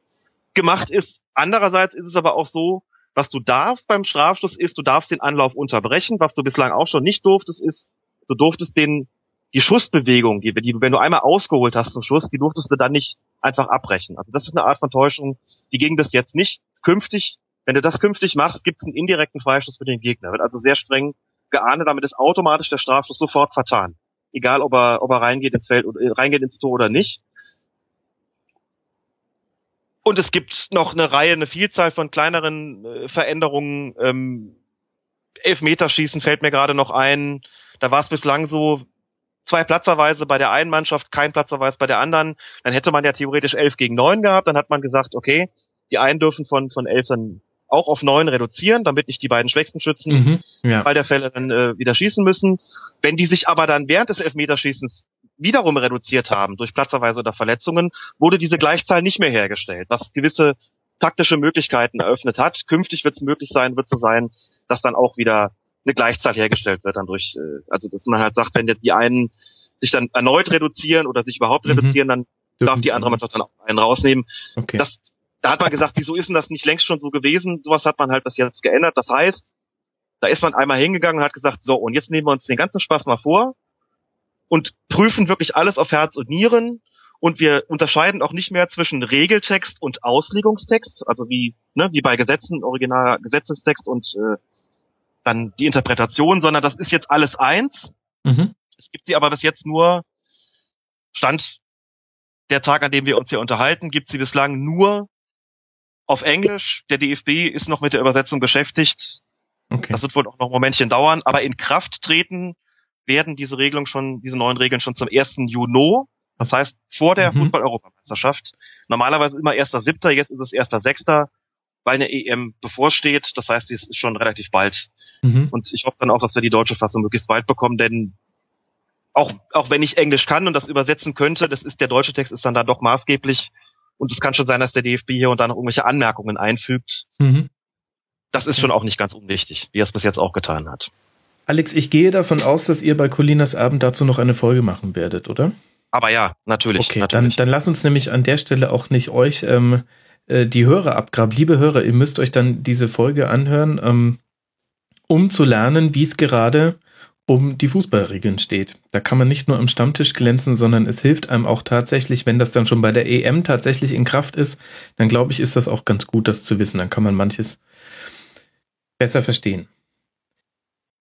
gemacht ist. Andererseits ist es aber auch so, was du darfst beim Strafstoß ist, du darfst den Anlauf unterbrechen. Was du bislang auch schon nicht durftest, ist, du durftest den die Schussbewegung, die, die, wenn du einmal ausgeholt hast zum Schuss, die durftest du dann nicht einfach abbrechen. Also das ist eine Art von Täuschung, die ging das jetzt nicht. Künftig, wenn du das künftig machst, gibt es einen indirekten Freistoß für den Gegner. Wird also sehr streng geahndet, damit ist automatisch der Strafstoß sofort vertan egal ob er, ob er reingeht ins Feld, äh, reingeht ins Tor oder nicht. Und es gibt noch eine Reihe, eine Vielzahl von kleineren äh, Veränderungen. Ähm, Elfmeterschießen fällt mir gerade noch ein. Da war es bislang so, zwei Platzerweise bei der einen Mannschaft, kein Platzerweise bei der anderen. Dann hätte man ja theoretisch elf gegen neun gehabt. Dann hat man gesagt, okay, die einen dürfen von, von elf dann auch auf neun reduzieren, damit nicht die beiden schwächsten Schützen mhm, ja. Fall der Fälle dann äh, wieder schießen müssen. Wenn die sich aber dann während des Elfmeterschießens wiederum reduziert haben durch Platzerweise oder Verletzungen, wurde diese Gleichzahl nicht mehr hergestellt, was gewisse taktische Möglichkeiten eröffnet hat. Künftig wird es möglich sein, wird so sein, dass dann auch wieder eine Gleichzahl hergestellt wird dann durch, äh, also dass man halt sagt, wenn jetzt die einen sich dann erneut reduzieren oder sich überhaupt mhm. reduzieren, dann darf die andere Mannschaft dann auch einen rausnehmen. Okay. Das da hat man gesagt, wieso ist denn das nicht längst schon so gewesen? Sowas hat man halt das jetzt geändert. Das heißt, Da ist man einmal hingegangen und hat gesagt, so, und jetzt nehmen wir uns den ganzen Spaß mal vor und prüfen wirklich alles auf Herz und Nieren und wir unterscheiden auch nicht mehr zwischen Regeltext und Auslegungstext, also wie, ne, wie bei Gesetzen, originaler Gesetzestext und äh, dann die Interpretation, sondern das ist jetzt alles eins. Mhm. Es gibt sie aber bis jetzt nur, Stand der Tag, an dem wir uns hier unterhalten, gibt sie bislang nur auf Englisch. Der DFB ist noch mit der Übersetzung beschäftigt. Okay. Das wird wohl auch noch ein Momentchen dauern, aber in Kraft treten werden diese Regelungen schon, diese neuen Regeln schon zum 1. Juni. Das heißt, vor der Mhm. Fußball-Europameisterschaft. Normalerweise immer 1.7., jetzt ist es 1.6., weil eine EM bevorsteht. Das heißt, es ist schon relativ bald. Mhm. Und ich hoffe dann auch, dass wir die deutsche Fassung möglichst bald bekommen, denn auch, auch wenn ich Englisch kann und das übersetzen könnte, das ist, der deutsche Text ist dann da doch maßgeblich. Und es kann schon sein, dass der DFB hier und da noch irgendwelche Anmerkungen einfügt. Mhm. Das ist schon auch nicht ganz unwichtig, wie er es bis jetzt auch getan hat. Alex, ich gehe davon aus, dass ihr bei Colinas Abend dazu noch eine Folge machen werdet, oder? Aber ja, natürlich. Okay, dann, natürlich. dann lasst uns nämlich an der Stelle auch nicht euch ähm, äh, die Hörer abgraben. Liebe Hörer, ihr müsst euch dann diese Folge anhören, ähm, um zu lernen, wie es gerade um die Fußballregeln steht. Da kann man nicht nur am Stammtisch glänzen, sondern es hilft einem auch tatsächlich, wenn das dann schon bei der EM tatsächlich in Kraft ist, dann glaube ich, ist das auch ganz gut, das zu wissen. Dann kann man manches besser verstehen.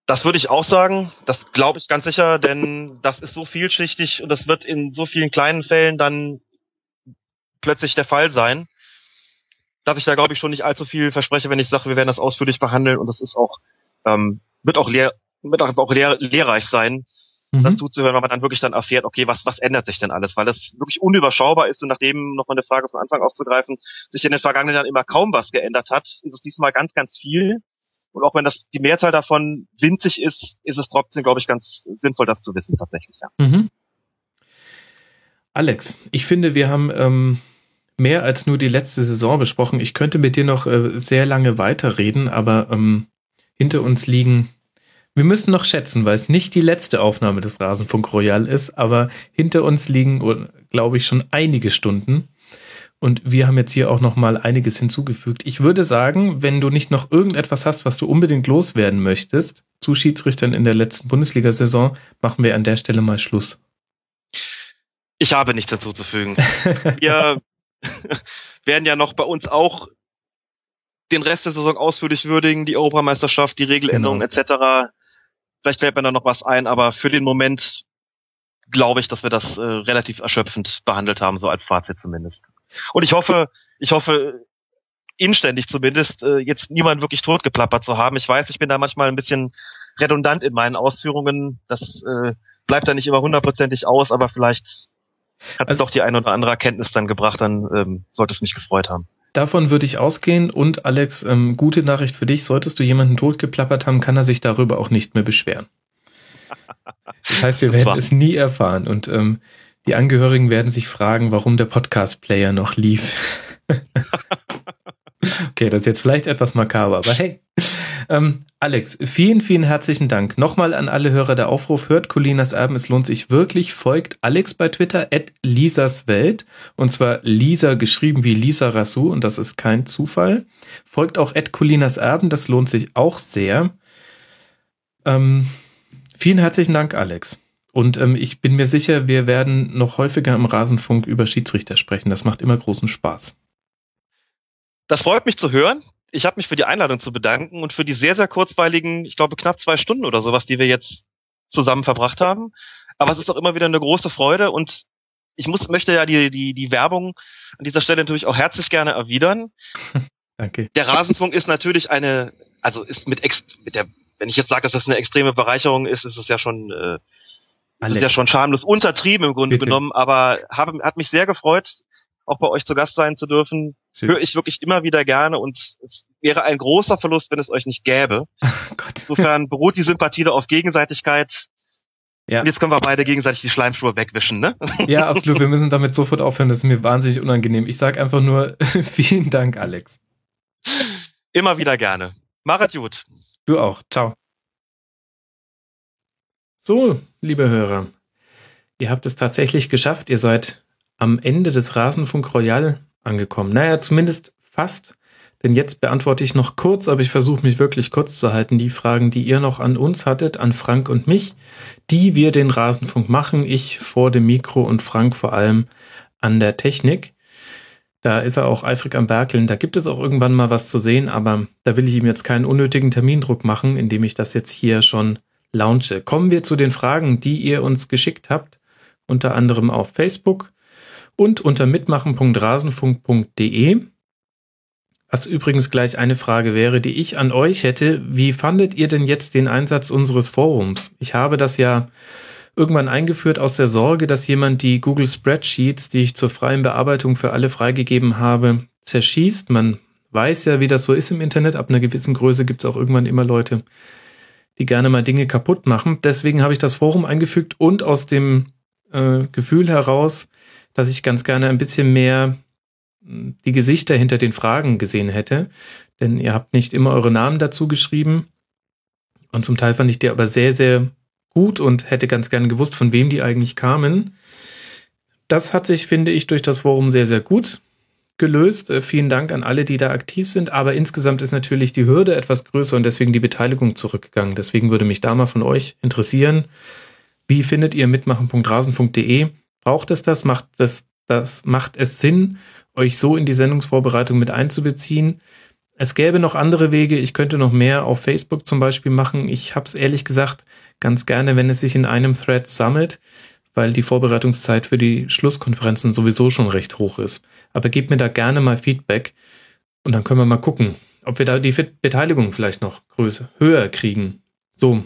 Das würde ich auch sagen. Das glaube ich ganz sicher, denn das ist so vielschichtig und das wird in so vielen kleinen Fällen dann plötzlich der Fall sein, dass ich da glaube ich schon nicht allzu viel verspreche, wenn ich sage, wir werden das ausführlich behandeln und das ist auch ähm, wird auch lehr wird auch, auch lehr lehrreich sein, Mhm. dazu zu hören, weil man dann wirklich dann erfährt, okay, was was ändert sich denn alles, weil das wirklich unüberschaubar ist und nachdem noch mal eine Frage von Anfang aufzugreifen, sich in den vergangenen Jahren immer kaum was geändert hat, ist es diesmal ganz ganz viel. Und auch wenn das die Mehrzahl davon winzig ist, ist es trotzdem, glaube ich, ganz sinnvoll, das zu wissen tatsächlich. Ja. Mhm. Alex, ich finde, wir haben ähm, mehr als nur die letzte Saison besprochen. Ich könnte mit dir noch äh, sehr lange weiterreden, aber ähm, hinter uns liegen. Wir müssen noch schätzen, weil es nicht die letzte Aufnahme des Rasenfunk Royal ist, aber hinter uns liegen, glaube ich, schon einige Stunden. Und wir haben jetzt hier auch noch mal einiges hinzugefügt. Ich würde sagen, wenn du nicht noch irgendetwas hast, was du unbedingt loswerden möchtest, zu Schiedsrichtern in der letzten Bundesliga-Saison, machen wir an der Stelle mal Schluss. Ich habe nichts hinzuzufügen. wir werden ja noch bei uns auch den Rest der Saison ausführlich würdigen, die Europameisterschaft, die Regeländerungen Genau. etc. Vielleicht fällt mir da noch was ein, aber für den Moment glaube ich, dass wir das äh, relativ erschöpfend behandelt haben, so als Fazit zumindest. Und ich hoffe, ich hoffe inständig zumindest, äh, jetzt niemand wirklich totgeplappert zu haben. Ich weiß, ich bin da manchmal ein bisschen redundant in meinen Ausführungen. Das äh, bleibt da nicht immer hundertprozentig aus, aber vielleicht hat es Also- doch die eine oder andere Erkenntnis dann gebracht, dann ähm, sollte es mich gefreut haben. Davon würde ich ausgehen. Und Alex, ähm, gute Nachricht für dich. Solltest du jemanden totgeplappert haben, kann er sich darüber auch nicht mehr beschweren. Das heißt, wir werden es nie erfahren. Und ähm, die Angehörigen werden sich fragen, warum der Podcast-Player noch lief. okay, das ist jetzt vielleicht etwas makaber, aber hey. Ähm, Alex, vielen, vielen herzlichen Dank. Nochmal an alle Hörer der Aufruf. Hört Colinas Erben, es lohnt sich wirklich. Folgt Alex bei Twitter, at Lisas Welt. Und zwar Lisa geschrieben wie Lisa Rassou und das ist kein Zufall. Folgt auch at Colinas Erben, das lohnt sich auch sehr. Ähm, vielen herzlichen Dank, Alex. Und ähm, ich bin mir sicher, wir werden noch häufiger im Rasenfunk über Schiedsrichter sprechen. Das macht immer großen Spaß. Das freut mich zu hören. Ich habe mich für die Einladung zu bedanken und für die sehr, sehr kurzweiligen, ich glaube knapp zwei Stunden oder sowas, die wir jetzt zusammen verbracht haben. Aber es ist auch immer wieder eine große Freude und ich muss, möchte ja die, die, die Werbung an dieser Stelle natürlich auch herzlich gerne erwidern. Danke. Der Rasenfunk ist natürlich eine, also ist mit, ex, mit der, wenn ich jetzt sage, dass das eine extreme Bereicherung ist, ist es ja schon, äh, ist ja schon schamlos untertrieben im Grunde Bitte. genommen, aber habe, hat mich sehr gefreut, auch bei euch zu Gast sein zu dürfen. Schön. Höre ich wirklich immer wieder gerne und es wäre ein großer Verlust, wenn es euch nicht gäbe. Oh Gott. Insofern beruht die Sympathie da auf Gegenseitigkeit. Ja. Und jetzt können wir beide gegenseitig die Schleimschuhe wegwischen, ne? Ja, absolut. Wir müssen damit sofort aufhören. Das ist mir wahnsinnig unangenehm. Ich sage einfach nur vielen Dank, Alex. Immer wieder gerne. Machet gut. Du auch. Ciao. So, liebe Hörer, ihr habt es tatsächlich geschafft. Ihr seid am Ende des Rasenfunk Royal angekommen. Naja, zumindest fast. Denn jetzt beantworte ich noch kurz, aber ich versuche mich wirklich kurz zu halten, die Fragen, die ihr noch an uns hattet, an Frank und mich, die wir den Rasenfunk machen. Ich vor dem Mikro und Frank vor allem an der Technik. Da ist er auch eifrig am Werkeln. Da gibt es auch irgendwann mal was zu sehen, aber da will ich ihm jetzt keinen unnötigen Termindruck machen, indem ich das jetzt hier schon launche. Kommen wir zu den Fragen, die ihr uns geschickt habt, unter anderem auf Facebook und unter mitmachen.rasenfunk.de. Was übrigens gleich eine Frage wäre, die ich an euch hätte. Wie fandet ihr denn jetzt den Einsatz unseres Forums? Ich habe das ja irgendwann eingeführt aus der Sorge, dass jemand die Google Spreadsheets, die ich zur freien Bearbeitung für alle freigegeben habe, zerschießt. Man weiß ja, wie das so ist im Internet. Ab einer gewissen Größe gibt es auch irgendwann immer Leute, die gerne mal Dinge kaputt machen. Deswegen habe ich das Forum eingefügt und aus dem äh, Gefühl heraus, dass ich ganz gerne ein bisschen mehr hm, die Gesichter hinter den Fragen gesehen hätte. Denn ihr habt nicht immer eure Namen dazu geschrieben. Und zum Teil fand ich die aber sehr, sehr gut und hätte ganz gern gewusst, von wem die eigentlich kamen. Das hat sich, finde ich, durch das Forum sehr, sehr gut gelöst. Äh, vielen Dank an alle, die da aktiv sind. Aber insgesamt ist natürlich die Hürde etwas größer und deswegen die Beteiligung zurückgegangen. Deswegen würde mich da mal von euch interessieren. Wie findet ihr mitmachen.rasen.de? Braucht es das? Macht das, das, macht es Sinn, euch so in die Sendungsvorbereitung mit einzubeziehen? Es gäbe noch andere Wege. Ich könnte noch mehr auf Facebook zum Beispiel machen. Ich habe es ehrlich gesagt ganz gerne, wenn es sich in einem Thread sammelt, weil die Vorbereitungszeit für die Schlusskonferenzen sowieso schon recht hoch ist. Aber gebt mir da gerne mal Feedback und dann können wir mal gucken, ob wir da die Beteiligung vielleicht noch größer, höher kriegen. So.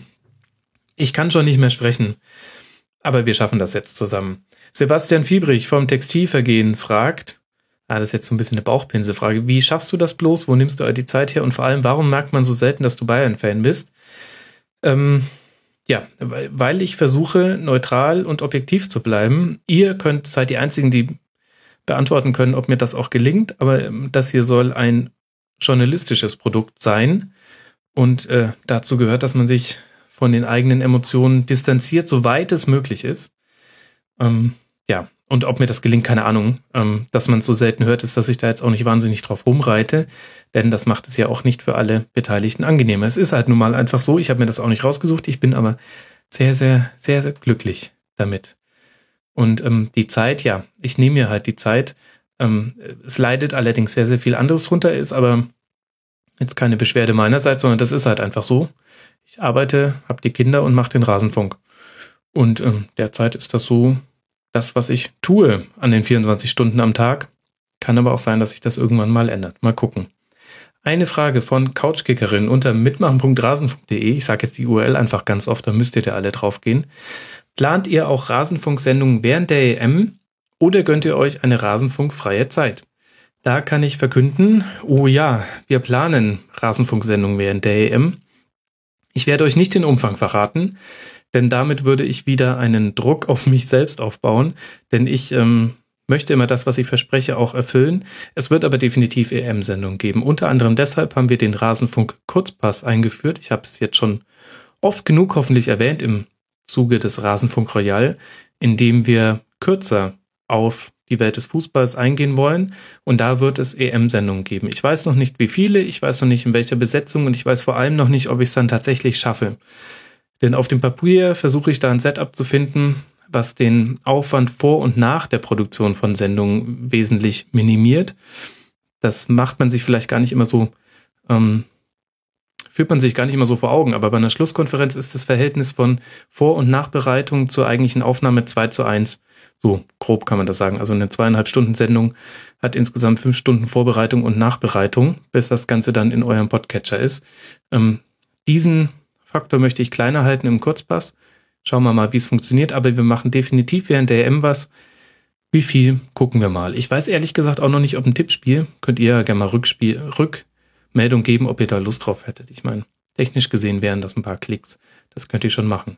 Ich kann schon nicht mehr sprechen, aber wir schaffen das jetzt zusammen. Sebastian Fiebrich vom Textilvergehen fragt, ah, das ist jetzt so ein bisschen eine Bauchpinselfrage, wie schaffst du das bloß? Wo nimmst du die Zeit her? Und vor allem, warum merkt man so selten, dass du Bayern-Fan bist? Ähm, ja, weil ich versuche, neutral und objektiv zu bleiben. Ihr könnt, seid die Einzigen, die beantworten können, ob mir das auch gelingt, aber ähm, das hier soll ein journalistisches Produkt sein. Und äh, dazu gehört, dass man sich von den eigenen Emotionen distanziert, soweit es möglich ist. Ähm, ja, und ob mir das gelingt, keine Ahnung. Ähm, dass man es so selten hört, ist, dass ich da jetzt auch nicht wahnsinnig drauf rumreite, denn das macht es ja auch nicht für alle Beteiligten angenehmer. Es ist halt nun mal einfach so, ich habe mir das auch nicht rausgesucht, ich bin aber sehr, sehr, sehr, sehr glücklich damit. Und ähm, die Zeit, ja, ich nehme mir halt die Zeit. Ähm, es leidet allerdings sehr, sehr viel anderes drunter, ist aber jetzt keine Beschwerde meinerseits, sondern das ist halt einfach so. Ich arbeite, habe die Kinder und mache den Rasenfunk. Und ähm, derzeit ist das so, das, was ich tue an den 24 Stunden am Tag. Kann aber auch sein, dass sich das irgendwann mal ändert. Mal gucken. Eine Frage von Couchkickerin unter mitmachen.rasen.de. Ich sage jetzt die URL einfach ganz oft, da müsst ihr da alle drauf gehen. Plant ihr auch Rasenfunksendungen während der EM oder gönnt ihr euch eine Rasenfunkfreie Zeit? Da kann ich verkünden, oh ja, wir planen Rasenfunksendungen während der EM. Ich werde euch nicht den Umfang verraten denn damit würde ich wieder einen Druck auf mich selbst aufbauen, denn ich ähm, möchte immer das, was ich verspreche, auch erfüllen. Es wird aber definitiv EM-Sendungen geben. Unter anderem deshalb haben wir den Rasenfunk Kurzpass eingeführt. Ich habe es jetzt schon oft genug hoffentlich erwähnt im Zuge des Rasenfunk Royal, in dem wir kürzer auf die Welt des Fußballs eingehen wollen. Und da wird es EM-Sendungen geben. Ich weiß noch nicht, wie viele, ich weiß noch nicht, in welcher Besetzung und ich weiß vor allem noch nicht, ob ich es dann tatsächlich schaffe. Denn auf dem Papier versuche ich da ein Setup zu finden, was den Aufwand vor und nach der Produktion von Sendungen wesentlich minimiert. Das macht man sich vielleicht gar nicht immer so, ähm, führt man sich gar nicht immer so vor Augen, aber bei einer Schlusskonferenz ist das Verhältnis von Vor- und Nachbereitung zur eigentlichen Aufnahme 2 zu 1. So grob kann man das sagen. Also eine zweieinhalb Stunden Sendung hat insgesamt fünf Stunden Vorbereitung und Nachbereitung, bis das Ganze dann in eurem Podcatcher ist. Ähm, diesen Faktor möchte ich kleiner halten im Kurzpass. Schauen wir mal, wie es funktioniert. Aber wir machen definitiv während der EM was. Wie viel? Gucken wir mal. Ich weiß ehrlich gesagt auch noch nicht, ob ein Tippspiel. Könnt ihr ja gerne mal Rückspiel, Rückmeldung geben, ob ihr da Lust drauf hättet. Ich meine, technisch gesehen wären das ein paar Klicks. Das könnt ihr schon machen.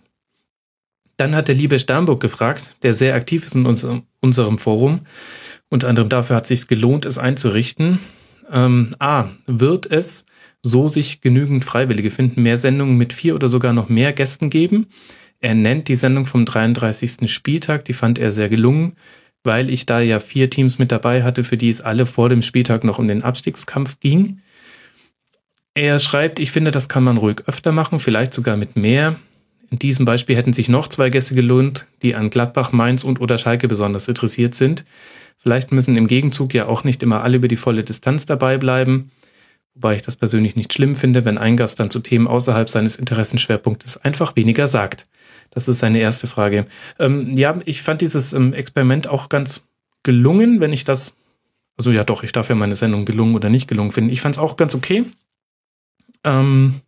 Dann hat der liebe Sternburg gefragt, der sehr aktiv ist in unserem, unserem Forum. Unter anderem dafür hat es sich gelohnt, es einzurichten. Ähm, A, wird es so sich genügend Freiwillige finden, mehr Sendungen mit vier oder sogar noch mehr Gästen geben. Er nennt die Sendung vom 33. Spieltag, die fand er sehr gelungen, weil ich da ja vier Teams mit dabei hatte, für die es alle vor dem Spieltag noch um den Abstiegskampf ging. er schreibt, ich finde, das kann man ruhig öfter machen, vielleicht sogar mit mehr. In diesem Beispiel hätten sich noch zwei Gäste gelohnt, die an Gladbach, Mainz und oder Schalke besonders interessiert sind. Vielleicht müssen im Gegenzug ja auch nicht immer alle über die volle Distanz dabei bleiben. Wobei ich das persönlich nicht schlimm finde, wenn ein Gast dann zu Themen außerhalb seines Interessenschwerpunktes einfach weniger sagt. Das ist seine erste Frage. Ähm, ja, ich fand dieses ähm, Experiment auch ganz gelungen, wenn ich das, also ja doch, ich darf ja meine Sendung gelungen oder nicht gelungen finden. Ich fand es auch ganz okay. Ähm,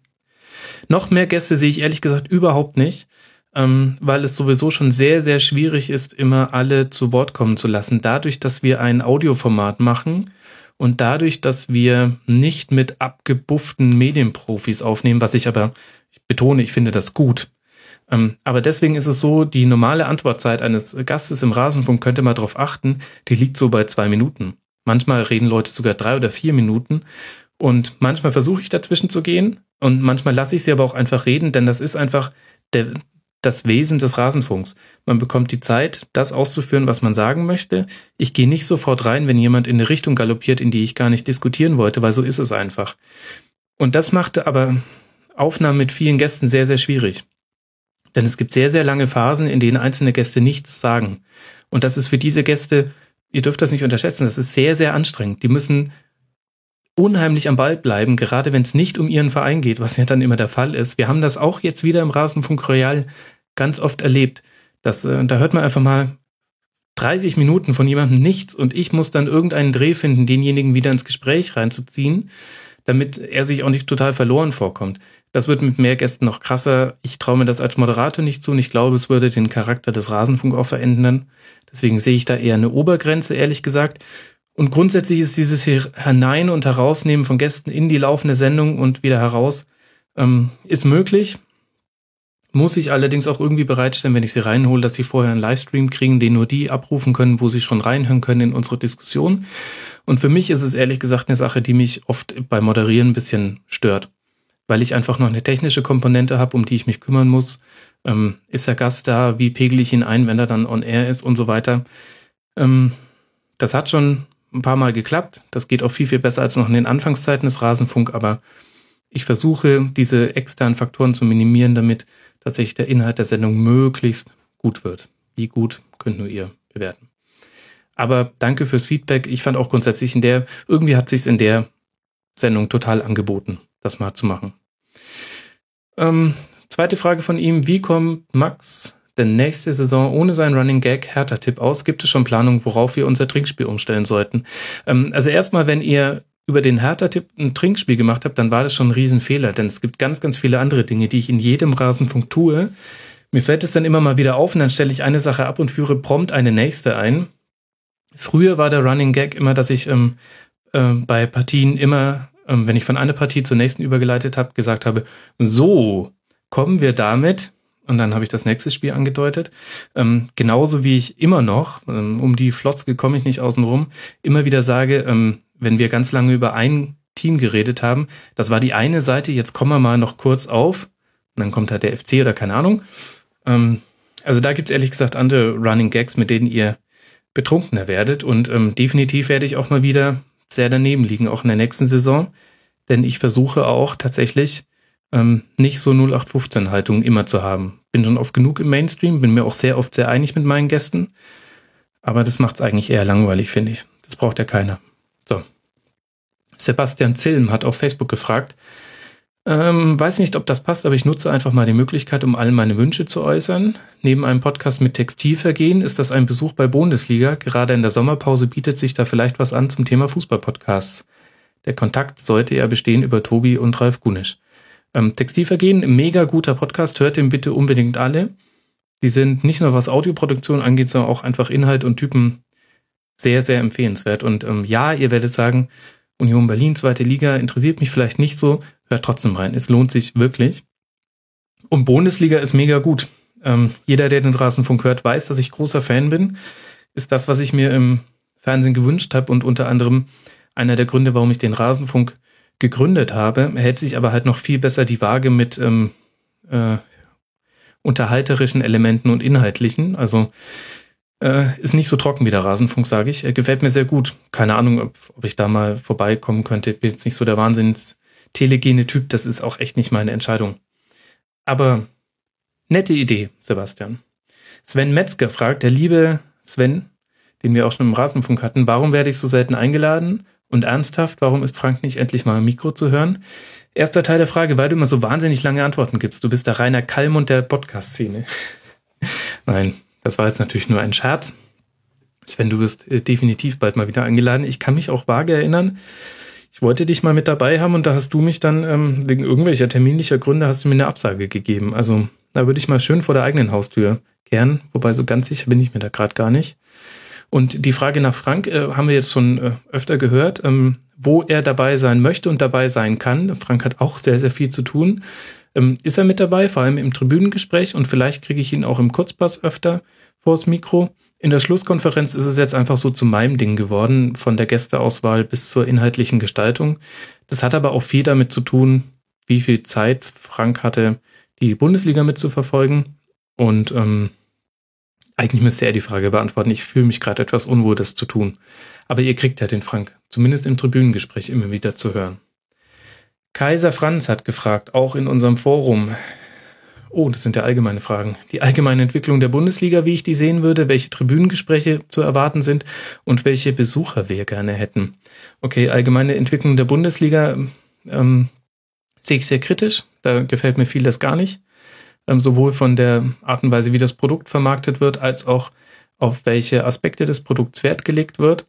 noch mehr Gäste sehe ich ehrlich gesagt überhaupt nicht, ähm, weil es sowieso schon sehr, sehr schwierig ist, immer alle zu Wort kommen zu lassen. Dadurch, dass wir ein Audioformat machen und dadurch, dass wir nicht mit abgebufften Medienprofis aufnehmen, was ich aber, ich betone, ich finde das gut. Ähm, aber deswegen ist es so, die normale Antwortzeit eines Gastes im Rasenfunk könnte man darauf achten, die liegt so bei zwei Minuten. Manchmal reden Leute sogar drei oder vier Minuten. Und manchmal versuche ich dazwischen zu gehen und manchmal lasse ich sie aber auch einfach reden, denn das ist einfach der, das Wesen des Rasenfunks. Man bekommt die Zeit, das auszuführen, was man sagen möchte. Ich gehe nicht sofort rein, wenn jemand in eine Richtung galoppiert, in die ich gar nicht diskutieren wollte, weil so ist es einfach. Und das machte aber Aufnahmen mit vielen Gästen sehr, sehr schwierig. Denn es gibt sehr, sehr lange Phasen, in denen einzelne Gäste nichts sagen. Und das ist für diese Gäste, ihr dürft das nicht unterschätzen, das ist sehr, sehr anstrengend. Die müssen unheimlich am Ball bleiben, gerade wenn es nicht um ihren Verein geht, was ja dann immer der Fall ist. Wir haben das auch jetzt wieder im Rasenfunk Royal ganz oft erlebt. Dass, äh, da hört man einfach mal 30 Minuten von jemandem nichts und ich muss dann irgendeinen Dreh finden, denjenigen wieder ins Gespräch reinzuziehen, damit er sich auch nicht total verloren vorkommt. Das wird mit mehr Gästen noch krasser. Ich traue mir das als Moderator nicht zu und ich glaube, es würde den Charakter des Rasenfunk auch verändern. Deswegen sehe ich da eher eine Obergrenze, ehrlich gesagt. Und grundsätzlich ist dieses Hinein- und Herausnehmen von Gästen in die laufende Sendung und wieder heraus, ähm, ist möglich. Muss ich allerdings auch irgendwie bereitstellen, wenn ich sie reinhole, dass sie vorher einen Livestream kriegen, den nur die abrufen können, wo sie schon reinhören können in unsere Diskussion. Und für mich ist es ehrlich gesagt eine Sache, die mich oft beim Moderieren ein bisschen stört weil ich einfach noch eine technische Komponente habe, um die ich mich kümmern muss. Ähm, ist der Gast da? Wie pegel ich ihn ein, wenn er dann on air ist und so weiter? Ähm, das hat schon ein paar Mal geklappt. Das geht auch viel, viel besser als noch in den Anfangszeiten des Rasenfunk, aber ich versuche, diese externen Faktoren zu minimieren, damit tatsächlich der Inhalt der Sendung möglichst gut wird. Wie gut könnt nur ihr bewerten. Aber danke fürs Feedback. Ich fand auch grundsätzlich in der, irgendwie hat sich's in der Sendung total angeboten, das mal zu machen. Ähm, zweite Frage von ihm. Wie kommt Max denn nächste Saison ohne seinen Running Gag Hertha-Tipp aus? Gibt es schon Planungen, worauf wir unser Trinkspiel umstellen sollten? Ähm, also erstmal, wenn ihr über den Hertha-Tipp ein Trinkspiel gemacht habt, dann war das schon ein Riesenfehler, denn es gibt ganz, ganz viele andere Dinge, die ich in jedem Rasenfunk tue. Mir fällt es dann immer mal wieder auf und dann stelle ich eine Sache ab und führe prompt eine nächste ein. Früher war der Running Gag immer, dass ich ähm, äh, bei Partien immer ähm, wenn ich von einer Partie zur nächsten übergeleitet habe, gesagt habe, so kommen wir damit, und dann habe ich das nächste Spiel angedeutet, ähm, genauso wie ich immer noch, ähm, um die Floskel komme ich nicht außen rum, immer wieder sage, ähm, wenn wir ganz lange über ein Team geredet haben, das war die eine Seite, jetzt kommen wir mal noch kurz auf, und dann kommt halt der FC oder keine Ahnung. Ähm, also da gibt's ehrlich gesagt andere Running Gags, mit denen ihr betrunkener werdet. Und ähm, definitiv werde ich auch mal wieder sehr daneben liegen, auch in der nächsten Saison. Denn ich versuche auch tatsächlich ähm, nicht so 0815-Haltung immer zu haben. Bin schon oft genug im Mainstream, bin mir auch sehr oft sehr einig mit meinen Gästen. Aber das macht es eigentlich eher langweilig, finde ich. Das braucht ja keiner. So. Sebastian Zilm hat auf Facebook gefragt, ähm, weiß nicht, ob das passt, aber ich nutze einfach mal die Möglichkeit, um all meine Wünsche zu äußern. Neben einem Podcast mit Textilvergehen ist das ein Besuch bei Bundesliga. Gerade in der Sommerpause bietet sich da vielleicht was an zum Thema Fußballpodcasts. Der Kontakt sollte ja bestehen über Tobi und Ralf Gunisch. Ähm, Textilvergehen, mega guter Podcast, hört den bitte unbedingt alle. Die sind nicht nur was Audioproduktion angeht, sondern auch einfach Inhalt und Typen sehr, sehr empfehlenswert. Und ähm, ja, ihr werdet sagen, Union Berlin, zweite Liga, interessiert mich vielleicht nicht so, hört trotzdem rein. Es lohnt sich wirklich. Und Bundesliga ist mega gut. Ähm, jeder, der den Rasenfunk hört, weiß, dass ich großer Fan bin. Ist das, was ich mir im Fernsehen gewünscht habe und unter anderem einer der Gründe, warum ich den Rasenfunk gegründet habe. Hält sich aber halt noch viel besser die Waage mit ähm, äh, unterhalterischen Elementen und inhaltlichen. Also äh, ist nicht so trocken wie der Rasenfunk, sage ich. Er gefällt mir sehr gut. Keine Ahnung, ob, ob ich da mal vorbeikommen könnte. Bin jetzt nicht so der Wahnsinns telegene Typ, das ist auch echt nicht meine Entscheidung. Aber nette Idee, Sebastian. Sven Metzger fragt, der liebe Sven, den wir auch schon im Rasenfunk hatten, warum werde ich so selten eingeladen? Und ernsthaft, warum ist Frank nicht endlich mal im Mikro zu hören? Erster Teil der Frage, weil du immer so wahnsinnig lange Antworten gibst. Du bist der reiner Kalmund der Podcast-Szene. Nein, das war jetzt natürlich nur ein Scherz. Sven, du wirst äh, definitiv bald mal wieder eingeladen. Ich kann mich auch vage erinnern. Ich wollte dich mal mit dabei haben und da hast du mich dann ähm, wegen irgendwelcher terminlicher Gründe hast du mir eine Absage gegeben. Also da würde ich mal schön vor der eigenen Haustür kehren, wobei so ganz sicher bin ich mir da gerade gar nicht. Und die Frage nach Frank äh, haben wir jetzt schon äh, öfter gehört, ähm, wo er dabei sein möchte und dabei sein kann. Frank hat auch sehr, sehr viel zu tun. Ähm, ist er mit dabei, vor allem im Tribünengespräch und vielleicht kriege ich ihn auch im Kurzpass öfter vors Mikro. In der Schlusskonferenz ist es jetzt einfach so zu meinem Ding geworden, von der Gästeauswahl bis zur inhaltlichen Gestaltung. Das hat aber auch viel damit zu tun, wie viel Zeit Frank hatte, die Bundesliga mitzuverfolgen. Und ähm, eigentlich müsste er die Frage beantworten. Ich fühle mich gerade etwas unwohl, das zu tun. Aber ihr kriegt ja den Frank, zumindest im Tribünengespräch immer wieder zu hören. Kaiser Franz hat gefragt, auch in unserem Forum. Oh, das sind ja allgemeine Fragen. Die allgemeine Entwicklung der Bundesliga, wie ich die sehen würde, welche Tribünengespräche zu erwarten sind und welche Besucher wir gerne hätten. Okay, allgemeine Entwicklung der Bundesliga ähm, sehe ich sehr kritisch. Da gefällt mir vieles gar nicht ähm, sowohl von der Art und Weise, wie das Produkt vermarktet wird, als auch auf welche Aspekte des Produkts Wert gelegt wird.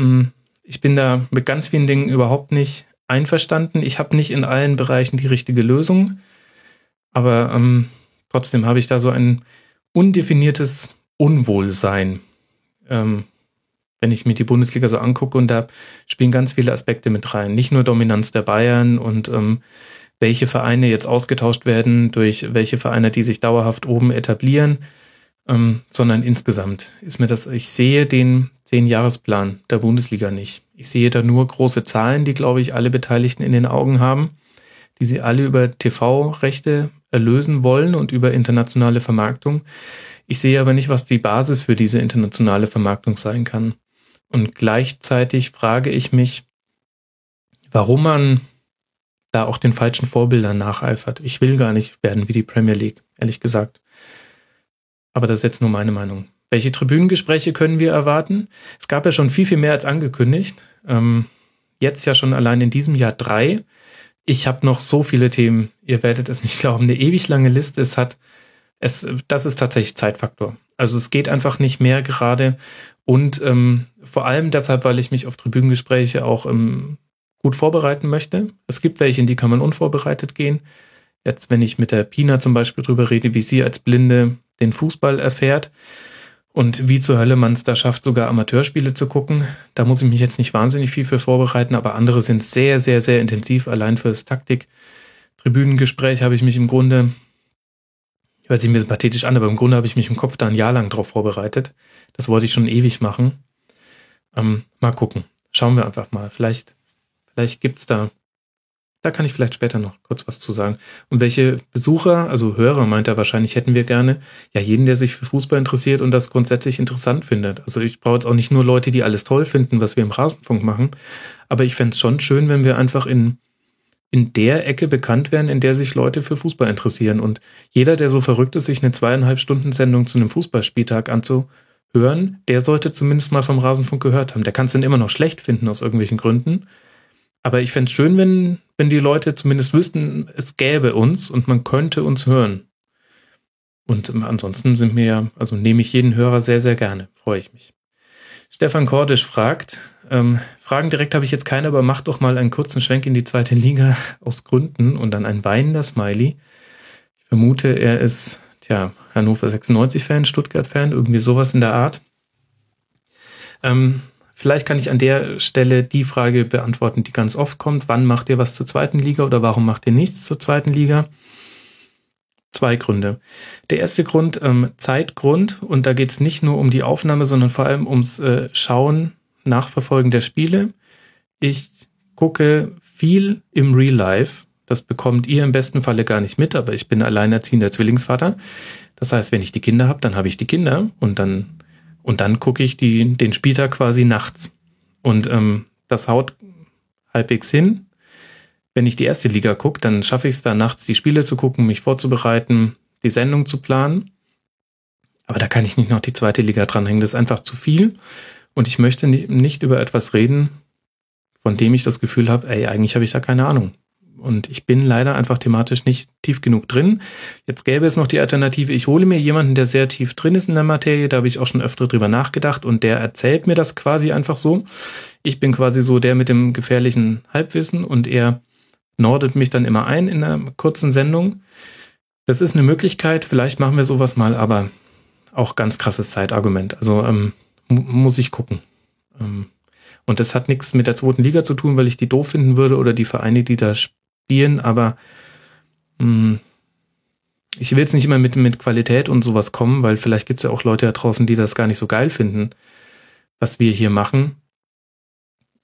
Ähm, ich bin da mit ganz vielen Dingen überhaupt nicht einverstanden. Ich habe nicht in allen Bereichen die richtige Lösung, aber ähm, trotzdem habe ich da so ein undefiniertes Unwohlsein, ähm, wenn ich mir die Bundesliga so angucke und da spielen ganz viele Aspekte mit rein. Nicht nur Dominanz der Bayern und ähm, welche Vereine jetzt ausgetauscht werden durch welche Vereine, die sich dauerhaft oben etablieren, ähm, sondern insgesamt ist mir das, ich sehe den Zehn-Jahresplan der Bundesliga nicht. Ich sehe da nur große Zahlen, die, glaube ich, alle Beteiligten in den Augen haben, die sie alle über TV-Rechte erlösen wollen und über internationale Vermarktung. Ich sehe aber nicht, was die Basis für diese internationale Vermarktung sein kann. Und gleichzeitig frage ich mich, warum man da auch den falschen Vorbildern nacheifert. Ich will gar nicht werden wie die Premier League, ehrlich gesagt. Aber das ist jetzt nur meine Meinung. Welche Tribünengespräche können wir erwarten? Es gab ja schon viel, viel mehr als angekündigt. Ähm, jetzt ja schon allein in diesem Jahr drei. Ich habe noch so viele Themen. Ihr werdet es nicht glauben. Eine ewig lange Liste. Es hat, es, das ist tatsächlich Zeitfaktor. Also es geht einfach nicht mehr gerade. Und ähm, vor allem deshalb, weil ich mich auf Tribünengespräche auch im gut vorbereiten möchte. Es gibt welche, in die kann man unvorbereitet gehen. Jetzt, wenn ich mit der Pina zum Beispiel drüber rede, wie sie als Blinde den Fußball erfährt und wie zur Hölle man es da schafft, sogar Amateurspiele zu gucken, da muss ich mich jetzt nicht wahnsinnig viel für vorbereiten, aber andere sind sehr, sehr, sehr intensiv. Allein fürs Taktik-Tribünengespräch habe ich mich im Grunde, ich weiß nicht, mir ist pathetisch an, aber im Grunde habe ich mich im Kopf da ein Jahr lang drauf vorbereitet. Das wollte ich schon ewig machen. Ähm, mal gucken. Schauen wir einfach mal. Vielleicht Vielleicht gibt's da, da kann ich vielleicht später noch kurz was zu sagen. Und welche Besucher, also Hörer meint er wahrscheinlich, hätten wir gerne? Ja, jeden, der sich für Fußball interessiert und das grundsätzlich interessant findet. Also ich brauche jetzt auch nicht nur Leute, die alles toll finden, was wir im Rasenfunk machen, aber ich fände es schon schön, wenn wir einfach in in der Ecke bekannt werden, in der sich Leute für Fußball interessieren. Und jeder, der so verrückt ist, sich eine zweieinhalb Stunden Sendung zu einem Fußballspieltag anzuhören, der sollte zumindest mal vom Rasenfunk gehört haben. Der kann es dann immer noch schlecht finden aus irgendwelchen Gründen. Aber ich fände es schön, wenn, wenn die Leute zumindest wüssten, es gäbe uns und man könnte uns hören. Und ansonsten sind mir ja, also nehme ich jeden Hörer sehr, sehr gerne. Freue ich mich. Stefan Kordisch fragt, ähm, Fragen direkt habe ich jetzt keine, aber mach doch mal einen kurzen Schwenk in die zweite Liga aus Gründen und dann ein weinender Smiley. Ich vermute, er ist, tja, Hannover 96-Fan, Stuttgart-Fan, irgendwie sowas in der Art. Ähm, Vielleicht kann ich an der Stelle die Frage beantworten, die ganz oft kommt. Wann macht ihr was zur zweiten Liga oder warum macht ihr nichts zur zweiten Liga? Zwei Gründe. Der erste Grund, ähm, Zeitgrund, und da geht es nicht nur um die Aufnahme, sondern vor allem ums äh, Schauen, Nachverfolgen der Spiele. Ich gucke viel im Real Life. Das bekommt ihr im besten Falle gar nicht mit, aber ich bin alleinerziehender Zwillingsvater. Das heißt, wenn ich die Kinder habe, dann habe ich die Kinder und dann und dann gucke ich die, den Spieltag quasi nachts. Und ähm, das haut halbwegs hin. wenn ich die erste Liga gucke, dann schaffe ich es da nachts die Spiele zu gucken, mich vorzubereiten, die Sendung zu planen. Aber da kann ich nicht noch die zweite Liga dranhängen. Das ist einfach zu viel. Und ich möchte nicht über etwas reden, von dem ich das Gefühl habe, ey, eigentlich habe ich da keine Ahnung. Und ich bin leider einfach thematisch nicht tief genug drin. Jetzt gäbe es noch die Alternative, ich hole mir jemanden, der sehr tief drin ist in der Materie, da habe ich auch schon öfter drüber nachgedacht und der erzählt mir das quasi einfach so. Ich bin quasi so der mit dem gefährlichen Halbwissen und er nordet mich dann immer ein in einer kurzen Sendung. Das ist eine Möglichkeit, vielleicht machen wir sowas mal, aber auch ganz krasses Zeitargument. Also ähm, muss ich gucken. Ähm, und das hat nichts mit der zweiten Liga zu tun, weil ich die doof finden würde oder die Vereine, die da spielen, aber mh, hm, ich will jetzt nicht immer mit, mit Qualität und sowas kommen, weil vielleicht gibt es ja auch Leute da draußen, die das gar nicht so geil finden, was wir hier machen.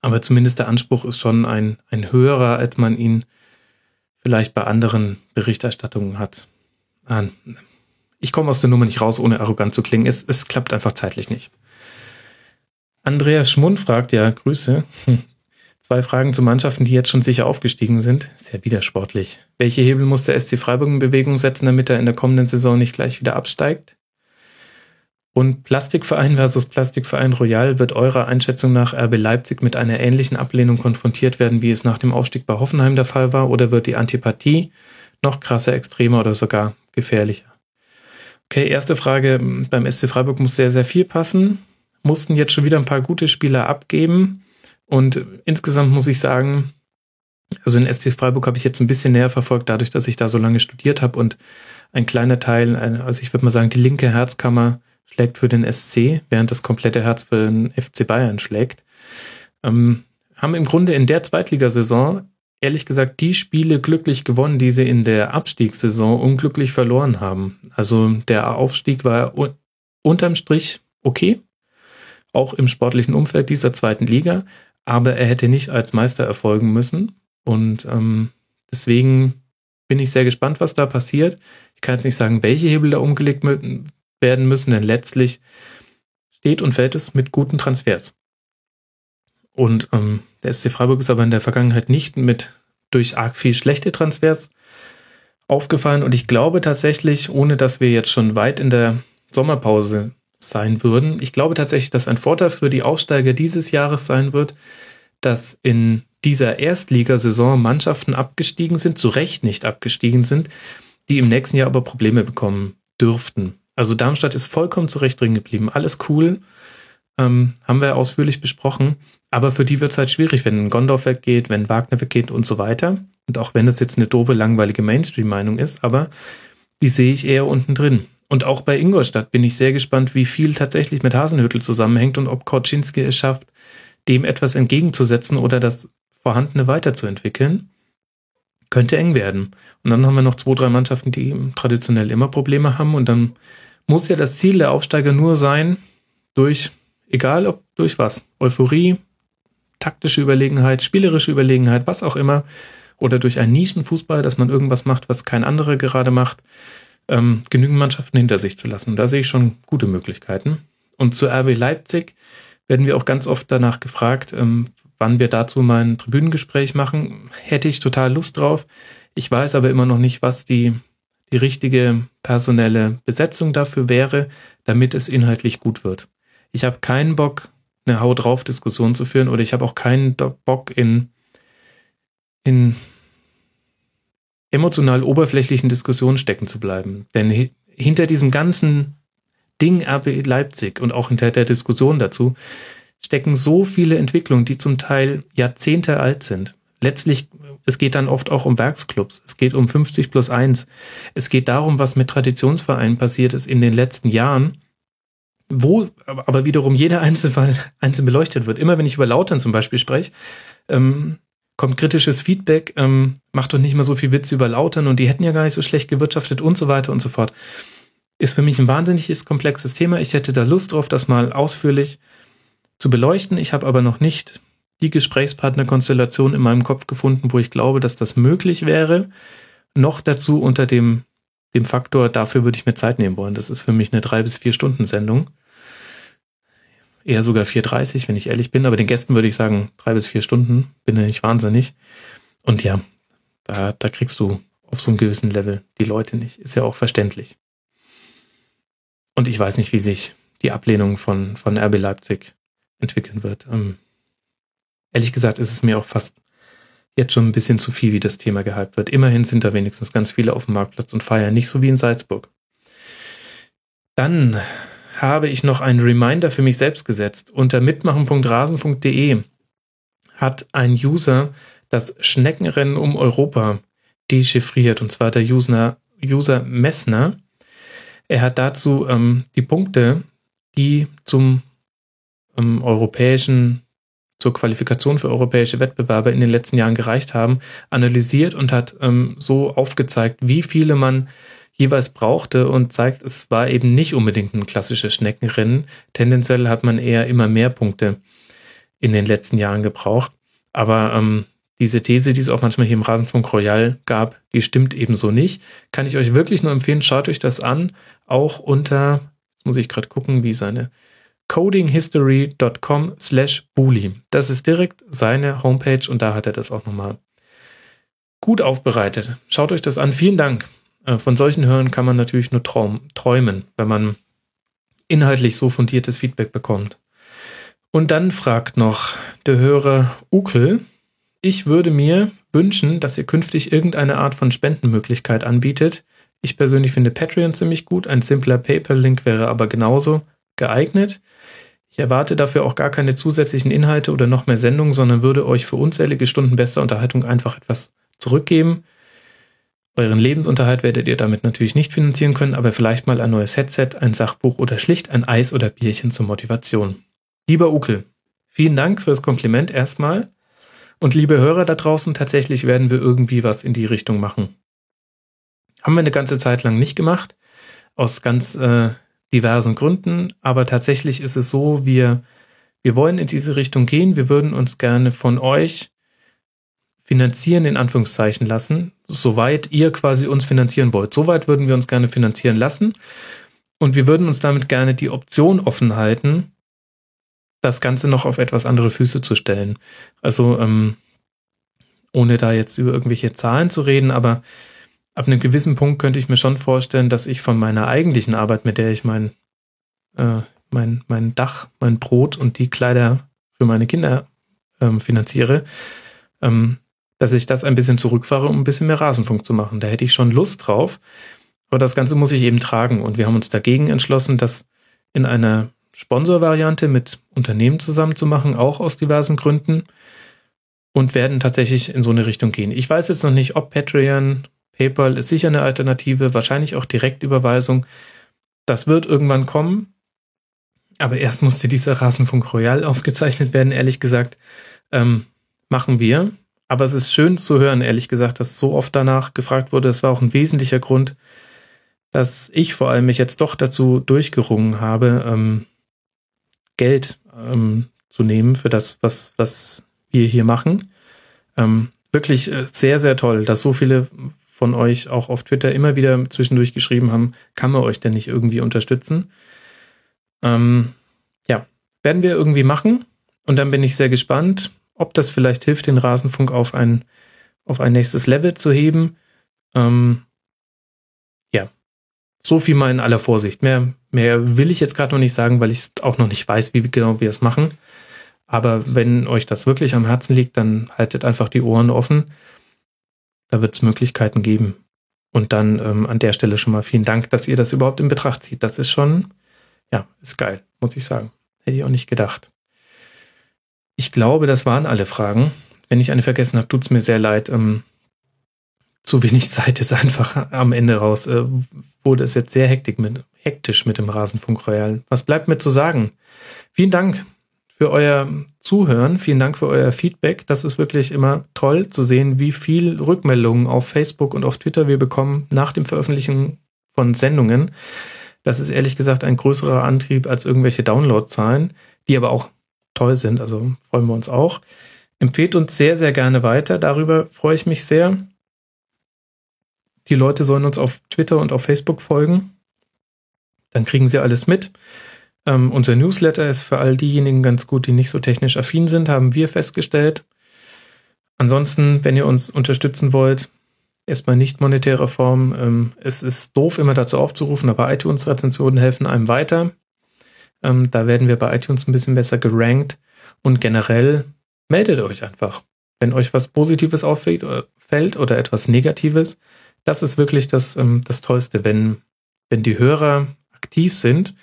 Aber zumindest der Anspruch ist schon ein, ein höherer, als man ihn vielleicht bei anderen Berichterstattungen hat. Ah, ich komme aus der Nummer nicht raus, ohne arrogant zu klingen. Es, es klappt einfach zeitlich nicht. Andreas Schmund fragt, ja, Grüße. Hm. Zwei Fragen zu Mannschaften, die jetzt schon sicher aufgestiegen sind. Sehr widersportlich. Welche Hebel muss der SC Freiburg in Bewegung setzen, damit er in der kommenden Saison nicht gleich wieder absteigt? Und Plastikverein versus Plastikverein Royal wird eurer Einschätzung nach RB Leipzig mit einer ähnlichen Ablehnung konfrontiert werden, wie es nach dem Aufstieg bei Hoffenheim der Fall war, oder wird die Antipathie noch krasser, extremer oder sogar gefährlicher? Okay, erste Frage. Beim SC Freiburg muss sehr, sehr viel passen. Mussten jetzt schon wieder ein paar gute Spieler abgeben. Und insgesamt muss ich sagen, also in ST Freiburg habe ich jetzt ein bisschen näher verfolgt, dadurch, dass ich da so lange studiert habe und ein kleiner Teil, also ich würde mal sagen, die linke Herzkammer schlägt für den SC, während das komplette Herz für den FC Bayern schlägt. Ähm, haben im Grunde in der Zweitligasaison ehrlich gesagt die Spiele glücklich gewonnen, die sie in der Abstiegssaison unglücklich verloren haben. Also der Aufstieg war unterm Strich okay, auch im sportlichen Umfeld dieser zweiten Liga aber er hätte nicht als Meister erfolgen müssen. Und ähm, deswegen bin ich sehr gespannt, was da passiert. Ich kann jetzt nicht sagen, welche Hebel da umgelegt werden müssen, denn letztlich steht und fällt es mit guten Transfers. Und ähm, der SC Freiburg ist aber in der Vergangenheit nicht mit durch arg viel schlechte Transfers aufgefallen. Und ich glaube tatsächlich, ohne dass wir jetzt schon weit in der Sommerpause sein würden. Ich glaube tatsächlich, dass ein Vorteil für die Aussteiger dieses Jahres sein wird, dass in dieser Erstligasaison Mannschaften abgestiegen sind, zu Recht nicht abgestiegen sind, die im nächsten Jahr aber Probleme bekommen dürften. Also Darmstadt ist vollkommen zu Recht drin geblieben. Alles cool. Ähm, haben wir ausführlich besprochen. Aber für die wird es halt schwierig, wenn Gondorf weggeht, wenn Wagner weggeht und so weiter. Und auch wenn es jetzt eine doofe, langweilige Mainstream-Meinung ist, aber die sehe ich eher unten drin. Und auch bei Ingolstadt bin ich sehr gespannt, wie viel tatsächlich mit Hasenhüttel zusammenhängt und ob Korczynski es schafft, dem etwas entgegenzusetzen oder das Vorhandene weiterzuentwickeln. Könnte eng werden. Und dann haben wir noch zwei, drei Mannschaften, die traditionell immer Probleme haben. Und dann muss ja das Ziel der Aufsteiger nur sein, durch, egal ob durch was, Euphorie, taktische Überlegenheit, spielerische Überlegenheit, was auch immer, oder durch einen Nischenfußball, dass man irgendwas macht, was kein anderer gerade macht, ähm, genügend Mannschaften hinter sich zu lassen. Und da sehe ich schon gute Möglichkeiten. Und zu RB Leipzig werden wir auch ganz oft danach gefragt, ähm, wann wir dazu mal ein Tribünengespräch machen. Hätte ich total Lust drauf. Ich weiß aber immer noch nicht, was die, die richtige personelle Besetzung dafür wäre, damit es inhaltlich gut wird. Ich habe keinen Bock, eine Hau drauf Diskussion zu führen oder ich habe auch keinen Bock in, in emotional oberflächlichen Diskussionen stecken zu bleiben. Denn hinter diesem ganzen Ding RB Leipzig und auch hinter der Diskussion dazu stecken so viele Entwicklungen, die zum Teil Jahrzehnte alt sind. Letztlich, es geht dann oft auch um Werksclubs. Es geht um 50 plus 1. Es geht darum, was mit Traditionsvereinen passiert ist in den letzten Jahren, wo aber wiederum jeder Einzelfall einzeln beleuchtet wird. Immer wenn ich über Lautern zum Beispiel spreche, ähm, kommt kritisches Feedback, ähm, macht doch nicht mehr so viel Witz über Lautern und die hätten ja gar nicht so schlecht gewirtschaftet und so weiter und so fort. Ist für mich ein wahnsinniges komplexes Thema. Ich hätte da Lust drauf, das mal ausführlich zu beleuchten. Ich habe aber noch nicht die Gesprächspartnerkonstellation in meinem Kopf gefunden, wo ich glaube, dass das möglich wäre. Noch dazu unter dem, dem Faktor, dafür würde ich mir Zeit nehmen wollen. Das ist für mich eine drei bis vier Stunden Sendung eher sogar 4,30, wenn ich ehrlich bin. Aber den Gästen würde ich sagen, drei bis vier Stunden. Bin nicht wahnsinnig. Und ja, Da, da kriegst du auf so einem gewissen Level die Leute nicht. Ist ja auch verständlich. Und ich weiß nicht, wie sich die Ablehnung von, von RB Leipzig entwickeln wird. Ähm, ehrlich gesagt ist es mir auch fast jetzt schon ein bisschen zu viel, wie das Thema gehypt wird. Immerhin sind da wenigstens ganz viele auf dem Marktplatz und feiern, nicht so wie in Salzburg. Dann habe ich noch einen Reminder für mich selbst gesetzt. Unter mitmachen.rasen.de hat ein User das Schneckenrennen um Europa dechiffriert, und zwar der User, User Messner. Er hat dazu ähm, die Punkte, die zum ähm, europäischen, zur Qualifikation für europäische Wettbewerbe in den letzten Jahren gereicht haben, analysiert und hat ähm, so aufgezeigt, wie viele man jeweils brauchte und zeigt, es war eben nicht unbedingt ein klassisches Schneckenrennen. Tendenziell hat man eher immer mehr Punkte in den letzten Jahren gebraucht. Aber ähm, diese These, die es auch manchmal hier im Rasenfunk Royal gab, die stimmt ebenso nicht. Kann ich euch wirklich nur empfehlen, schaut euch das an, auch unter, jetzt muss ich gerade gucken, wie seine codinghistory.com slash bully. Das ist direkt seine Homepage und da hat er das auch nochmal gut aufbereitet. Schaut euch das an. Vielen Dank. Äh, von solchen Hören kann man natürlich nur träumen, wenn man inhaltlich so fundiertes Feedback bekommt. Und dann fragt noch der Hörer Ukel, ich würde mir wünschen, dass ihr künftig irgendeine Art von Spendenmöglichkeit anbietet. Ich persönlich finde Patreon ziemlich gut, ein simpler PayPal-Link wäre aber genauso geeignet. Ich erwarte dafür auch gar keine zusätzlichen Inhalte oder noch mehr Sendungen, sondern würde euch für unzählige Stunden bester Unterhaltung einfach etwas zurückgeben. Euren Lebensunterhalt werdet ihr damit natürlich nicht finanzieren können, aber vielleicht mal ein neues Headset, ein Sachbuch oder schlicht ein Eis oder Bierchen zur Motivation. Lieber Ukel, vielen Dank fürs Kompliment erstmal. Und liebe Hörer da draußen, tatsächlich werden wir irgendwie was in die Richtung machen. Haben wir eine ganze Zeit lang nicht gemacht, aus ganz äh, diversen Gründen, aber tatsächlich ist es so, wir, wir wollen in diese Richtung gehen, wir würden uns gerne von euch finanzieren, in Anführungszeichen lassen, soweit ihr quasi uns finanzieren wollt. Soweit würden wir uns gerne finanzieren lassen. Und wir würden uns damit gerne die Option offen halten, das Ganze noch auf etwas andere Füße zu stellen. Also, ähm, ohne da jetzt über irgendwelche Zahlen zu reden, aber ab einem gewissen Punkt könnte ich mir schon vorstellen, dass ich von meiner eigentlichen Arbeit, mit der ich mein, äh, mein, mein Dach, mein Brot und die Kleider für meine Kinder ähm, finanziere, ähm, dass ich das ein bisschen zurückfahre, um ein bisschen mehr Rasenfunk zu machen. Da hätte ich schon Lust drauf. Aber das Ganze muss ich eben tragen. Und wir haben uns dagegen entschlossen, das in einer Sponsorvariante mit Unternehmen zusammenzumachen, auch aus diversen Gründen. Und werden tatsächlich in so eine Richtung gehen. Ich weiß jetzt noch nicht, ob Patreon, PayPal ist sicher eine Alternative, wahrscheinlich auch Direktüberweisung. Das wird irgendwann kommen. Aber erst musste dieser Rasenfunk Royal aufgezeichnet werden, ehrlich gesagt. Ähm, machen wir. Aber es ist schön zu hören, ehrlich gesagt, dass so oft danach gefragt wurde. Das war auch ein wesentlicher Grund, dass ich vor allem mich jetzt doch dazu durchgerungen habe, ähm, Geld ähm, zu nehmen für das, was, was wir hier machen. Ähm, wirklich äh, sehr, sehr toll, dass so viele von euch auch auf Twitter immer wieder zwischendurch geschrieben haben, kann man euch denn nicht irgendwie unterstützen? Ähm, ja, werden wir irgendwie machen. Und dann bin ich sehr gespannt, ob das vielleicht hilft, den Rasenfunk auf ein, auf ein nächstes Level zu heben. Ähm, ja, so viel mal in aller Vorsicht. Mehr, mehr will ich jetzt gerade noch nicht sagen, weil ich auch noch nicht weiß, wie genau wir es machen. Aber wenn euch das wirklich am Herzen liegt, dann haltet einfach die Ohren offen. Da wird es Möglichkeiten geben. Und dann ähm, an der Stelle schon mal vielen Dank, dass ihr das überhaupt in Betracht zieht. Das ist schon, ja, ist geil, muss ich sagen. Hätte ich auch nicht gedacht. Ich glaube, das waren alle Fragen. Wenn ich eine vergessen habe, tut's mir sehr leid. Ähm, zu wenig Zeit ist einfach am Ende raus. Äh, wurde es jetzt sehr hektisch mit, hektisch mit dem Rasenfunk Royal. Was bleibt mir zu sagen? Vielen Dank für euer Zuhören. Vielen Dank für euer Feedback. Das ist wirklich immer toll zu sehen, wie viel Rückmeldungen auf Facebook und auf Twitter wir bekommen nach dem Veröffentlichen von Sendungen. Das ist ehrlich gesagt ein größerer Antrieb als irgendwelche Downloadzahlen, die aber auch toll sind. Also freuen wir uns auch. Empfehlt uns sehr, sehr gerne weiter. Darüber freue ich mich sehr. Die Leute sollen uns auf Twitter und auf Facebook folgen. Dann kriegen sie alles mit. Ähm, unser Newsletter ist für all diejenigen ganz gut, die nicht so technisch affin sind, haben wir festgestellt. Ansonsten, wenn ihr uns unterstützen wollt, erstmal nicht monetärer Form. Ähm, es ist doof, immer dazu aufzurufen, aber iTunes-Rezensionen helfen einem weiter. Ähm, da werden wir bei iTunes ein bisschen besser gerankt. Und generell meldet euch einfach. Wenn euch was Positives auffällt äh, oder etwas Negatives, das ist wirklich das, ähm, das Tollste, wenn, wenn die Hörer aktiv sind,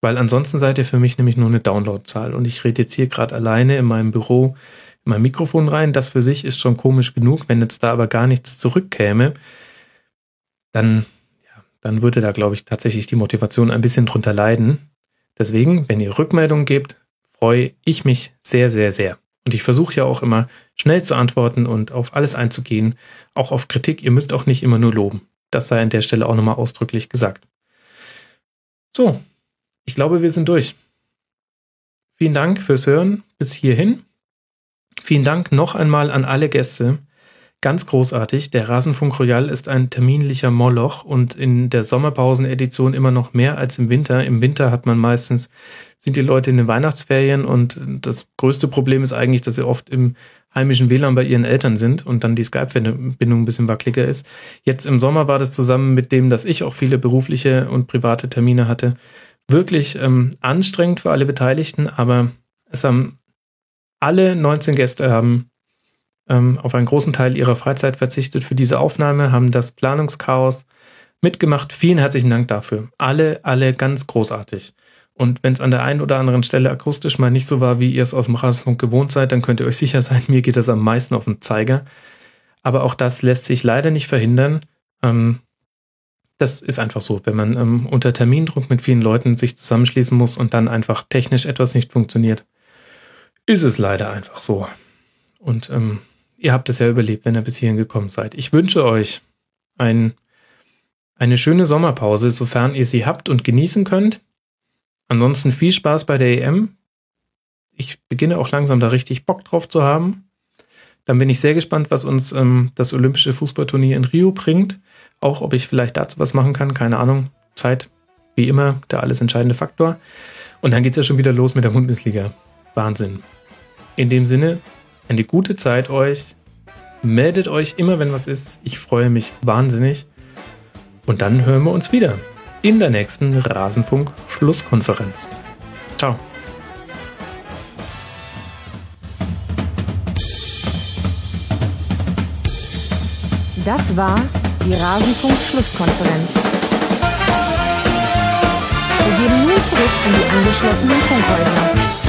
weil ansonsten seid ihr für mich nämlich nur eine Downloadzahl. Und ich rede jetzt hier gerade alleine in meinem Büro in mein Mikrofon rein. Das für sich ist schon komisch genug. Wenn jetzt da aber gar nichts zurückkäme, dann, ja, dann würde da, glaube ich, tatsächlich die Motivation ein bisschen drunter leiden. Deswegen, wenn ihr Rückmeldungen gebt, freue ich mich sehr, sehr, sehr. Und ich versuche ja auch immer schnell zu antworten und auf alles einzugehen, auch auf Kritik. Ihr müsst auch nicht immer nur loben. Das sei an der Stelle auch nochmal ausdrücklich gesagt. So, ich glaube, wir sind durch. Vielen Dank fürs Hören bis hierhin. Vielen Dank noch einmal an alle Gäste. Ganz großartig. Der Rasenfunk Royal ist ein terminlicher Moloch und in der Sommerpausenedition immer noch mehr als im Winter. Im Winter hat man meistens, sind die Leute in den Weihnachtsferien und das größte Problem ist eigentlich, dass sie oft im heimischen WLAN bei ihren Eltern sind und dann die Skype-Verbindung ein bisschen wackeliger ist. Jetzt im Sommer war das zusammen mit dem, dass ich auch viele berufliche und private Termine hatte, wirklich ähm, anstrengend für alle Beteiligten, aber es haben alle 19 Gäste haben ähm, auf einen großen Teil ihrer Freizeit verzichtet für diese Aufnahme, haben das Planungschaos mitgemacht. Vielen herzlichen Dank dafür. Alle, alle ganz großartig. Und wenn es an der einen oder anderen Stelle akustisch mal nicht so war, wie ihr es aus dem Rasenfunk gewohnt seid, dann könnt ihr euch sicher sein, mir geht das am meisten auf den Zeiger. Aber auch das lässt sich leider nicht verhindern. Ähm, das ist einfach so, wenn man ähm, unter Termindruck mit vielen Leuten sich zusammenschließen muss und dann einfach technisch etwas nicht funktioniert, ist es leider einfach so. Und ähm, ihr habt es ja überlebt, wenn ihr bis hierhin gekommen seid. Ich wünsche euch ein, eine schöne Sommerpause, sofern ihr sie habt und genießen könnt. Ansonsten viel Spaß bei der EM. Ich beginne auch langsam da richtig Bock drauf zu haben. Dann bin ich sehr gespannt, was uns ähm, das Olympische Fußballturnier in Rio bringt. Auch ob ich vielleicht dazu was machen kann, keine Ahnung. Zeit, wie immer, der alles entscheidende Faktor. Und dann geht es ja schon wieder los mit der Bundesliga. Wahnsinn. In dem Sinne, eine gute Zeit euch. Meldet euch immer, wenn was ist. Ich freue mich wahnsinnig. Und dann hören wir uns wieder in der nächsten Rasenfunk-Schlusskonferenz. Ciao. Das war die Rasenfunk-Schlusskonferenz. Wir gehen nun zurück in die angeschlossenen Funkhäuser.